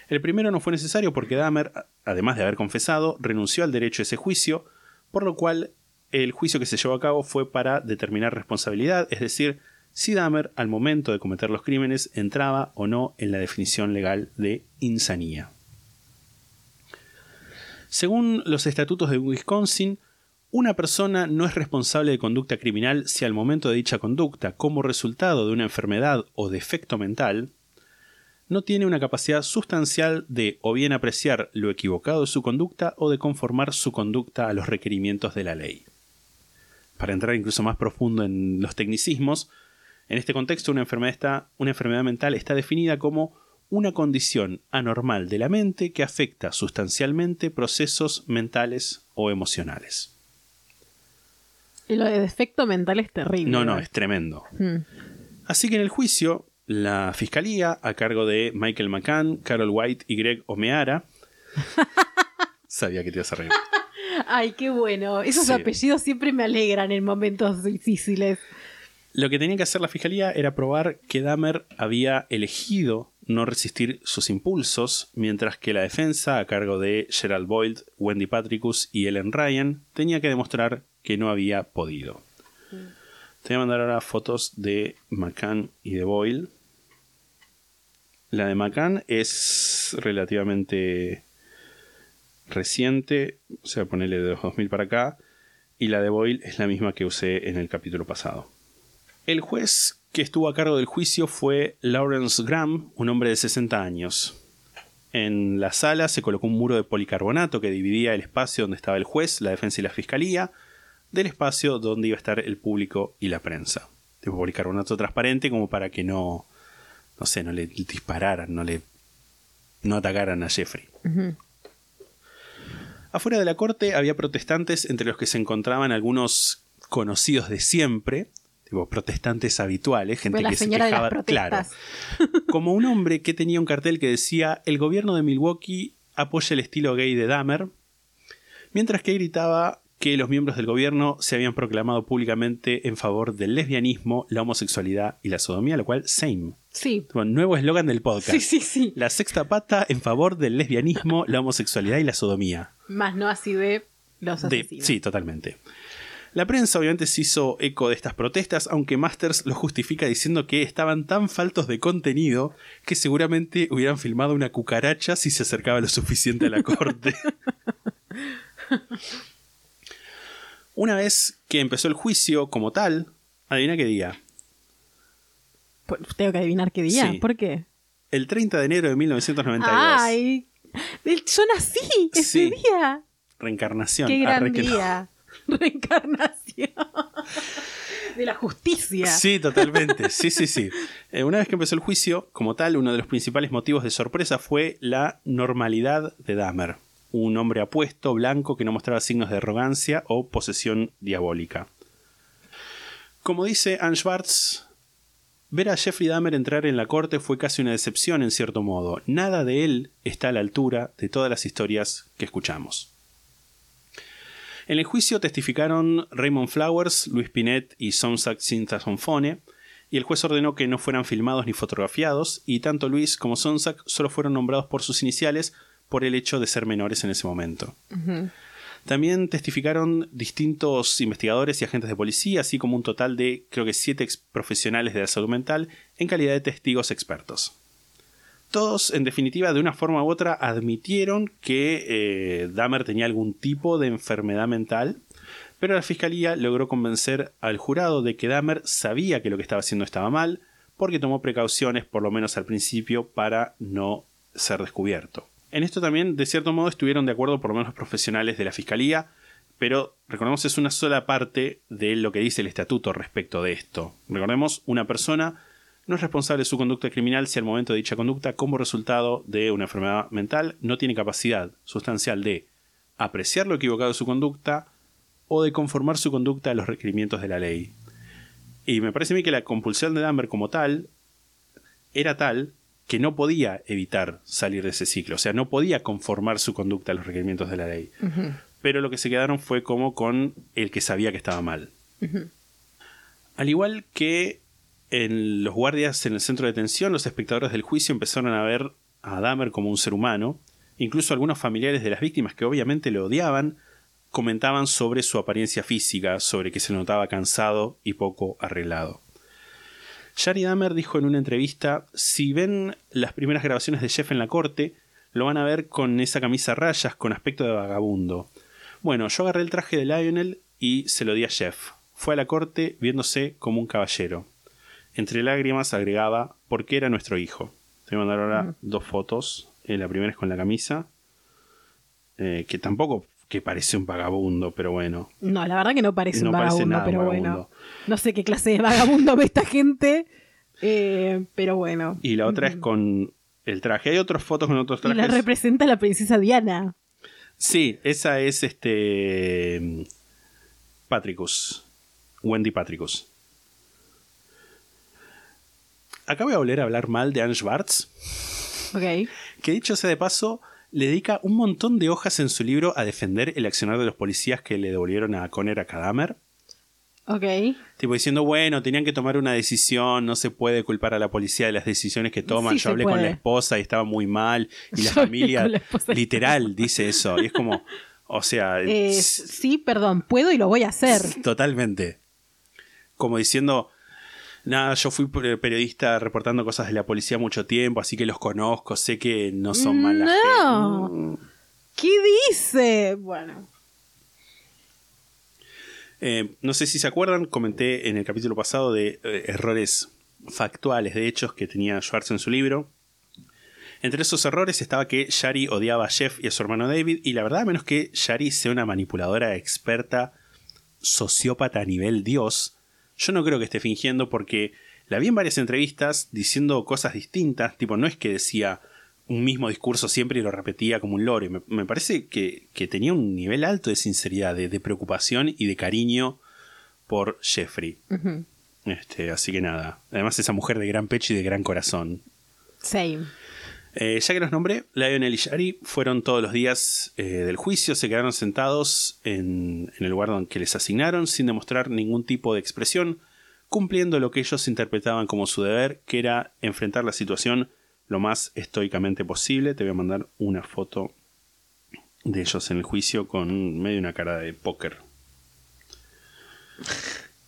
El primero no fue necesario porque Dahmer, además de haber confesado, renunció al derecho a ese juicio, por lo cual el juicio que se llevó a cabo fue para determinar responsabilidad, es decir, si Dahmer al momento de cometer los crímenes entraba o no en la definición legal de insanía. Según los estatutos de Wisconsin, una persona no es responsable de conducta criminal si al momento de dicha conducta, como resultado de una enfermedad o defecto mental, no tiene una capacidad sustancial de o bien apreciar lo equivocado de su conducta o de conformar su conducta a los requerimientos de la ley. Para entrar incluso más profundo en los tecnicismos, en este contexto una enfermedad, está- una enfermedad mental está definida como una condición anormal de la mente que afecta sustancialmente procesos mentales o emocionales. Y lo de defecto mental es terrible. No, no, es tremendo. Mm. Así que en el juicio, la fiscalía, a cargo de Michael McCann, Carol White y Greg Omeara, *laughs* sabía que te ibas a reír. *laughs* Ay, qué bueno. Esos Sí. apellidos siempre me alegran en momentos difíciles. Lo que tenía que hacer la fiscalía era probar que Dahmer había elegido no resistir sus impulsos, mientras que la defensa, a cargo de Gerald Boyd, Wendy Patricus y Ellen Ryan, tenía que demostrar que no había podido. Te voy a mandar ahora fotos de McCann y de Boyle. La de McCann es relativamente reciente, o sea, ponerle de los 2000 para acá, y la de Boyle es la misma que usé en el capítulo pasado. El juez que estuvo a cargo del juicio fue Lawrence Graham, un hombre de 60 años. En la sala se colocó un muro de policarbonato que dividía el espacio donde estaba el juez, la defensa y la fiscalía. del espacio donde iba a estar el público y la prensa. Tipo policarbonato transparente como para que no, no sé, no le dispararan, no le no atacaran a Jeffrey. Afuera de la corte había protestantes entre los que se encontraban algunos conocidos de siempre, tipo protestantes habituales, gente la que se de quejaba, claro, *laughs* como un hombre que tenía un cartel que decía el gobierno de Milwaukee apoya el estilo gay de Dahmer, mientras que gritaba que los miembros del gobierno se habían proclamado públicamente en favor del lesbianismo, la homosexualidad y la sodomía, lo cual, same. Sí. Tipo, Nuevo eslogan del podcast. Sí, sí, sí. La sexta pata en favor del lesbianismo, la homosexualidad y la sodomía. Más no así de los De- asesinos. sí, totalmente. La prensa obviamente se hizo eco de estas protestas, aunque Masters lo justifica diciendo que estaban tan faltos de contenido que seguramente hubieran filmado una cucaracha si se acercaba lo suficiente a la corte. *laughs* una vez que empezó el juicio como tal, adivina qué día. Tengo que adivinar qué día. Sí. ¿Por qué? El 30 de enero de 1992. Ay, yo nací ese Sí. día. Reencarnación. Qué gran no. día. *laughs* Reencarnación. De la justicia. Sí, totalmente. Sí, sí, sí. Eh, una vez que empezó el juicio, como tal, uno de los principales motivos de sorpresa fue la normalidad de Dahmer. Un hombre apuesto, blanco, que no mostraba signos de arrogancia o posesión diabólica. Como dice Anne Schwartz, ver a Jeffrey Dahmer entrar en la corte fue casi una decepción en cierto modo. Nada de él está a la altura de todas las historias que escuchamos. En el juicio testificaron Raymond Flowers, Luis Pinet y Sonsak Sintasonfone, y el juez ordenó que no fueran filmados ni fotografiados, y tanto Luis como Sonsak solo fueron nombrados por sus iniciales por el hecho de ser menores en ese momento. También testificaron distintos investigadores y agentes de policía, así como un total de, creo que, siete ex profesionales de la salud mental en calidad de testigos expertos. Todos, en definitiva, de una forma u otra, admitieron que eh, Dahmer tenía algún tipo de enfermedad mental, pero la fiscalía logró convencer al jurado de que Dahmer sabía que lo que estaba haciendo estaba mal, porque tomó precauciones, por lo menos al principio, para no ser descubierto. En esto también, de cierto modo, estuvieron de acuerdo por lo menos los profesionales de la fiscalía, pero recordemos es una sola parte de lo que dice el estatuto respecto de esto. Recordemos, una persona no es responsable de su conducta criminal si al momento de dicha conducta, como resultado de una enfermedad mental, no tiene capacidad sustancial de apreciar lo equivocado de su conducta o de conformar su conducta a los requerimientos de la ley. Y me parece a mí que la compulsión de Dahmer como tal era tal que no podía evitar salir de ese ciclo, o sea, no podía conformar su conducta a los requerimientos de la ley. Pero lo que se quedaron fue como con el que sabía que estaba mal. Al igual que en los guardias en el centro de detención, los espectadores del juicio empezaron a ver a Dahmer como un ser humano. Incluso algunos familiares de las víctimas que obviamente lo odiaban comentaban sobre su apariencia física, sobre que se notaba cansado y poco arreglado. Shari Dahmer dijo en una entrevista, si ven las primeras grabaciones de Jeff en la corte, lo van a ver con esa camisa a rayas con aspecto de vagabundo. Bueno, yo agarré el traje de Lionel y se lo di a Jeff. Fue a la corte viéndose como un caballero. Entre lágrimas agregaba, porque era nuestro hijo. Te voy a mandar ahora dos fotos. Eh, la primera es con la camisa, eh, que tampoco que parece un vagabundo, pero bueno. No, la verdad que no parece No un parece vagabundo, nada pero vagabundo. bueno. No sé qué clase de vagabundo ve esta gente, eh, pero bueno. Y la otra es con el traje. Hay otras fotos con otros Y la trajes. representa la princesa Diana. Sí, esa es este. Patricus. Wendy Patricus. Acá voy a volver a hablar mal de Anne Schwartz, Ok. que dicho sea de paso, le dedica un montón de hojas en su libro a defender el accionar de los policías que le devolvieron a Conner a Cadamer. Ok. Tipo diciendo, bueno, tenían que tomar una decisión, no se puede culpar a la policía de las decisiones que toman. Sí Yo hablé con la esposa y estaba muy mal. Y la *laughs* Yo familia, la literal, dice eso. Y es como, o sea, *laughs* Eh, sí, perdón, puedo y lo voy a hacer. Totalmente. Como diciendo, nada, yo fui per- periodista reportando cosas de la policía mucho tiempo, así que los conozco, sé que no son malas. No. ¿Qué dice? Bueno. Eh, no sé si se acuerdan, comenté en el capítulo pasado de eh, errores factuales de hechos que tenía Schwartz en su libro. Entre esos errores estaba que Shari odiaba a Jeff y a su hermano David, y la verdad, a menos que Shari sea una manipuladora experta, sociópata a nivel Dios, yo no creo que esté fingiendo porque la vi en varias entrevistas diciendo cosas distintas, tipo, no es que decía un mismo discurso siempre y lo repetía como un lore. Me, me parece que, que tenía un nivel alto de sinceridad, de, de preocupación y de cariño por Jeffrey. Este, así que nada. Además, esa mujer de gran pecho y de gran corazón. Same. Eh, ya que los nombré, Lionel y Shari fueron todos los días eh, del juicio, se quedaron sentados en, en el lugar donde que les asignaron sin demostrar ningún tipo de expresión, cumpliendo lo que ellos interpretaban como su deber, que era enfrentar la situación lo más estoicamente posible. Te voy a mandar una foto de ellos en el juicio con medio una cara de póker.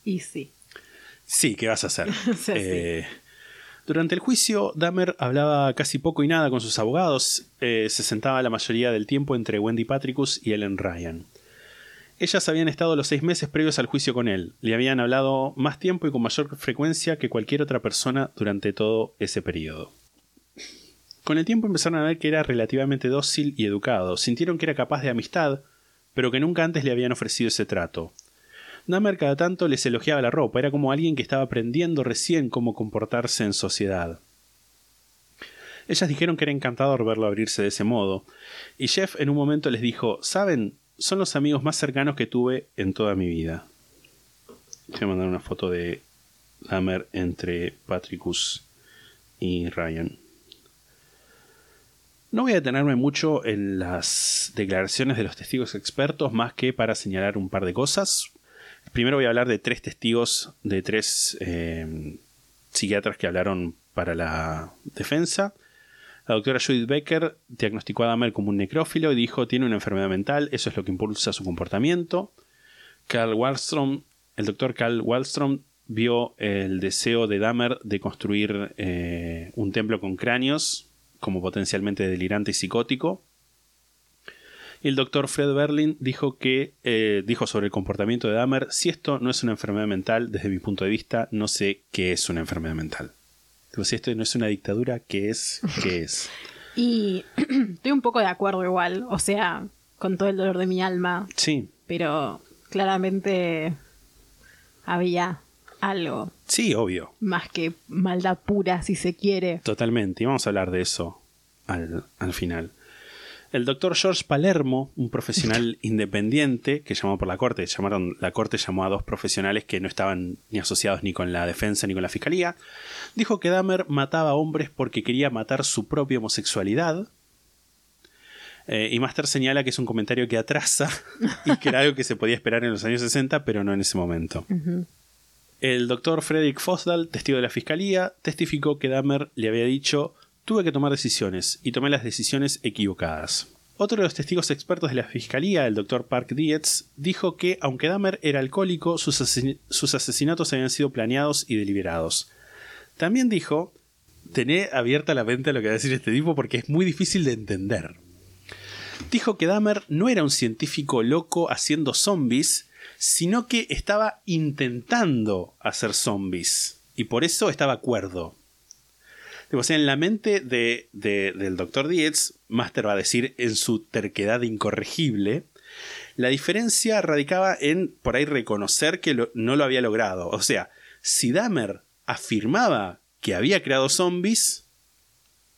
Y sí. Sí, ¿qué vas a hacer? *laughs* Eh, Durante el juicio, Dahmer hablaba casi poco y nada con sus abogados. Eh, se sentaba la mayoría del tiempo entre Wendy Patricus y Ellen Ryan. Ellas habían estado los seis meses previos al juicio con él. Le habían hablado más tiempo y con mayor frecuencia que cualquier otra persona durante todo ese periodo. Con el tiempo empezaron a ver que era relativamente dócil y educado. Sintieron que era capaz de amistad, pero que nunca antes le habían ofrecido ese trato. Dahmer cada tanto les elogiaba la ropa, era como alguien que estaba aprendiendo recién cómo comportarse en sociedad. Ellas dijeron que era encantador verlo abrirse de ese modo, y Jeff en un momento les dijo, ¿saben? Son los amigos más cercanos que tuve en toda mi vida. Voy a mandar una foto de Dahmer entre Patricus y Ryan. No voy a detenerme mucho en las declaraciones de los testigos expertos más que para señalar un par de cosas. Primero voy a hablar de tres testigos, de tres eh, psiquiatras que hablaron para la defensa. La doctora Judith Becker diagnosticó a Dahmer como un necrófilo y dijo tiene una enfermedad mental, eso es lo que impulsa su comportamiento. Carl Wallstrom, el doctor Carl Wallstrom vio el deseo de Dahmer de construir eh, un templo con cráneos como potencialmente delirante y psicótico. El doctor Fred Berlin dijo que eh, dijo sobre el comportamiento de Dahmer, si esto no es una enfermedad mental, desde mi punto de vista, no sé qué es una enfermedad mental. Digo, si esto no es una dictadura, ¿qué es? ¿Qué es? *laughs* Y *clears throat* estoy un poco de acuerdo igual, o sea, con todo el dolor de mi alma, Sí, pero claramente había algo sí, obvio, más que maldad pura, si se quiere. totalmente. Y vamos a hablar de eso al, al final. El doctor George Palermo, un profesional *laughs* independiente que llamó por la corte, llamaron, la corte llamó a dos profesionales que no estaban ni asociados ni con la defensa ni con la fiscalía, dijo que Dahmer mataba hombres porque quería matar su propia homosexualidad. Eh, y Master señala que es un comentario que atrasa *laughs* y que era algo que se podía esperar en los años 60, pero no en ese momento. El doctor Frederick Fosdal, testigo de la fiscalía, testificó que Dahmer le había dicho tuve que tomar decisiones y tomé las decisiones equivocadas. Otro de los testigos expertos de la fiscalía, el doctor Park Dietz, dijo que aunque Dahmer era alcohólico, sus, asesin- sus asesinatos habían sido planeados y deliberados. También dijo, tené abierta la mente a lo que va a decir este tipo porque es muy difícil de entender. Dijo que Dahmer no era un científico loco haciendo zombies, sino que estaba intentando hacer zombies. Y por eso estaba cuerdo. O sea, en la mente de, de- del Dr. Dietz, Master va a decir en su terquedad incorregible, la diferencia radicaba en por ahí reconocer que lo- no lo había logrado. O sea, si Dahmer afirmaba que había creado zombies,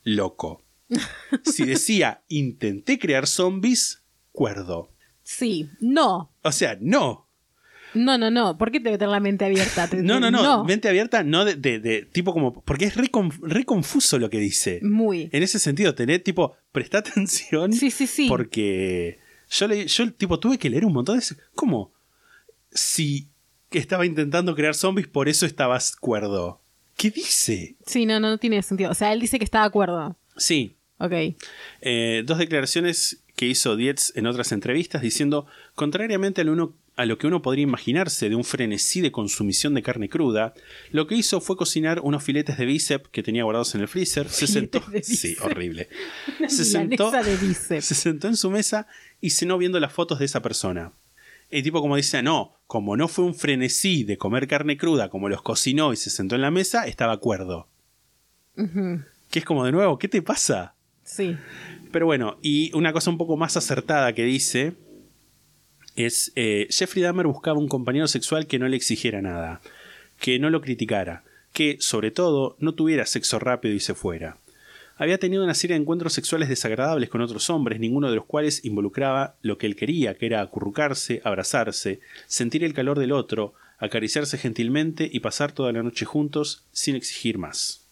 loco. *laughs* Si decía intenté crear zombies, cuerdo. Sí, no. O sea, no. No, no, no. ¿Por qué te tener la mente abierta? No, no, no. no. Mente abierta, no de, de- de- tipo como. Porque es re confuso lo que dice. Muy. En ese sentido, tener tipo, presta *laughs* atención. Sí, sí, sí. Porque yo le, yo tipo tuve que leer un montón de ¿Cómo? Si que estaba intentando crear zombies, por eso estabas cuerdo. ¿Qué dice? Sí, no, no, no tiene sentido. O sea, él dice que está de acuerdo. Sí. Ok. Eh, dos declaraciones que hizo Dietz en otras entrevistas diciendo, contrariamente a lo, uno- a lo que uno podría imaginarse de un frenesí de consumición de carne cruda, lo que hizo fue cocinar unos filetes de bíceps que tenía guardados en el freezer. Se sentó. *laughs* Sí, horrible. *laughs* Se sentó, de bíceps. se sentó en su mesa y cenó viendo las fotos de esa persona. El tipo como dice, no, como no fue un frenesí de comer carne cruda, como los cocinó y se sentó en la mesa, estaba cuerdo. Ujú. Que es como de nuevo, ¿qué te pasa? Sí. Pero bueno, y una cosa un poco más acertada que dice es eh, Jeffrey Dahmer buscaba un compañero sexual que no le exigiera nada, que no lo criticara, que, sobre todo, no tuviera sexo rápido y se fuera. Había tenido una serie de encuentros sexuales desagradables con otros hombres, ninguno de los cuales involucraba lo que él quería, que era acurrucarse, abrazarse, sentir el calor del otro, acariciarse gentilmente y pasar toda la noche juntos sin exigir más.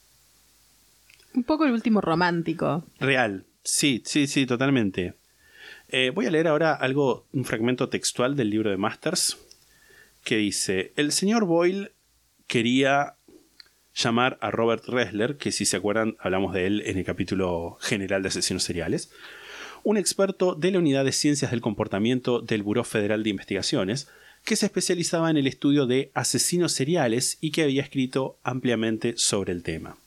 Un poco el último romántico. Real, sí, sí, sí, totalmente. Eh, voy a leer ahora algo, un fragmento textual del libro de Masters, que dice, el señor Boyle quería llamar a Robert Ressler, que si se acuerdan hablamos de él en el capítulo general de asesinos seriales, un experto de la Unidad de Ciencias del Comportamiento del Buró Federal de Investigaciones, que se especializaba en el estudio de asesinos seriales y que había escrito ampliamente sobre el tema.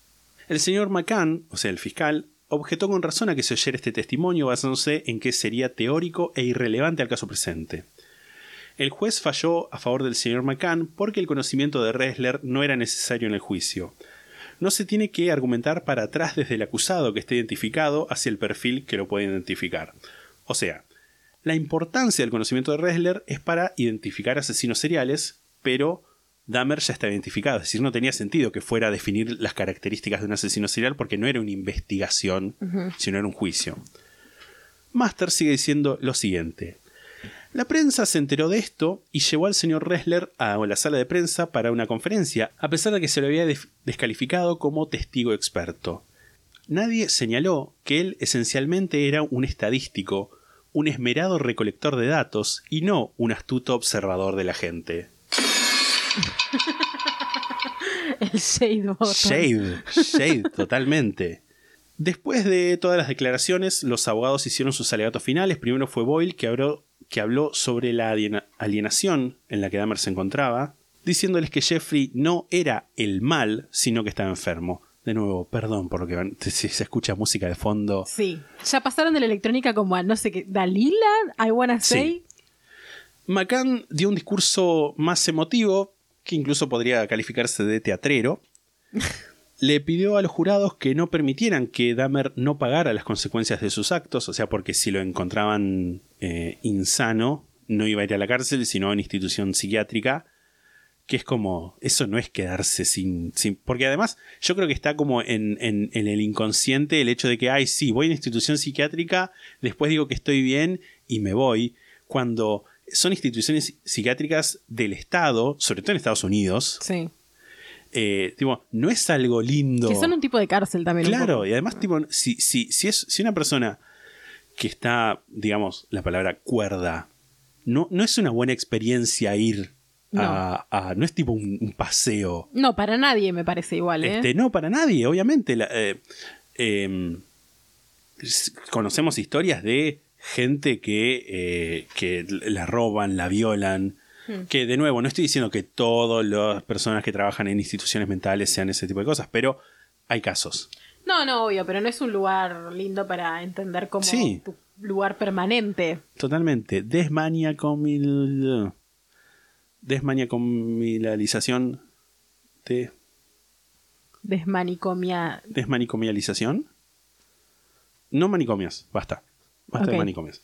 El señor McCann, o sea, el fiscal, objetó con razón a que se oyera este testimonio basándose en que sería teórico e irrelevante al caso presente. El juez falló a favor del señor McCann porque el conocimiento de Ressler no era necesario en el juicio. No se tiene que argumentar para atrás desde el acusado que esté identificado hacia el perfil que lo puede identificar. O sea, la importancia del conocimiento de Ressler es para identificar asesinos seriales, pero Dahmer ya está identificado, es decir, no tenía sentido que fuera a definir las características de un asesino serial porque no era una investigación, sino era un juicio. Master sigue diciendo lo siguiente. La prensa se enteró de esto y llevó al señor Ressler a la sala de prensa para una conferencia, a pesar de que se lo había descalificado como testigo experto. Nadie señaló que él esencialmente era un estadístico, un esmerado recolector de datos y no un astuto observador de la gente. *laughs* El Shade button. Shade, Shade, *laughs* totalmente. Después de todas las declaraciones, los abogados hicieron sus alegatos finales. Primero fue Boyle, que habló, que habló sobre la alienación en la que Dahmer se encontraba, diciéndoles que Jeffrey no era el mal, sino que estaba enfermo. De nuevo, perdón por lo que si se escucha música de fondo. Sí, ya pasaron de la electrónica como a no sé qué, Dalila, I wanna say. McCann dio un discurso más emotivo, que incluso podría calificarse de teatrero. *laughs* Le pidió a los jurados que no permitieran que Dahmer no pagara las consecuencias de sus actos, o sea, porque si lo encontraban eh, insano, no iba a ir a la cárcel, sino a una institución psiquiátrica, que es como, eso no es quedarse sin... sin porque además yo creo que está como en, en, en, el inconsciente el hecho de que, ay, sí, voy a una institución psiquiátrica, después digo que estoy bien y me voy, cuando son instituciones psiquiátricas del Estado, sobre todo en Estados Unidos. Sí. Eh, tipo, no es algo lindo. Que son un tipo de cárcel también. Claro, y además, tipo, si, si, si, es, si una persona que está, digamos, la palabra cuerda, no, no es una buena experiencia ir No. a, a- no es tipo un, un paseo. No, para nadie me parece igual, ¿eh? Este, no, para nadie, obviamente. La- eh, em, conocemos historias de gente que, eh, que la roban, la violan. Hmm. Que de nuevo, no estoy diciendo que todas las personas que trabajan en instituciones mentales sean ese tipo de cosas, pero hay casos. No, no, obvio, pero no es un lugar lindo para entender como Sí. tu lugar permanente. Totalmente. Desmaniacomil... Desmaniacomilalización. De... Desmanicomia. ¿Desmanicomialización? No manicomios, basta. Basta de Ok. manicomios.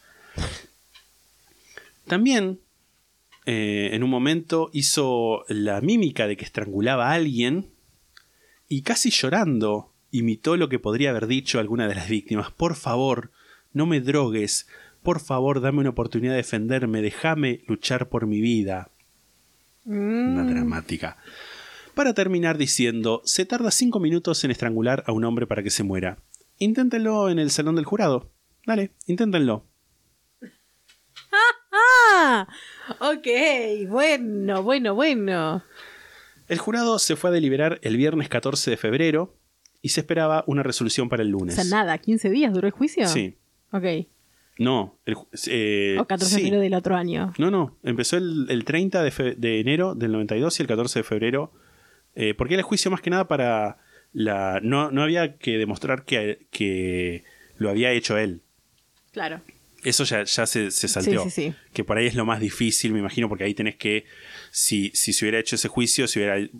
También, eh, en un momento, hizo la mímica de que estrangulaba a alguien y casi llorando imitó lo que podría haber dicho alguna de las víctimas. Por favor, no me drogues. Por favor, dame una oportunidad de defenderme. Déjame luchar por mi vida. Una Mm. dramática. Para terminar diciendo, se tarda cinco minutos en estrangular a un hombre para que se muera. Inténtenlo en el salón del jurado. Dale, inténtenlo. Ah, *laughs* ok, bueno, bueno, bueno. El jurado se fue a deliberar el viernes 14 de febrero y se esperaba una resolución para el O lunes. sea, nada, ¿15 días duró el juicio? Sí. Ok. No, el, eh, o 14 de sí. enero del otro año. No, no, empezó el, el 30 de, fe- de enero del 92 y el 14 de febrero. eh, porque era el juicio más que nada para la... No, no había que demostrar que, que lo había hecho él. Claro. Eso ya, ya se, se salteó. Sí, sí, sí. Que por ahí es lo más difícil, me imagino, porque ahí tenés que. Si, si se hubiera hecho ese juicio, se hubiera eh,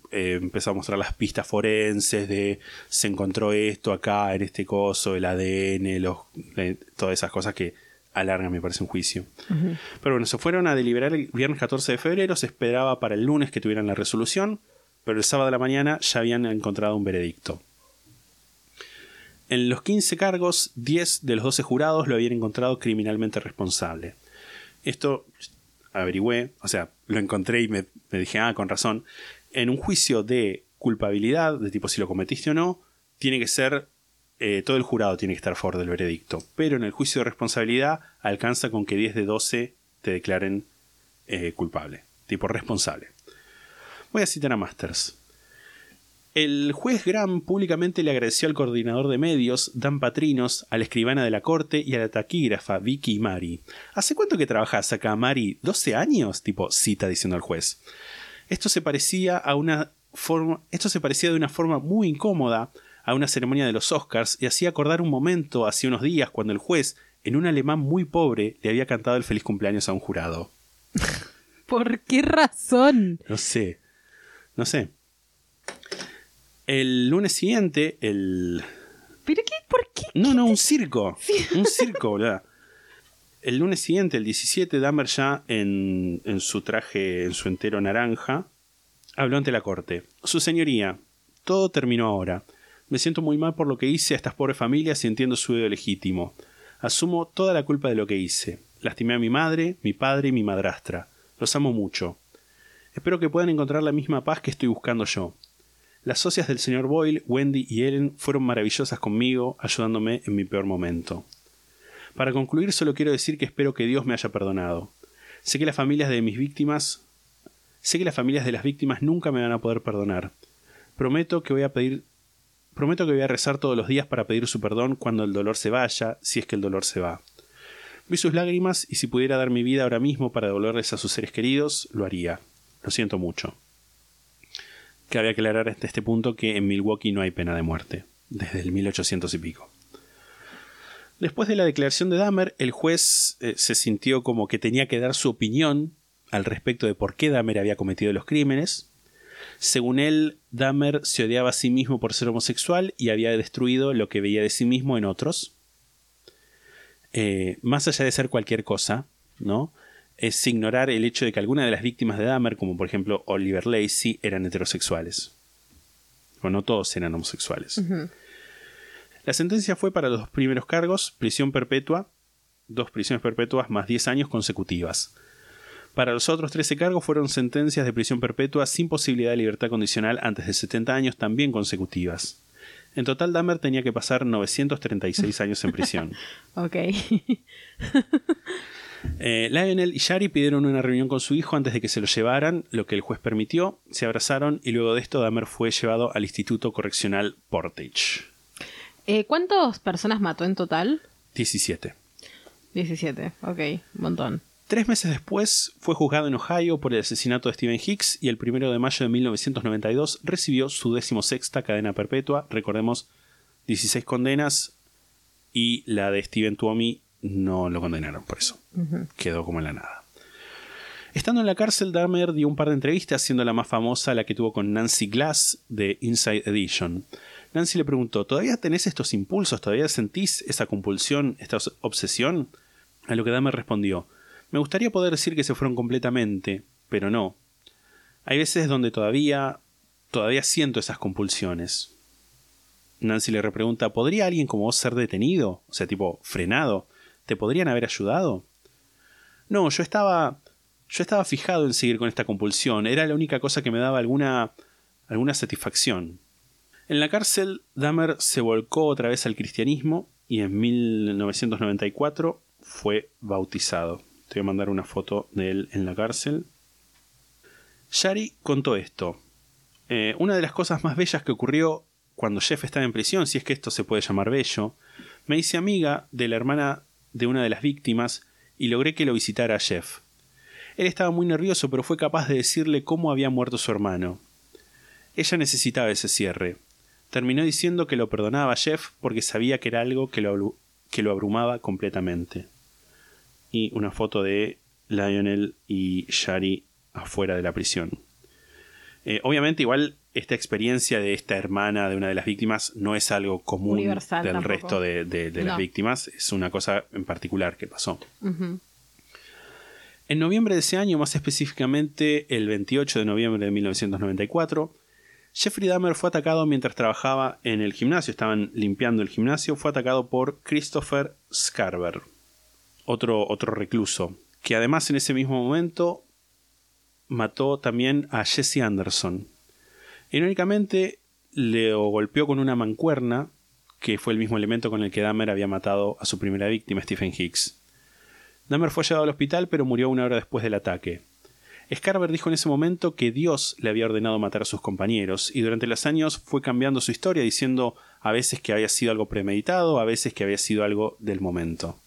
empezado a mostrar las pistas forenses de se encontró esto acá en este coso, el ADN, los, eh, todas esas cosas que alarga, me parece, un juicio. Pero bueno, se fueron a deliberar el viernes 14 de febrero, se esperaba para el lunes que tuvieran la resolución, pero el sábado de la mañana ya habían encontrado un veredicto. En los 15 cargos, 10 de los 12 jurados lo habían encontrado criminalmente responsable. Esto averigüé, o sea, lo encontré y me, dije, ah, con razón. En un juicio de culpabilidad, de tipo si lo cometiste o no, tiene que ser, eh, todo el jurado tiene que estar a favor del veredicto. Pero en el juicio de responsabilidad alcanza con que 10 de 12 te declaren eh, culpable, tipo responsable. Voy a citar a Masters. El juez Graham públicamente le agradeció al coordinador de medios, Dan Patrinos, a la escribana de la corte y a la taquígrafa, Vicky Mari. ¿Hace cuánto que trabajas acá, Mari? ¿12 años? Tipo, cita diciendo al juez. Esto se parecía a una forma. Esto se parecía de una forma muy incómoda a una ceremonia de los Oscars y hacía acordar un momento hace unos días cuando el juez, en un alemán muy pobre, le había cantado el feliz cumpleaños a un jurado. *laughs* ¿Por qué razón? No sé. No sé. El lunes siguiente, el. ¿Pero qué? ¿Por qué? No, no, un circo. Un circo, boludo. El lunes siguiente, el 17, Dahmer ya en, en su traje, en su entero naranja, habló ante la corte. Su señoría, todo terminó ahora. Me siento muy mal por lo que hice a estas pobres familias y entiendo su dedo legítimo. Asumo toda la culpa de lo que hice. Lastimé a mi madre, mi padre y mi madrastra. Los amo mucho. Espero que puedan encontrar la misma paz que estoy buscando yo. Las socias del señor Boyle, Wendy y Ellen fueron maravillosas conmigo, ayudándome en mi peor momento. Para concluir, solo quiero decir que espero que Dios me haya perdonado. Sé que las familias de mis víctimas. Sé que las familias de las víctimas nunca me van a poder perdonar. Prometo que voy a pedir. Prometo que voy a rezar todos los días para pedir su perdón cuando el dolor se vaya, si es que el dolor se va. Vi sus lágrimas y si pudiera dar mi vida ahora mismo para devolverles a sus seres queridos, lo haría. Lo siento mucho. Que había que aclarar hasta este punto que en Milwaukee no hay pena de muerte, desde el 1800 y pico. Después de la declaración de Dahmer, el juez eh, se sintió como que tenía que dar su opinión al respecto de por qué Dahmer había cometido los crímenes. Según él, Dahmer se odiaba a sí mismo por ser homosexual y había destruido lo que veía de sí mismo en otros. Eh, más allá de ser cualquier cosa, ¿no? Es ignorar el hecho de que algunas de las víctimas de Dahmer, como por ejemplo Oliver Lacey, eran heterosexuales. O no todos eran homosexuales. La sentencia fue para los dos primeros cargos, prisión perpetua, dos prisiones perpetuas más 10 años consecutivas. Para los otros 13 cargos fueron sentencias de prisión perpetua sin posibilidad de libertad condicional antes de 70 años también consecutivas. En total, Dahmer tenía que pasar 936 años en prisión. *laughs* Ok. *laughs* Eh, Lionel y Shari pidieron una reunión con su hijo antes de que se lo llevaran, lo que el juez permitió, se abrazaron y luego de esto Dahmer fue llevado al Instituto Correccional Portage. Eh, ¿Cuántas personas mató en total? 17. 17, ok, un montón. Tres meses después fue juzgado en Ohio por el asesinato de Stephen Hicks y el primero de mayo de 1992 recibió su decimosexta cadena perpetua. Recordemos, 16 condenas y la de Steven Tuomi no lo condenaron por eso. Quedó como en la nada. Estando en la cárcel, Dahmer dio un par de entrevistas, siendo la más famosa la que tuvo con Nancy Glass de Inside Edition. Nancy le preguntó, ¿todavía tenés estos impulsos? ¿Todavía sentís esa compulsión, esta obsesión? A lo que Dahmer respondió, me gustaría poder decir que se fueron completamente, pero no. Hay veces donde todavía, todavía siento esas compulsiones. Nancy le repregunta, ¿podría alguien como vos ser detenido? O sea, tipo, frenado. ¿Te podrían haber ayudado? No, yo estaba. Yo estaba fijado en seguir con esta compulsión. Era la única cosa que me daba alguna. alguna satisfacción. En la cárcel, Dahmer se volcó otra vez al cristianismo y en 1994 fue bautizado. Te voy a mandar una foto de él en la cárcel. Shari contó esto. Eh, una de las cosas más bellas que ocurrió cuando Jeff estaba en prisión, si es que esto se puede llamar bello, me hice amiga de la hermana de una de las víctimas y logré que lo visitara a Jeff. Él estaba muy nervioso, pero fue capaz de decirle cómo había muerto su hermano. Ella necesitaba ese cierre. Terminó diciendo que lo perdonaba a Jeff porque sabía que era algo que lo, que lo abrumaba completamente. Y una foto de Lionel y Shari afuera de la prisión. Eh, obviamente, igual esta experiencia de esta hermana de una de las víctimas no es algo común Universal del tampoco. resto de, de- de las víctimas, es una cosa en particular que pasó. En noviembre de ese año, más específicamente el 28 de noviembre de 1994, Jeffrey Dahmer fue atacado mientras trabajaba en el gimnasio, estaban limpiando el gimnasio, fue atacado por Christopher Scarver, otro, otro recluso, que además en ese mismo momento mató también a Jesse Anderson. Irónicamente, le golpeó con una mancuerna, que fue el mismo elemento con el que Dahmer había matado a su primera víctima, Stephen Hicks. Dahmer fue llevado al hospital, pero murió una hora después del ataque. Scarver dijo en ese momento que Dios le había ordenado matar a sus compañeros, y durante los años fue cambiando su historia, diciendo a veces que había sido algo premeditado, a veces que había sido algo del momento.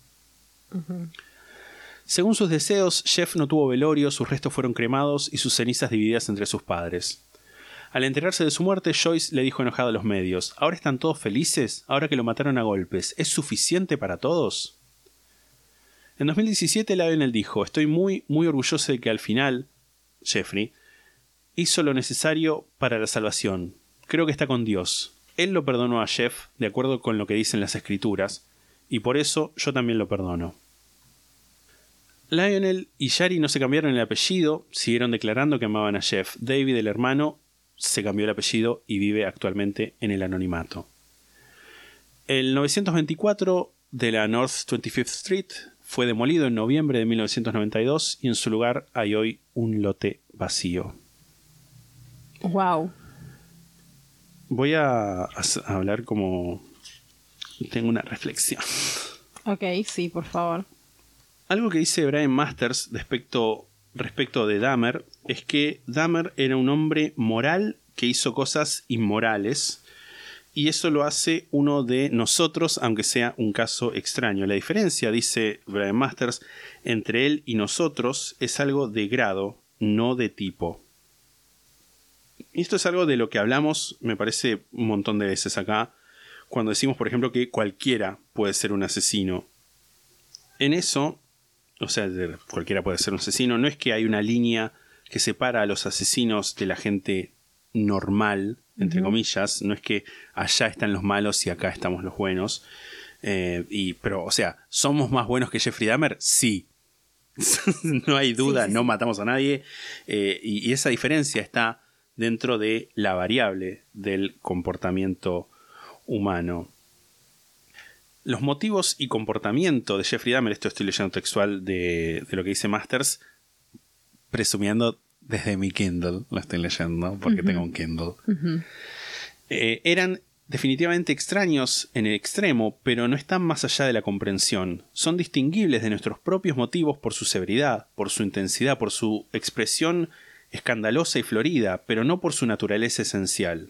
Según sus deseos, Jeff no tuvo velorio, sus restos fueron cremados y sus cenizas divididas entre sus padres. Al enterarse de su muerte, Joyce le dijo enojado a los medios, ¿Ahora están todos felices? ¿Ahora que lo mataron a golpes? ¿Es suficiente para todos? En 2017 Lionel dijo, estoy muy, muy orgulloso de que al final, Jeffrey, hizo lo necesario para la salvación. Creo que está con Dios. Él lo perdonó a Jeff de acuerdo con lo que dicen las escrituras, y por eso yo también lo perdono. Lionel y Shari no se cambiaron el apellido, siguieron declarando que amaban a Jeff. David, el hermano, se cambió el apellido y vive actualmente en el anonimato. El 924 de la North 25th Street fue demolido en noviembre de 1992 y en su lugar hay hoy un lote vacío. Wow. Voy a, a hablar como... Tengo una reflexión. Ok, sí, por favor. Algo que dice Brian Masters respecto, respecto de Dahmer es que Dahmer era un hombre moral que hizo cosas inmorales y eso lo hace uno de nosotros, aunque sea un caso extraño. La diferencia, dice Brian Masters, entre él y nosotros es algo de grado, no de tipo. Esto es algo de lo que hablamos, me parece, un montón de veces acá, cuando decimos, por ejemplo, que cualquiera puede ser un asesino. En eso, o sea, cualquiera puede ser un asesino, no es que hay una línea que separa a los asesinos de la gente normal, entre comillas, no es que allá están los malos y acá estamos los buenos. Eh, y, pero, o sea, ¿somos más buenos que Jeffrey Dahmer? Sí. *laughs* no hay duda, no matamos a nadie. Eh, y, y esa diferencia está dentro de la variable del comportamiento humano. Los motivos y comportamiento de Jeffrey Dahmer, esto estoy leyendo textual de, de lo que dice Masters, presumiendo desde mi Kindle, lo estoy leyendo porque tengo un Kindle. Eh, eran definitivamente extraños en el extremo, pero no están más allá de la comprensión. Son distinguibles de nuestros propios motivos por su severidad, por su intensidad, por su expresión escandalosa y florida, pero no por su naturaleza esencial.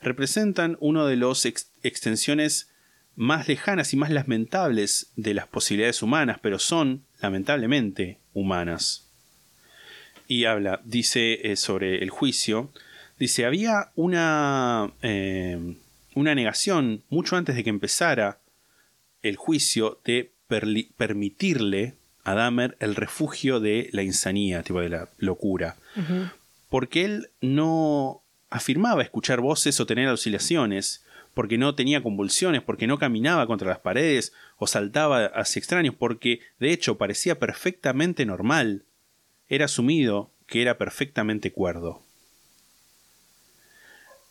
Representan uno de los ex- extensiones más lejanas y más lamentables de las posibilidades humanas, pero son, lamentablemente, humanas. Y habla, dice eh, sobre el juicio, dice, había una, eh, una negación mucho antes de que empezara el juicio de permitirle a Dahmer el refugio de la insanía, tipo de la locura porque él no afirmaba escuchar voces o tener oscilaciones, porque no tenía convulsiones, porque no caminaba contra las paredes o saltaba hacia extraños, porque de hecho parecía perfectamente normal. Era asumido que era perfectamente cuerdo.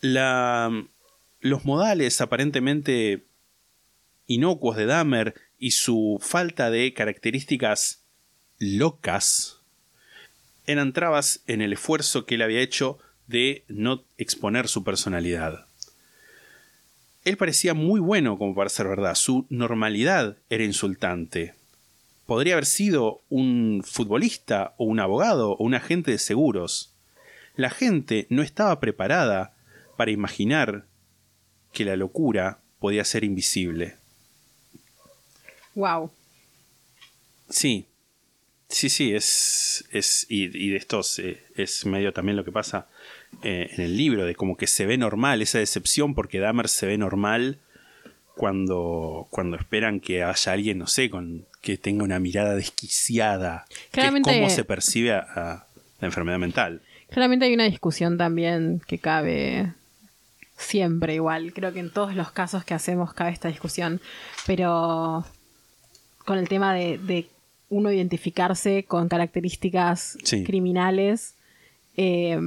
Los modales aparentemente inocuos de Dahmer y su falta de características locas eran trabas en el esfuerzo que él había hecho de no exponer su personalidad. Él parecía muy bueno como para ser verdad, su normalidad era insultante. Podría haber sido un futbolista o un abogado o un agente de seguros. La gente no estaba preparada para imaginar que la locura podía ser invisible. Wow. Sí, sí, sí, es. es y, y de estos eh, es medio también lo que pasa eh, en el libro, de como que se ve normal esa decepción porque Dahmer se ve normal cuando, cuando esperan que haya alguien, no sé, con que tenga una mirada desquiciada. Claramente- Que es cómo se percibe a, a- la enfermedad mental. Claramente hay una discusión también que cabe siempre igual. Creo que en todos los casos que hacemos cabe esta discusión. Pero con el tema de, de uno identificarse con características Sí. criminales. eh,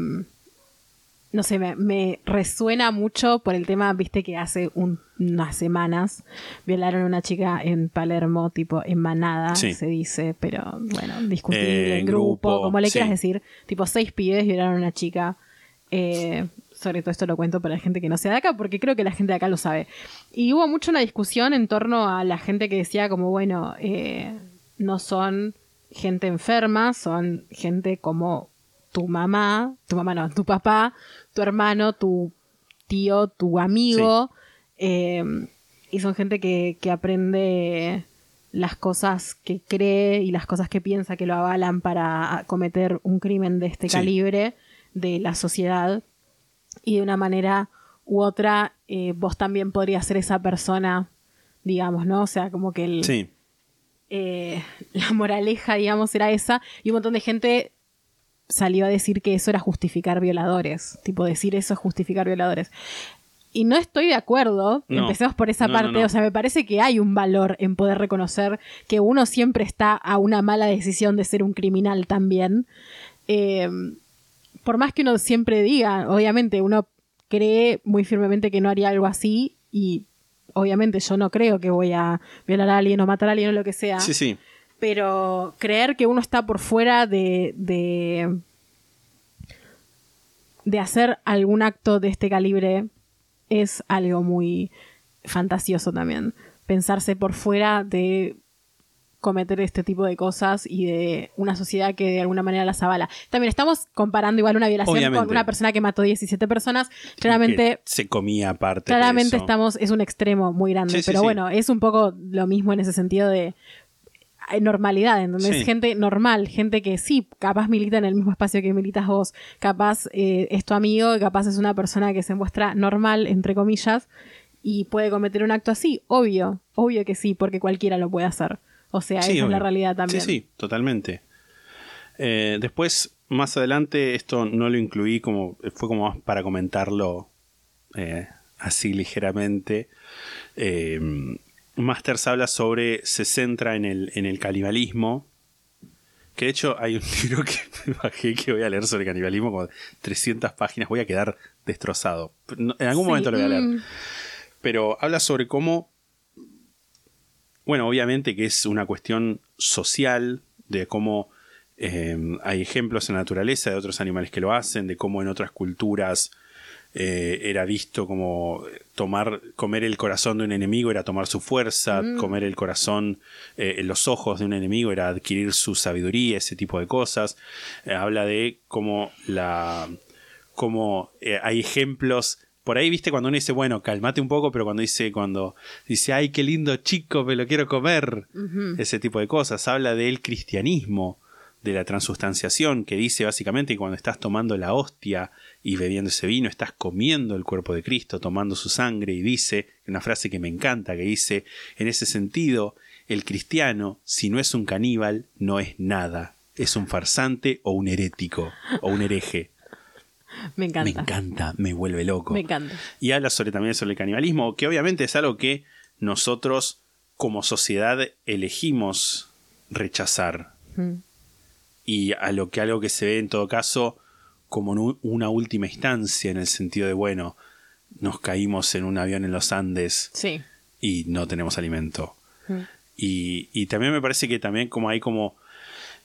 no sé, me, me resuena mucho por el tema, viste que hace un- unas semanas violaron a una chica en Palermo, tipo en manada, Sí. se dice, pero bueno, discutible, Eh, en grupo, grupo, como le quieras sí. decir. Tipo, seis pibes violaron a una chica. eh, sobre todo esto lo cuento para la gente que no sea de acá, porque creo que la gente de acá lo sabe. Y hubo mucho una discusión en torno a la gente que decía como, bueno, eh, no son gente enferma, son gente como tu mamá, tu mamá no, tu papá, tu hermano, tu tío, tu amigo, eh, y son gente que, que aprende las cosas que cree y las cosas que piensa que lo avalan para cometer un crimen de este Sí. calibre de la sociedad y de una manera u otra eh, vos también podrías ser esa persona, digamos, ¿no? O sea, como que el, Sí, eh, *laughs* la moraleja, digamos, era esa y un montón de gente salió a decir que eso era justificar violadores, tipo decir eso es justificar violadores. Y no estoy de acuerdo, No. empecemos por esa No, parte, no. o sea, me parece que hay un valor en poder reconocer que uno siempre está a una mala decisión de ser un criminal también. Eh, por más que uno siempre diga, obviamente uno cree muy firmemente que no haría algo así y obviamente yo no creo que voy a violar a alguien o matar a alguien o lo que sea sí, sí. Pero creer que uno está por fuera de, de, de hacer algún acto de este calibre es algo muy fantasioso también. Pensarse por fuera de cometer este tipo de cosas y de una sociedad que de alguna manera las avala. También estamos comparando igual una violación Obviamente. con una persona que mató 17 personas. Claramente Que se comía aparte. de Claramente eso. estamos, es un extremo muy grande, Sí, sí, pero sí. bueno, es un poco lo mismo en ese sentido de normalidad, en donde Sí. es gente normal, gente que sí, capaz milita en el mismo espacio que militas vos, capaz eh, es tu amigo, capaz es una persona que se muestra normal, entre comillas, y puede cometer un acto así, obvio, obvio que sí, porque cualquiera lo puede hacer. O sea, Sí, esa es la realidad también. Sí, sí, totalmente. Eh, después, más adelante, esto no lo incluí como. Fue como más para comentarlo eh, así ligeramente. Eh, Masters habla sobre. Se centra en el, en el canibalismo. Que de hecho hay un *laughs* libro que me bajé que voy a leer sobre canibalismo, como 300 páginas. Voy a quedar destrozado. En algún Sí, momento lo voy a leer. mm, Pero habla sobre cómo bueno, obviamente que es una cuestión social de cómo eh, hay ejemplos en la naturaleza de otros animales que lo hacen, de cómo en otras culturas eh, era visto como tomar, comer el corazón de un enemigo era tomar su fuerza, Mm. comer el corazón, eh, los ojos de un enemigo era adquirir su sabiduría, ese tipo de cosas. Eh, habla de cómo la, cómo hay ejemplos por ahí, viste, cuando uno dice, bueno, calmate un poco, pero cuando dice, cuando dice, ay, qué lindo chico, me lo quiero comer, ese tipo de cosas. Habla del cristianismo, de la transustanciación, que dice básicamente que cuando estás tomando la hostia y bebiendo ese vino, estás comiendo el cuerpo de Cristo, tomando su sangre, y dice, una frase que me encanta, que dice, en ese sentido, el cristiano, si no es un caníbal, no es nada. Es un farsante o un herético, o un hereje. *laughs* Me encanta. Me encanta, me vuelve loco. Me encanta. Y habla sobre, también sobre el canibalismo, que obviamente es algo que nosotros como sociedad elegimos rechazar. Mm. Y a lo que algo que se ve en todo caso como en una última instancia, en el sentido de, bueno, nos caímos en un avión en los Andes Sí. y no tenemos alimento. Mm. Y, y también me parece que también como hay como...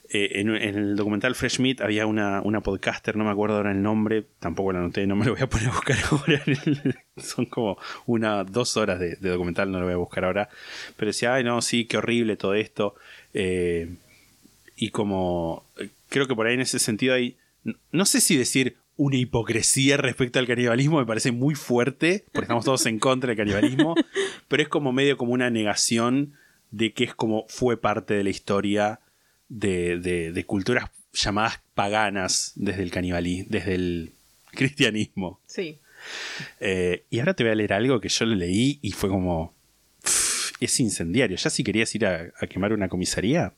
eh, en, en el documental Fresh Meat había una, una podcaster, no me acuerdo ahora el nombre, tampoco la anoté, no me lo voy a poner a buscar *laughs* ahora. Son como una, dos horas de, de documental, no lo voy a buscar ahora. Pero decía, ay no, sí, qué horrible todo esto. Eh, y como eh, creo que por ahí en ese sentido hay, no sé si decir una hipocresía respecto al canibalismo, me parece muy fuerte, porque estamos todos en contra del canibalismo, *laughs* pero es como medio como una negación de que es como fue parte de la historia de, de- de culturas llamadas paganas desde el canibalismo, desde el cristianismo. Sí. Eh, y ahora te voy a leer algo que yo lo leí y fue como. pff, es incendiario. Ya si querías ir a, a quemar una comisaría.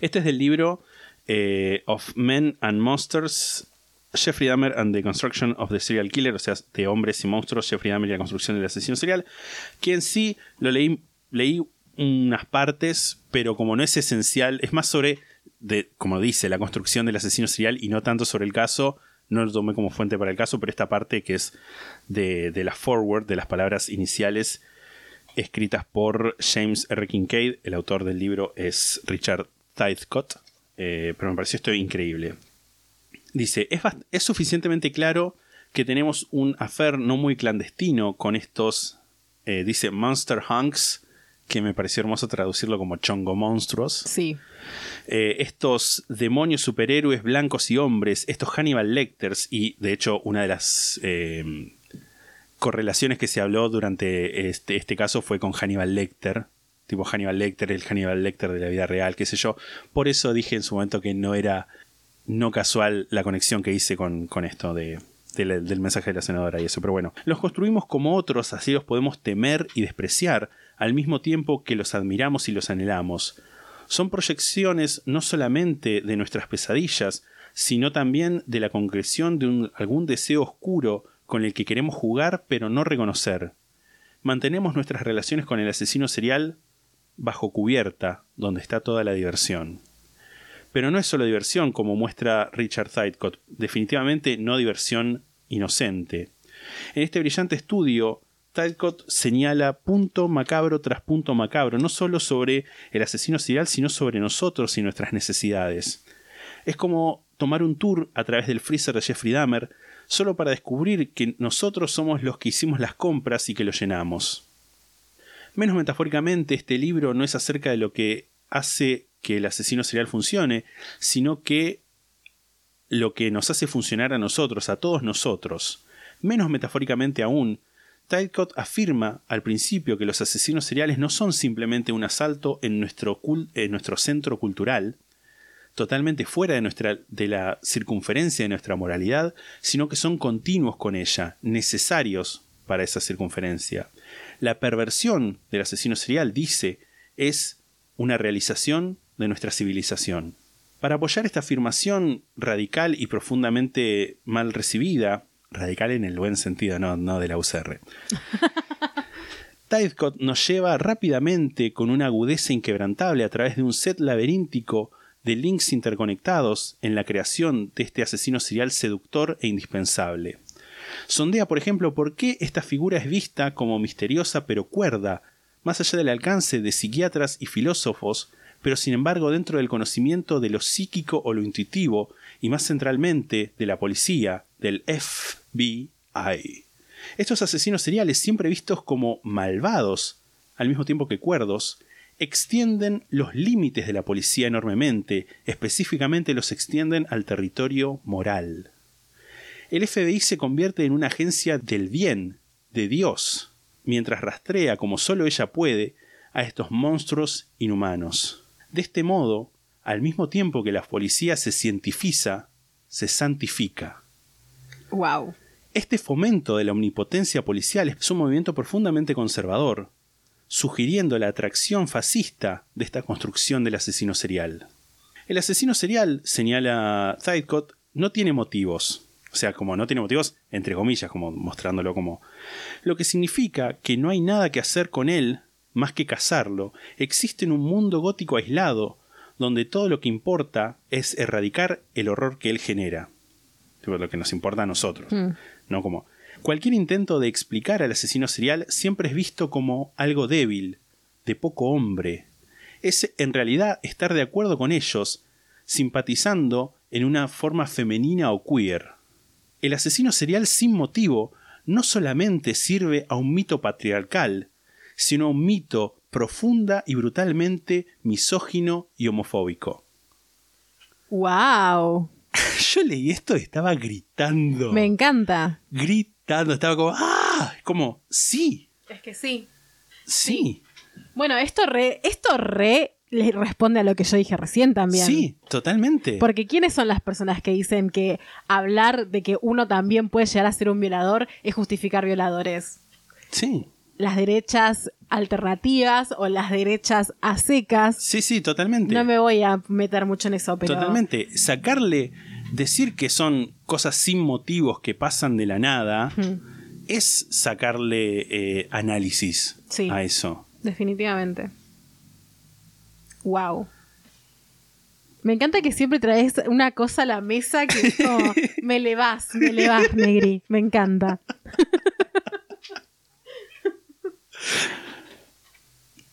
Este es del libro eh, of Men and Monsters, Jeffrey Dahmer and the Construction of the Serial Killer, o sea, de hombres y monstruos, Jeffrey Dahmer y la construcción del asesino serial, que en sí lo leí, leí unas partes, pero como no es esencial, es más sobre, de, como dice, la construcción del asesino serial y no tanto sobre el caso, no lo tomé como fuente para el caso, pero esta parte que es de, de la forward, de las palabras iniciales, escritas por James R. Kincaid, el autor del libro es Richard Tithcott, eh, pero me pareció esto increíble. Dice, es, es suficientemente claro que tenemos un affair no muy clandestino con estos, eh, dice Monster Hunks, que me pareció hermoso traducirlo como chongo monstruos. Sí. Eh, estos demonios superhéroes blancos y hombres, estos Hannibal Lecters, y de hecho una de las eh, correlaciones que se habló durante este, este caso fue con Hannibal Lecter, tipo Hannibal Lecter, el Hannibal Lecter de la vida real, qué sé yo. Por eso dije en su momento que no era no casual la conexión que hice con, con esto de, del mensaje de la senadora y eso. Pero bueno, los construimos como otros, así los podemos temer y despreciar, al mismo tiempo que los admiramos y los anhelamos. Son proyecciones no solamente de nuestras pesadillas, sino también de la concreción de algún deseo oscuro con el que queremos jugar pero no reconocer. Mantenemos nuestras relaciones con el asesino serial bajo cubierta, donde está toda la diversión. Pero no es solo diversión, como muestra Richard Thycott, definitivamente no diversión inocente. En este brillante estudio, Thycott señala punto macabro tras punto macabro, no solo sobre el asesino serial, sino sobre nosotros y nuestras necesidades. Es como tomar un tour a través del freezer de Jeffrey Dahmer, solo para descubrir que nosotros somos los que hicimos las compras y que lo llenamos. Menos metafóricamente, este libro no es acerca de lo que hace que el asesino serial funcione, sino que lo que nos hace funcionar a nosotros, a todos nosotros. Menos metafóricamente aún, Tydcott afirma al principio que los asesinos seriales no son simplemente un asalto en nuestro, en nuestro centro cultural, totalmente fuera de, nuestra, de la circunferencia de nuestra moralidad, sino que son continuos con ella, necesarios para esa circunferencia. La perversión del asesino serial, dice, es una realización de nuestra civilización. Para apoyar esta afirmación radical y profundamente mal recibida, radical en el buen sentido, no, no de la UCR, *laughs* Tydcott nos lleva rápidamente con una agudeza inquebrantable a través de un set laberíntico de links interconectados en la creación de este asesino serial seductor e indispensable. Sondea, por ejemplo, por qué esta figura es vista como misteriosa pero cuerda, más allá del alcance de psiquiatras y filósofos, pero sin embargo dentro del conocimiento de lo psíquico o lo intuitivo, y más centralmente de la policía, del FBI. Estos asesinos seriales, siempre vistos como malvados, al mismo tiempo que cuerdos, extienden los límites de la policía enormemente, específicamente los extienden al territorio moral. El FBI se convierte en una agencia del bien, de Dios, mientras rastrea como solo ella puede a estos monstruos inhumanos. De este modo, al mismo tiempo que la policía se cientifica, se santifica. Wow. Este fomento de la omnipotencia policial es un movimiento profundamente conservador, sugiriendo la atracción fascista de esta construcción del asesino serial. El asesino serial, señala Thycott, no tiene motivos. O sea, como no tiene motivos, entre comillas, como mostrándolo como... Lo que significa que no hay nada que hacer con él más que cazarlo. Existe en un mundo gótico aislado, donde todo lo que importa es erradicar el horror que él genera. Lo que nos importa a nosotros. No como. Cualquier intento de explicar al asesino serial siempre es visto como algo débil, de poco hombre. Es en realidad estar de acuerdo con ellos, simpatizando en una forma femenina o queer. El asesino serial sin motivo no solamente sirve a un mito patriarcal, sino a un mito profunda y brutalmente misógino y homofóbico. Wow. *laughs* Yo leí esto y estaba gritando. Me encanta. Gritando, estaba como, ¡ah! Como, sí, Es que sí. sí, Bueno, esto re, esto re le responde a lo que yo dije recién también. sí, totalmente. Porque ¿quiénes son las personas que dicen que hablar de que uno también puede llegar a ser un violador es justificar violadores? Sí, las derechas alternativas o las derechas a secas. Sí, sí, totalmente. No me voy a meter mucho en eso, pero. Totalmente. Sacarle, decir que son cosas sin motivos que pasan de la nada, es sacarle eh, análisis Sí. a eso. Definitivamente. Wow. Me encanta que siempre traes una cosa a la mesa que es como, *laughs* me le vas, me le vas, Negri. Me encanta.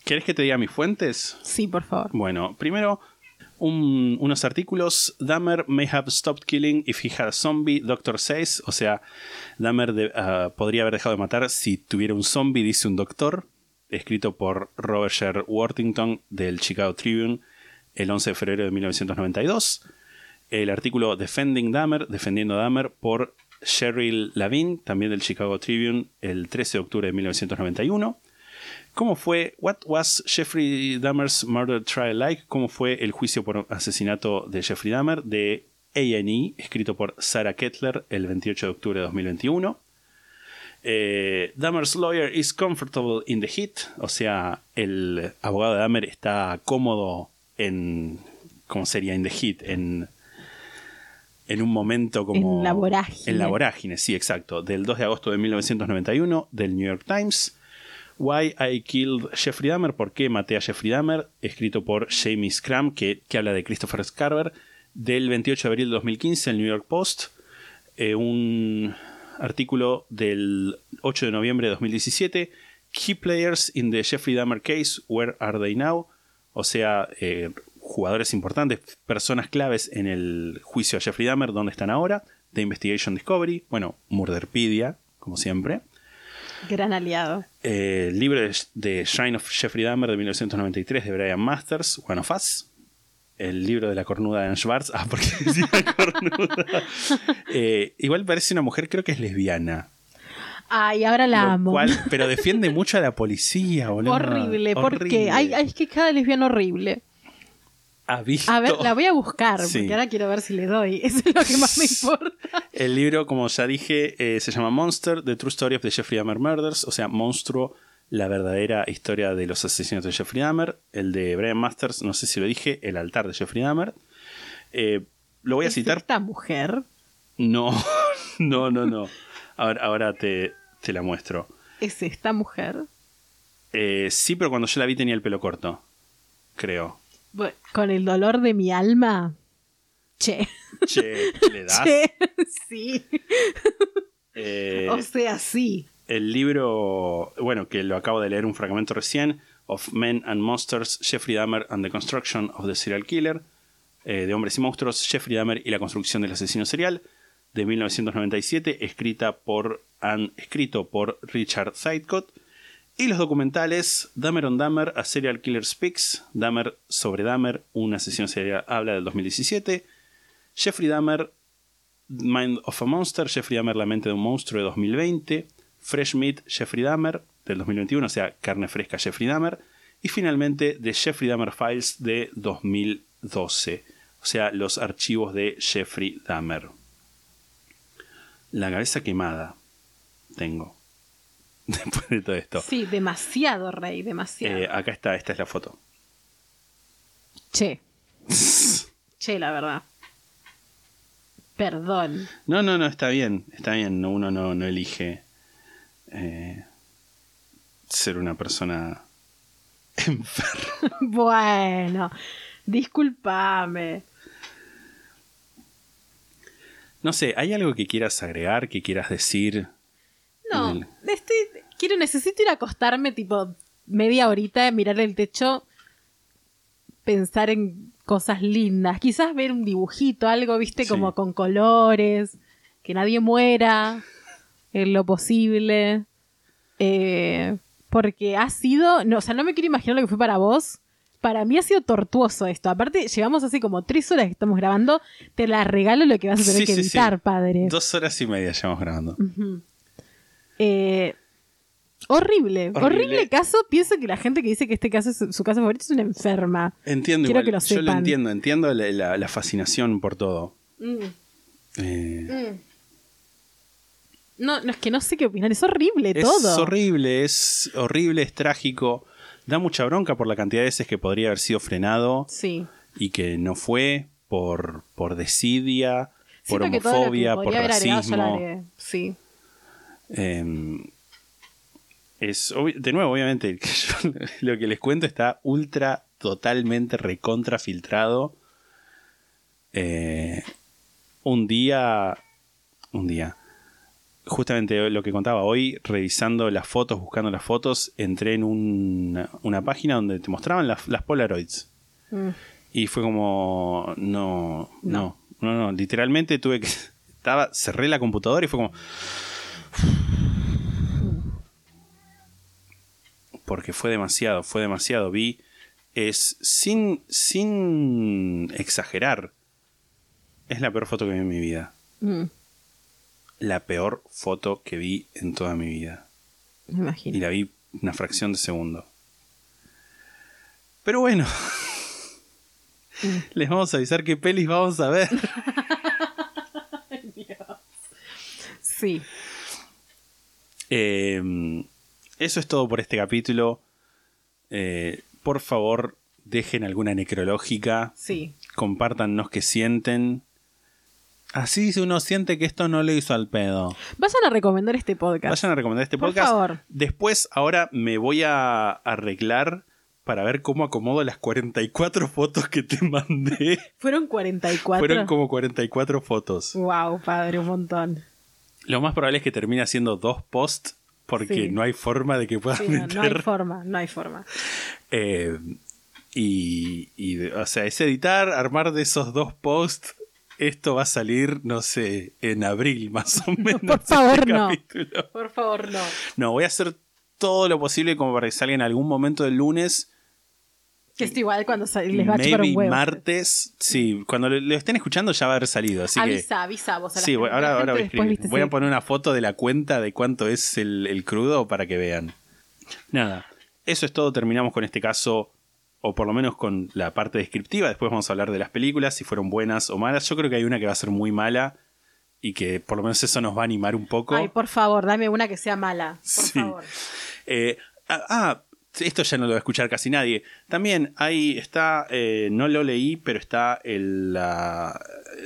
¿Querés que te diga mis fuentes? Sí, por favor. Bueno, primero un- unos artículos. Dahmer may have stopped killing if he had a zombie, Doctor says. O sea, Dahmer de- ah, podría haber dejado de matar si tuviera un zombie, dice un doctor. Escrito por Robert Sher Worthington del Chicago Tribune el 11 de febrero de 1992. El artículo Defending Dahmer, Defendiendo Dahmer, por Cheryl Lavin, también del Chicago Tribune, el 13 de octubre de 1991. ¿Cómo fue What was Jeffrey Dahmer's murder trial like? ¿Cómo fue el juicio por asesinato de Jeffrey Dahmer? De A&E, escrito por Sarah Kettler el 28 de octubre de 2021. Eh, Dahmer's lawyer is comfortable in the heat, o sea, el abogado de Dahmer está cómodo en, ¿cómo sería? In the heat, en, en un momento como... En la vorágine. En la vorágine, sí, exacto. Del 2 de agosto de 1991, del New York Times. Why I Killed Jeffrey Dahmer, ¿por qué maté a Jeffrey Dahmer? Escrito por Jamie Scrum, que, que habla de Christopher Scarver, del 28 de abril de 2015, el New York Post. Eh, un artículo del 8 de noviembre de 2017. Key players in the Jeffrey Dahmer case, where are they now? O sea, eh, jugadores importantes, personas claves en el juicio a Jeffrey Dahmer, ¿dónde están ahora? The Investigation Discovery, bueno, Murderpedia, como siempre. Gran aliado. Eh, libro de, de Shrine of Jeffrey Dahmer de 1993 de Brian Masters, One of Us. El libro de la cornuda de Anne Schwartz. Ah, porque *laughs* decía cornuda. Eh, igual parece una mujer, creo que es lesbiana. Ay, ahora la Lo amo. cual- *laughs* pero defiende mucho a la policía, boludo. horrible, ¿por Horrible. qué? Ay, ay, es que cada lesbiana horrible. ¿Has visto? A ver, la voy a buscar, Sí. porque ahora quiero ver si le doy. *laughs* Eso es lo que más me importa. El libro, como ya dije, eh, se llama Monster, The True Story of the Jeffrey Dahmer Murders, o sea, Monstruo, la verdadera historia de los asesinatos de Jeffrey Dahmer. El de Brian Masters, no sé si lo dije, El altar de Jeffrey Dahmer. Eh, lo voy a ¿Es citar. esta mujer? No, *laughs* no, no, no. Ahora, ahora te, te la muestro. ¿Es esta mujer? Eh, sí, pero cuando yo la vi tenía el pelo corto, creo. Bueno, con el dolor de mi alma. Che. Che, ¿le *laughs* das? Che, sí. Eh, o sea, sí. El libro, bueno, que lo acabo de leer un fragmento recién, Of Men and Monsters, Jeffrey Dahmer and the Construction of the Serial Killer, eh, de Hombres y Monstruos, Jeffrey Dahmer y la construcción del asesino serial, de 1997, escrita por, escrito por Richard Sidecott, y los documentales Dahmer on Dahmer, A Serial Killer Speaks, Dahmer sobre Dahmer, un asesino serial habla del 2017, Jeffrey Dahmer, Mind of a Monster, Jeffrey Dahmer, La mente de un monstruo de 2020, Fresh Meat, Jeffrey Dahmer del 2021, o sea, carne fresca Jeffrey Dahmer, y finalmente The Jeffrey Dahmer Files de 2012, o sea, los archivos de Jeffrey Dahmer. La cabeza quemada tengo *laughs* después de todo esto. Sí, demasiado, Rey, demasiado. Eh, acá está, esta es la foto. Che. *laughs* che, la verdad. Perdón. No, no, no, está bien, está bien, no, uno no, no elige eh, ser una persona enferma. *laughs* bueno, discúlpame. No sé, ¿hay algo que quieras agregar, que quieras decir? No, El- este, quiero, necesito ir a acostarme tipo media horita, mirar el techo, pensar en cosas lindas, quizás ver un dibujito, algo, viste, Sí. como con colores, que nadie muera en lo posible, eh, porque ha sido, no, o sea, no me quiero imaginar lo que fue para vos. Para mí ha sido tortuoso esto. Aparte, llevamos así como tres horas que estamos grabando. Te la regalo lo que vas a tener Sí, que sí, sí. editar, padre. Dos horas y media llevamos grabando. Eh, horrible, Horrible. horrible, caso. Pienso que la gente que dice que este caso es su caso favorito es una enferma. Entiendo, Quiero igual, que lo yo lo entiendo, entiendo la, la- la fascinación por todo. Mm, Eh, mm. No, no, es que no sé qué opinar, es horrible Es todo. horrible, es horrible, es trágico. Da mucha bronca por la cantidad de veces que podría haber sido frenado Sí. y que no fue por, por desidia, por Siento homofobia, por racismo. Sí. Eh, es de nuevo, obviamente, que *laughs* yo lo que les cuento está ultra, totalmente recontra filtrado. Eh, un día, un día, justamente lo que contaba hoy, revisando las fotos, buscando las fotos, entré en un- una página donde te mostraban las, las Polaroids. Mm. Y fue como, no, no, no, no, literalmente tuve que, *laughs* estaba, cerré la computadora y fue como, porque fue demasiado, fue demasiado. Vi, es sin, sin exagerar, es la peor foto que vi en mi vida. Mm, La peor foto que vi en toda mi vida. me imagino. Y la vi una fracción de segundo. Pero bueno, *laughs* les vamos a avisar qué pelis vamos a ver. *laughs* Sí. Eh, eso es todo por este capítulo. Eh, por favor, dejen alguna necrológica. Sí. Compártanos qué sienten. Así uno siente que esto no le hizo al pedo. Vayan a recomendar este podcast. Vayan a recomendar este Por podcast. favor. Después, ahora me voy a arreglar para ver cómo acomodo las 44 fotos que te mandé. Fueron 44. Fueron como 44 fotos. Wow, padre, un montón. Lo más probable es que termine haciendo dos posts porque Sí. no hay forma de que pueda Sí, no hay forma, no hay forma. Eh, y, y, o sea, es editar, armar de esos dos posts. Esto va a salir, no sé, en abril más o *laughs* menos. Por favor, este no. capítulo. Por favor, no. No, voy a hacer todo lo posible como para que salga en algún momento del lunes. Que es igual cuando les va a chupar maybe un huevo. martes. Sí, cuando lo, lo estén escuchando ya va a haber salido. Así que. avisa, avisa vos a la Sí, gente. bueno, La ahora, ahora gente voy a escribir. Voy a poner una foto de la cuenta de cuánto es el, el crudo para que vean. Nada, eso es todo. Terminamos con este caso, o por lo menos con la parte descriptiva. Después vamos a hablar de las películas, si fueron buenas o malas. Yo creo que hay una que va a ser muy mala y que por lo menos eso nos va a animar un poco. Ay, por favor, dame una que sea mala. Por Sí. favor. Eh, ah, ah, esto ya no lo va a escuchar casi nadie. También ahí está, eh, no lo leí, pero está el- la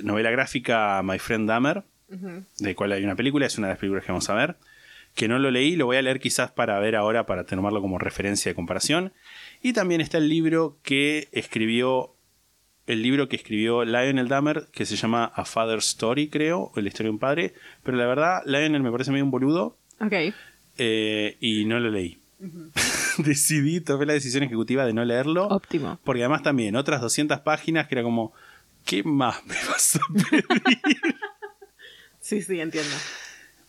novela gráfica My Friend Dahmer, Ujú. de cual hay una película, es una de las películas que vamos a ver. Que no lo leí, lo voy a leer quizás para ver ahora, para tomarlo como referencia de comparación. Y también está el libro que escribió, el libro que escribió Lionel Dahmer, que se llama A Father's Story, creo, o la historia de un padre. Pero la verdad, Lionel me parece medio un boludo Ok. eh, y no lo leí. *laughs* Decidí, tomé la decisión ejecutiva de no leerlo. Óptimo. Porque además también otras 200 páginas que era como, ¿qué más me vas a pedir? *laughs* Sí, sí, entiendo.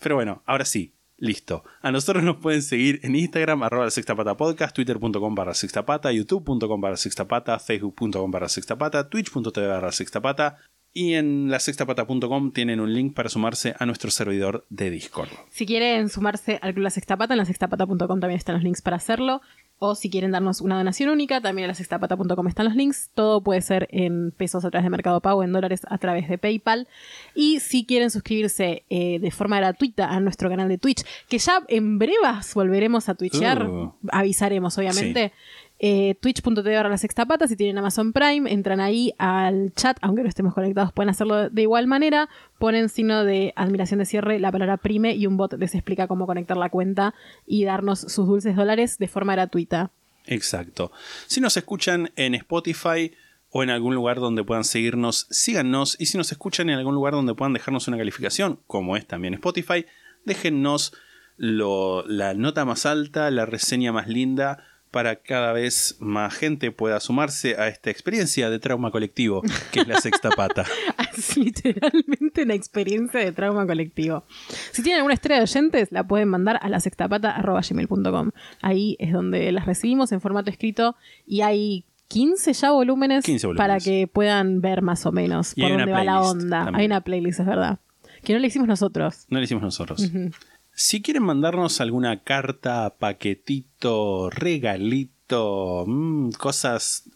Pero bueno, ahora sí, listo. A nosotros nos pueden seguir en Instagram, arroba la sexta pata podcast, twitter.com barra sexta pata, youtube.com barra sexta pata, facebook.com barra sexta pata, twitch.tv barra sexta pata. Y en la sextapata.com tienen un link para sumarse a nuestro servidor de Discord. Si quieren sumarse al Club La Sextapata, en la sextapata.com también están los links para hacerlo. O si quieren darnos una donación única, también en la sextapata.com están los links. Todo puede ser en pesos a través de Mercado Pago, en dólares a través de PayPal. Y si quieren suscribirse eh, de forma gratuita a nuestro canal de Twitch, que ya en brevas volveremos a twitchear, Uh. avisaremos obviamente. Eh, Twitch.tv barra la sextapata, si tienen Amazon Prime, entran ahí al chat, aunque no estemos conectados, pueden hacerlo de igual manera, ponen signo de admiración de cierre, la palabra prime y un bot les explica cómo conectar la cuenta y darnos sus dulces dólares de forma gratuita. Exacto. Si nos escuchan en Spotify o en algún lugar donde puedan seguirnos, síganos. Y si nos escuchan en algún lugar donde puedan dejarnos una calificación, como es también Spotify, déjennos la nota más alta, la reseña más linda, para cada vez más gente pueda sumarse a esta experiencia de trauma colectivo, que es la sexta pata. *laughs* Es literalmente una experiencia de trauma colectivo. Si tienen alguna estrella de oyentes, la pueden mandar a la sextapata.gmail.com. Ahí es donde las recibimos en formato escrito y hay 15 ya volúmenes, 15 volúmenes. para que puedan ver más o menos Y por dónde va la onda. también. Hay una playlist, es verdad. Que no la hicimos nosotros. No lo hicimos nosotros. Ujú. Si quieren mandarnos alguna carta, paquetito, regalito, mm, cosas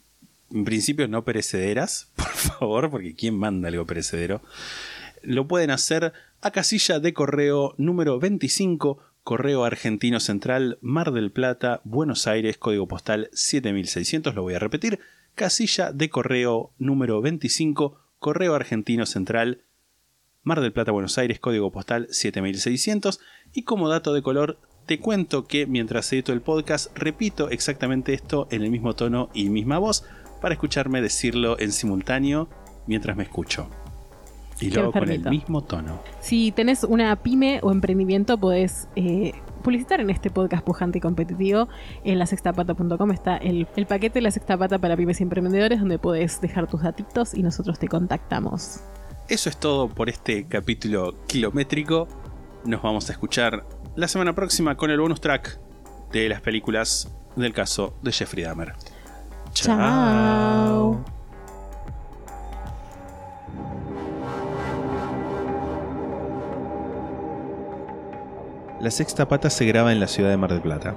en principio no perecederas, *laughs* por favor, porque ¿quién manda algo perecedero? lo pueden hacer a casilla de correo número 25, Correo Argentino Central, Mar del Plata, Buenos Aires, código postal 7600, lo voy a repetir, casilla de correo número 25, Correo Argentino Central, Mar del Plata, Buenos Aires, código postal 7600. Y como dato de color, te cuento que mientras edito el podcast repito exactamente esto en el mismo tono y misma voz para escucharme decirlo en simultáneo mientras me escucho. Y luego con el mismo tono. Si tenés una pyme o emprendimiento, podés eh, publicitar en este podcast pujante y competitivo. En lasextapata.com está el, el paquete La Sexta Pata para pymes y emprendedores, donde podés dejar tus datitos y nosotros te contactamos. Eso es todo por este capítulo kilométrico. Nos vamos a escuchar la semana próxima con el bonus track de las películas del caso de Jeffrey Dahmer. Chao. La sexta pata se graba en la ciudad de Mar del Plata.